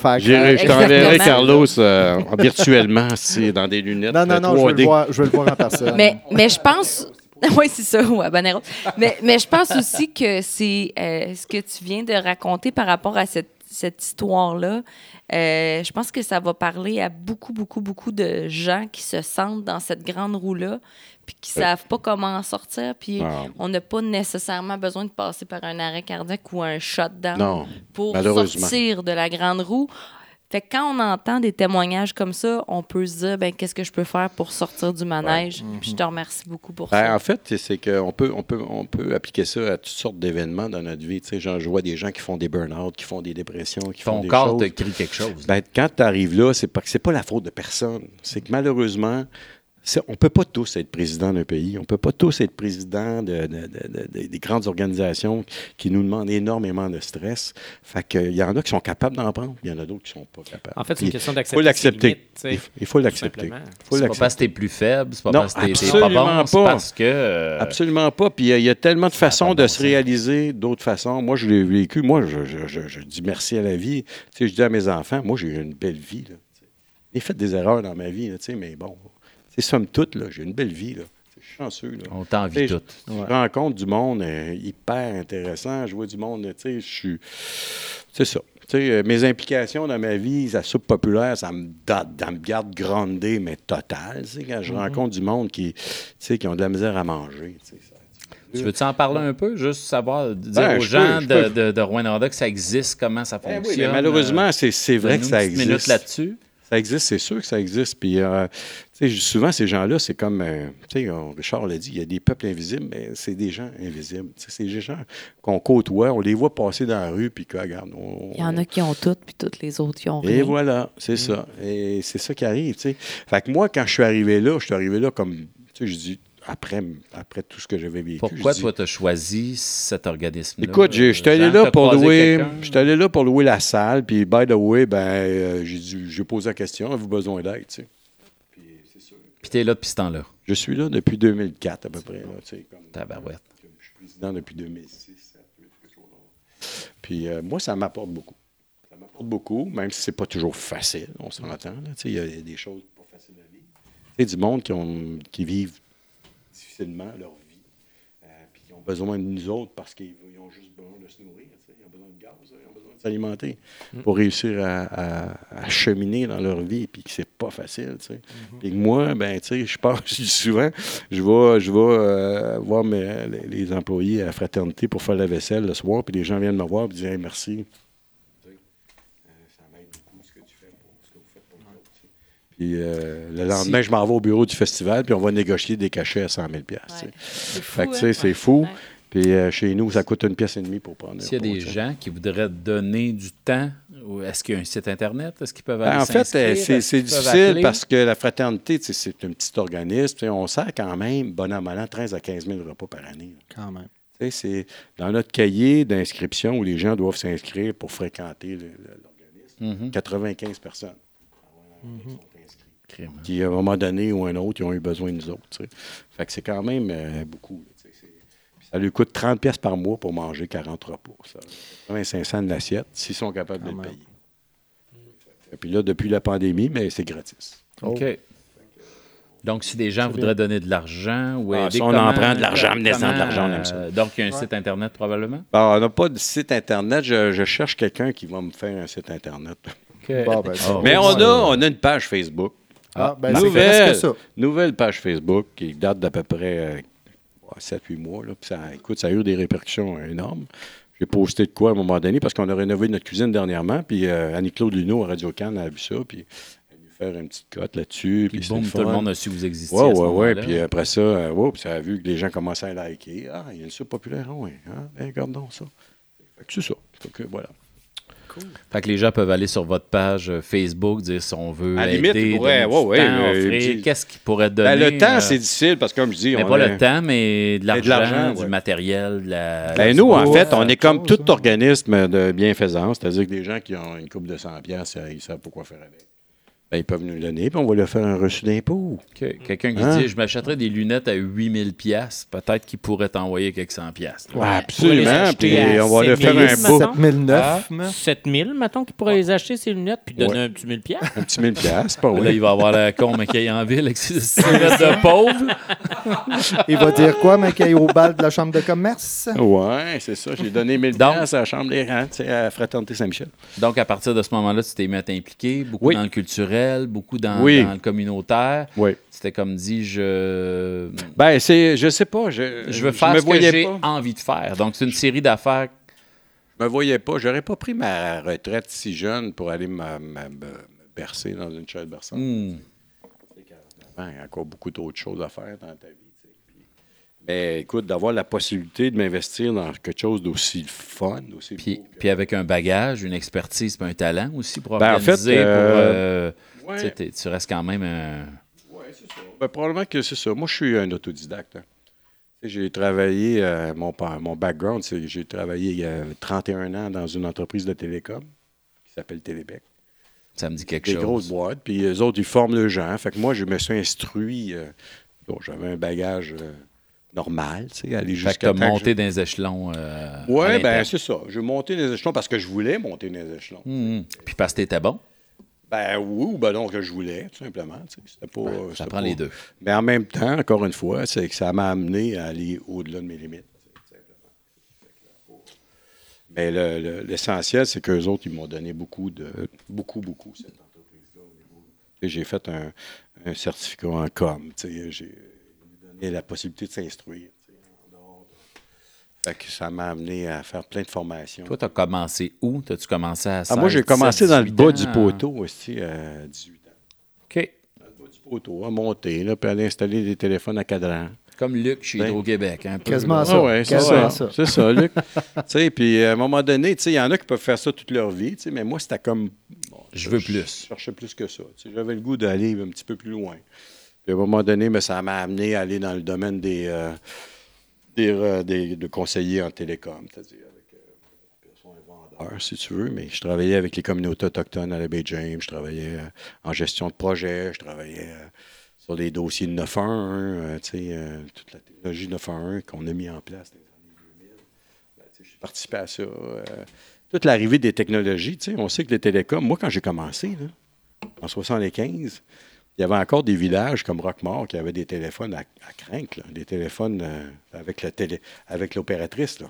Je t'enverrai Carlos euh, virtuellement, c'est dans des lunettes Non, non, non, je veux, 3D. le voir, je veux le voir en personne. Mais, mais je pense, oui, c'est ça, ou habanero. mais, mais je pense aussi que c'est euh, ce que tu viens de raconter par rapport à cette, cette histoire-là. euh, je pense que ça va parler à beaucoup, beaucoup, beaucoup de gens qui se sentent dans cette grande roue-là, puis qui savent pas comment en sortir. Puis Ah. on n'a pas nécessairement besoin de passer par un arrêt cardiaque ou un shutdown pour sortir de la grande roue. Fait que quand on entend des témoignages comme ça, on peut se dire ben, qu'est-ce que je peux faire pour sortir du manège? Puis je te remercie beaucoup pour Ben, ça. en fait, c'est qu'on peut, on peut, on peut appliquer ça à toutes sortes d'événements dans notre vie. Tu sais, genre, je vois des gens qui font des burn-out, qui font des dépressions, qui font Ton des corps te crie quelque chose. Ben, quand tu arrives là, c'est pas, c'est pas la faute de personne. C'est que malheureusement, on ne peut pas tous être président d'un pays. On ne peut pas tous être président de, de- de- de- des grandes organisations qui nous demandent énormément de stress. Fait que, il y en a qui sont capables d'en prendre, il y en a d'autres qui ne sont pas capables. En fait, c'est une question Il d'accepter. Il faut- Il faut tout l'accepter. simplement. Il faut C'est pas l'accepter. parce que t'es plus faible, c'est pas Non, parce que t'es- pas absolument bon, c'est pas. parce que... euh, Absolument pas. Puis il y a- il y, a tellement de façons de se réaliser, d'autres façons. Moi, je l'ai vécu. Moi, je, je- je- je dis merci à la vie. Tu sais, je dis à mes enfants, moi, j'ai eu une belle vie. J'ai fait des erreurs dans ma vie, là, tu sais, mais bon, c'est somme toute, là, j'ai une belle vie. Là. Je suis chanceux. Là. On t'envie tout. Je, je rencontre du monde euh, hyper intéressant. Je vois du monde, tu sais, je suis. C'est ça. Tu sais, euh, mes implications dans ma vie, la soupe populaire, ça me, ça me garde grandé, mais total. Tu sais, quand Mm-hmm. je rencontre du monde qui, tu sais, qui ont de la misère à manger. tu sais, ça- Tu veux-tu en parler un peu? Juste savoir, dire Ben, aux gens peux, de, peux. de, de Rwanda que ça existe, comment ça Eh oui, fonctionne? mais malheureusement, c'est, c'est vrai que ça une petite minute existe. là-dessus. Ça existe, c'est sûr que ça existe. Puis, euh, souvent, ces gens-là, c'est comme, euh, tu sais, Richard l'a dit, il y a des peuples invisibles, mais c'est des gens invisibles. C'est des gens qu'on côtoie, on les voit passer dans la rue, puis que, regarde, on, Il y en a qui ont toutes, puis toutes les autres qui ont Et rien. voilà, c'est ça. Et c'est ça qui arrive, tu sais. Fait que moi, quand je suis arrivé là, je suis arrivé là comme, tu sais, je dis, après, après tout ce que j'avais vécu. Pourquoi je dis, toi, tu as choisi cet organisme-là? Écoute, j'ai- j'étais allé là pour louer. quelqu'un? J'étais allé là pour louer la salle. Puis, by the way, ben, euh, j'ai dit- j'ai posé la question avez-vous besoin d'aide tu sais? Puis t'es là depuis ce temps-là. Je suis là depuis 2004 à peu près. Là, comme- Tabarouette. je suis président depuis 2006. ça peut être quelque chose comme ça. Puis, euh, moi, ça m'apporte beaucoup. Ça m'apporte beaucoup, même si c'est pas toujours facile, on tu sais, Il y a il y a des choses pas faciles à vivre. Tu du monde qui, ont, qui vivent difficilement leur vie. Euh, puis ils ont besoin de nous autres parce qu'ils ils ont juste besoin de se nourrir. Ils ont besoin de gaz, ils ont s'alimenter pour réussir à, à- à cheminer dans leur vie. Puis que c'est pas facile. tu sais. Puis que moi, ben, tu sais, je pense souvent, je vais, je vais euh, voir mes- les, employés à la fraternité pour faire la vaisselle le soir. Puis les gens viennent me voir et disent Hey, merci. Tu sais, ça m'aide beaucoup ce que tu fais pour ce que vous faites pour nous autres, tu sais. Puis euh, le lendemain, je m'en vais au bureau du festival, puis on va négocier des cachets à 100 000 tu sais. Ouais. C'est fou, hein? c'est fou. Ouais. Puis euh, chez nous, ça coûte une pièce et demie pour prendre S'il y a des gens qui voudraient donner du temps, est-ce qu'il y a un site Internet? Est-ce qu'ils peuvent aller Ben, en fait, euh, c'est difficile appeler? parce que la fraternité, c'est un petit organisme. On sert quand même, bon an, mal an, 13 à 15 000 repas par année. là. Quand même. C'est dans notre cahier d'inscription où les gens doivent s'inscrire pour fréquenter le- le- l'organisme. Mhm. 95 personnes Mhm. sont inscrites. Qui, à un moment donné ou un autre, ils ont eu besoin de nous autres. Fait que c'est quand même euh, beaucoup. là, tu sais, c'est- puis Ça lui coûte 30 pièces par mois pour manger 40 repas. Ça. 85 cents de l'assiette, s'ils sont capables de le payer. Et puis là, depuis la pandémie, mais c'est gratis. OK. Donc, si des gens voudraient donner de l'argent ou Ah, aider, ça, on en prend de l'argent, amenez-en de comment, l'argent, on aime ça. euh, Donc, il y a un Ouais. site Internet probablement? Bon, on n'a pas de site Internet. Je, je cherche quelqu'un qui va me faire un site Internet. Bon, ben, Oh. Mais on a, on a une page Facebook. Ah, ben, c'est nouvelle, presque ça? nouvelle page Facebook qui date d'à peu près 7-8 mois. Là, Puis ça, écoute, ça a eu des répercussions énormes. J'ai posté de quoi à un moment donné parce qu'on a rénové notre cuisine dernièrement. Puis euh, Annie-Claude Luneau à Radio Cannes a vu ça. Puis elle a dû faire une petite cote là-dessus. Puis Puis boum, c'était tout le monde a su que vous ce ouais, ouais. moment-là. Puis après ça, euh, puis ça a vu que les gens commençaient à liker. Ah, il y a une soupe populaire, oui. Hein? Ben, regarde donc ça. Fait que c'est ça. Fait que voilà. Fait que les gens peuvent aller sur votre page euh, Facebook, dire si on veut À la aider, limite, ils pourraient- donner du ouais, ouais, euh, qu'est-ce qu'ils pourraient donner? Ben, le temps, euh, c'est difficile parce que, comme je dis, mais on pas a- le temps, mais de l'argent, du matériel, de la... Ben, nous, en fait, on est comme chose, tout hein. organisme de bienfaisance, c'est-à-dire que des gens qui ont une coupe de 100 pièces, ils savent pas quoi faire avec. Ben, ils peuvent nous le donner, puis on va leur faire un reçu d'impôt. Que- Quelqu'un qui Hein? dit Je m'achèterais des lunettes à 8000 pièces peut-être qu'il pourrait t'envoyer quelques cent pièces. Ouais, absolument. Puis on va leur faire 7000, un beau, mettons. 7009. Ah. 7000, mettons, qui pourrait les acheter, ces lunettes, puis donner Ouais. un petit 1000 piastres. un petit 1000 piastres, pas Là, oui. il va avoir la con McKay en ville avec ses lunettes de pauvre. Il va dire quoi, mais qu'il aille au bal de la chambre de commerce? Ouais, c'est ça. J'ai donné 1000 Donc- piastres à la chambre des rangs, tu sais, à la Fraternité Saint-Michel. Donc, à partir de ce moment-là, tu t'es mis à t'impliquer beaucoup Oui. dans le culturel, beaucoup dans, Oui. dans le communautaire. Oui. C'était comme dit Je, Ben, c'est, je sais pas. Je, je veux faire ce que j'ai envie de faire. Donc, c'est une série d'affaires. Je me voyais pas. J'aurais pas pris ma retraite si jeune pour aller me, bercer dans une chaise berçante. Hein, Il y a encore beaucoup d'autres choses à faire dans ta vie. mais écoute, d'avoir la possibilité de m'investir dans quelque chose d'aussi fun, d'aussi Puis, puis avec un bagage, une expertise, puis un talent aussi pour Ben, en fait, pour, euh, Ouais. tu restes quand même un. Ben, probablement que c'est ça. Moi, je suis un autodidacte. hein. J'ai travaillé, euh, mon, mon background, c'est j'ai travaillé il y a 31 ans dans une entreprise de télécom qui s'appelle Télébec. Ça me dit quelque Des chose. grosses boîtes. Puis eux autres, ils forment le gens. Fait que moi, je me suis instruit. euh, bon, J'avais un bagage euh, normal, tu sais, aller Fait que jusqu'à temps que monté dans les échelons. euh, Oui, ben c'est ça. J'ai monté les échelons parce que je voulais monter les échelons. Mhm. Puis parce que t'étais bon, Ben oui, ou ben non, que je voulais, tout simplement. C'était pas, ça c'était prend pas- les deux. Mais en même temps, encore une fois, c'est que ça m'a amené à aller au-delà de mes limites. Mais le- le- l'essentiel, c'est qu'eux autres, ils m'ont donné beaucoup de. Beaucoup, beaucoup, cette entreprise-là. J'ai fait un, un certificat en com. tu sais, J'ai ils m'ont donné la possibilité de s'instruire. tu sais, en dehors de- Fait que ça m'a amené à faire plein de formations. Toi, t'as commencé où? T'as-tu commencé à Ah, moi, j'ai 16, commencé 17, dans le 18 bas ans? du poteau aussi à 18 ans. OK. Dans le bas du poteau, à monter, là, puis aller installer des téléphones à cadran. Comme Luc chez Ben, Hydro-Québec. Peu, Quasiment ça. Ah ouais, c'est Quasiment ça. ça. C'est ça, Luc. Tu sais, puis à un moment donné, tu sais, il y en a qui peuvent faire ça toute leur vie, tu sais, mais moi, c'était comme. bon, Je veux Je plus. cherchais plus que ça. tu sais, J'avais le goût d'aller un petit peu plus loin. Puis à un moment donné, mais ça m'a amené à aller dans le domaine des, euh, des, euh, des- de conseillers en télécom, c'est-à-dire avec euh, si tu veux, mais je travaillais avec les communautés autochtones à la baie James, je travaillais euh, en gestion de projet, je travaillais sur les dossiers de 911, euh, tu sais, toute la technologie 911 qu'on a mis en place dans les années 2000. Ben, j'ai participé à ça. toute l'arrivée des technologies, tu sais, on sait que les télécoms, moi, quand j'ai commencé, en 75, il y avait encore des villages comme Rockmore qui avaient des téléphones à, à crinque, là, des téléphones euh, avec la télé, avec l'opératrice. Là.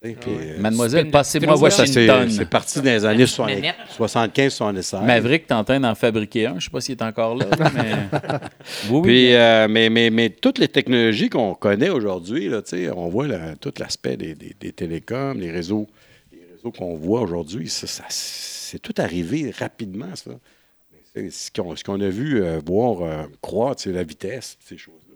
Puis, euh, Mademoiselle, passez-moi Washington. c'est parti dans les années Manette. 75-76. Maverick, train d'en fabriquer un. Je sais pas s'il est encore là, mais... Oui, oui. Puis, euh, mais, mais, mais toutes les technologies qu'on connaît aujourd'hui, là, tu sais, on voit là, tout l'aspect des, des- des télécoms, les réseaux, les réseaux qu'on voit aujourd'hui, ça, ça- c'est tout arrivé rapidement, ça. Ce qu'on a vu euh, voir euh, croître, c'est la vitesse, ces choses-là.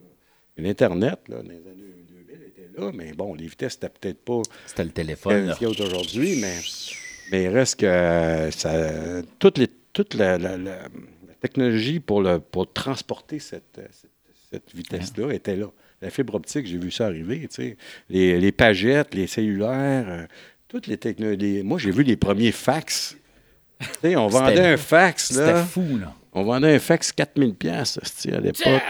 L'Internet, dans les années 2000, était là, mais bon, les vitesses, c'était peut-être pas C'était le téléphone. ce qu'il y a aujourd'hui, mais, mais il reste que euh, ça, toute, les, toute la, la- la- la technologie pour, le, pour transporter cette, cette, cette vitesse-là était là. La fibre optique, j'ai vu ça arriver, tu sais. Les, les pagettes, les cellulaires, euh, toutes les technologies. Moi, j'ai vu les premiers fax. On C'était- vendait un fax, C'était fou, là. On vendait un fax 4000 pièces à l'époque.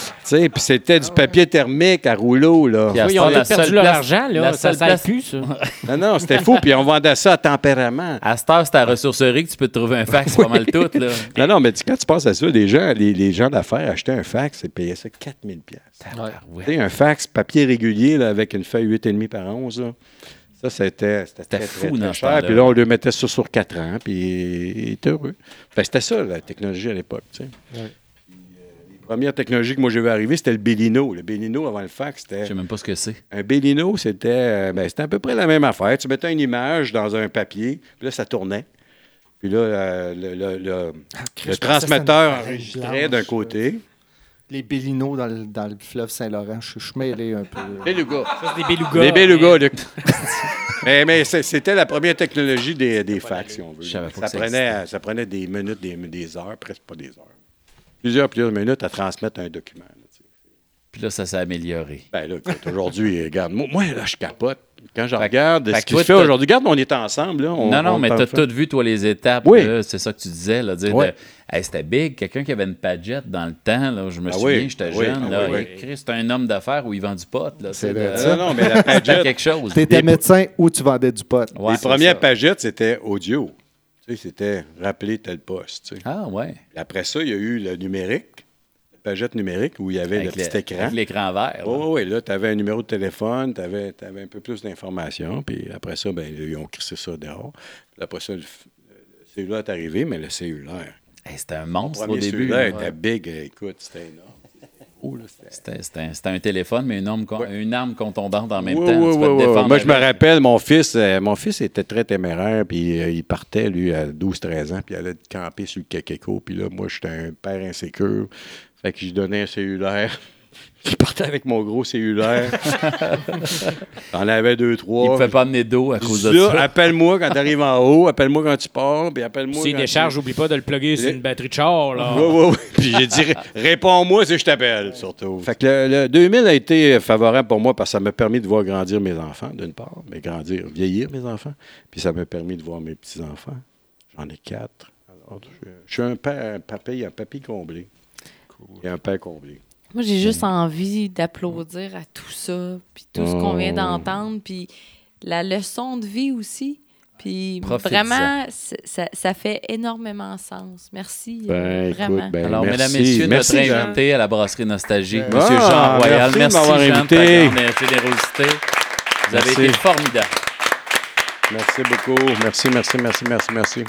Tu sais, puis c'était du papier thermique à rouleau, là. Oui, ont la perdu leur argent, là. la Ça place- plus, ça. Non, non, c'était fou, puis on vendait ça à tempérament. À cette heure, c'est à la ressourcerie que tu peux te trouver un fax pas mal tout, là. Non, non, mais tu- quand tu penses à ça, les gens, les, les gens d'affaires achetaient un fax et payaient ça 4000 pièces. Ouais. Un fax papier régulier là, avec une feuille 8,5 par 11, là, ça, c'était c'était très, fou très, dans très cher. Puis là, on lui mettait ça sur 4 ans, puis il était heureux. C'était ça, la technologie à l'époque. tu sais. Puis, euh, les premières technologies que moi j'ai vu arriver, c'était le Bellino. Le Bellino, avant le fax, c'était... Je sais même pas ce que c'est. Un Bellino, c'était euh, ben, c'était à peu près la même affaire. Tu mettais une image dans un papier, puis là, ça tournait. Puis là, euh, le, le- le- le transmetteur enregistrait d'un côté. Les Bélinos dans le, dans le fleuve Saint-Laurent, je suis mêlé un peu. Beluga. Ça, c'est des belugas. Les belugas, Luc. mais mais c'était la première technologie des, des fax, si on veut. Je savais pas Ça que ça prenait, ça prenait des minutes, des, des heures, presque pas des heures. Plusieurs, plusieurs minutes à transmettre un document. là. Puis là, ça s'est amélioré. Ben là, écoute, aujourd'hui, regarde, moi, moi, là, je capote. Quand je Fait- regarde fait ce que qui toi, se fait aujourd'hui, regarde, on est ensemble. Là, on- non, non, on mais t'as tout vu, toi, les étapes. Oui. C'est ça que tu disais. Là, dire Oui. de- Hey, c'était big. Quelqu'un qui avait une Padgett dans le temps. Là, je me Ah souviens, oui, j'étais oui, jeune. ah c'était un homme d'affaires où il vend du pot. là, C'est de- vrai, Non, non, mais la Padgett, quelque chose. T'étais Les- médecin ou tu vendais du pot. Ouais, les premières ça. pagettes, c'était audio. Tu sais, c'était rappeler tel poste. tu sais. Ah, ouais. Après ça, il y a eu le numérique, pagette numérique, où il y avait Avec le petit le- écran. avec l'écran vert. là. Oui, oui, là, tu avais un numéro de téléphone, tu avais, un peu plus d'informations, puis après ça, ben, ils ont crissé ça dehors. Puis après ça, le, le cellulaire est arrivé, mais le cellulaire. Hey, c'était un Le monstre au début. cellulaire là. était big, écoute, c'était énorme. Oh, c'était- un, un téléphone, mais une arme, con- une arme contondante en même Oui, temps. oui, oui, te Moi, je me rappelle, mon fils, euh, mon fils était très téméraire, puis euh, il partait, lui, à 12-13 ans, puis il allait camper sur le Kekeko, puis là, moi, j'étais un père insécure. Fait que je lui donnais un cellulaire. Il partait avec mon gros cellulaire. J'en avais deux, Il trois. ne pouvait pas amener d'eau à cause de ça. appelle-moi quand tu arrives en haut, appelle-moi quand tu pars, puis appelle-moi S'il quand décharge, tu... oublie pas de le plugger sur une batterie de char. Là. Oui, oui, oui. Puis j'ai dit, réponds-moi si je t'appelle, surtout. Fait que le, le 2000 a été favorable pour moi parce que ça m'a permis de voir grandir mes enfants, d'une part, mais grandir, vieillir mes enfants. Puis ça m'a permis de voir mes petits-enfants. J'en ai quatre. Alors, je, je suis un père, un papy, un papy comblé. Et un père comblé. Moi, j'ai juste envie d'applaudir à tout ça, puis tout ce qu'on vient Oh. d'entendre, puis la leçon de vie aussi. Puis vraiment, ça, ça fait énormément sens. Merci. euh, Ben, vraiment. écoute, ben, Alors, merci. mesdames, messieurs, merci, notre Jean. invité à la brasserie nostalgique, Ah, Monsieur Jean Royal. merci de Merci, m'avoir Jean, de invité. ta grande générosité. Vous avez été formidable. Merci beaucoup. Merci, merci, merci, merci, merci.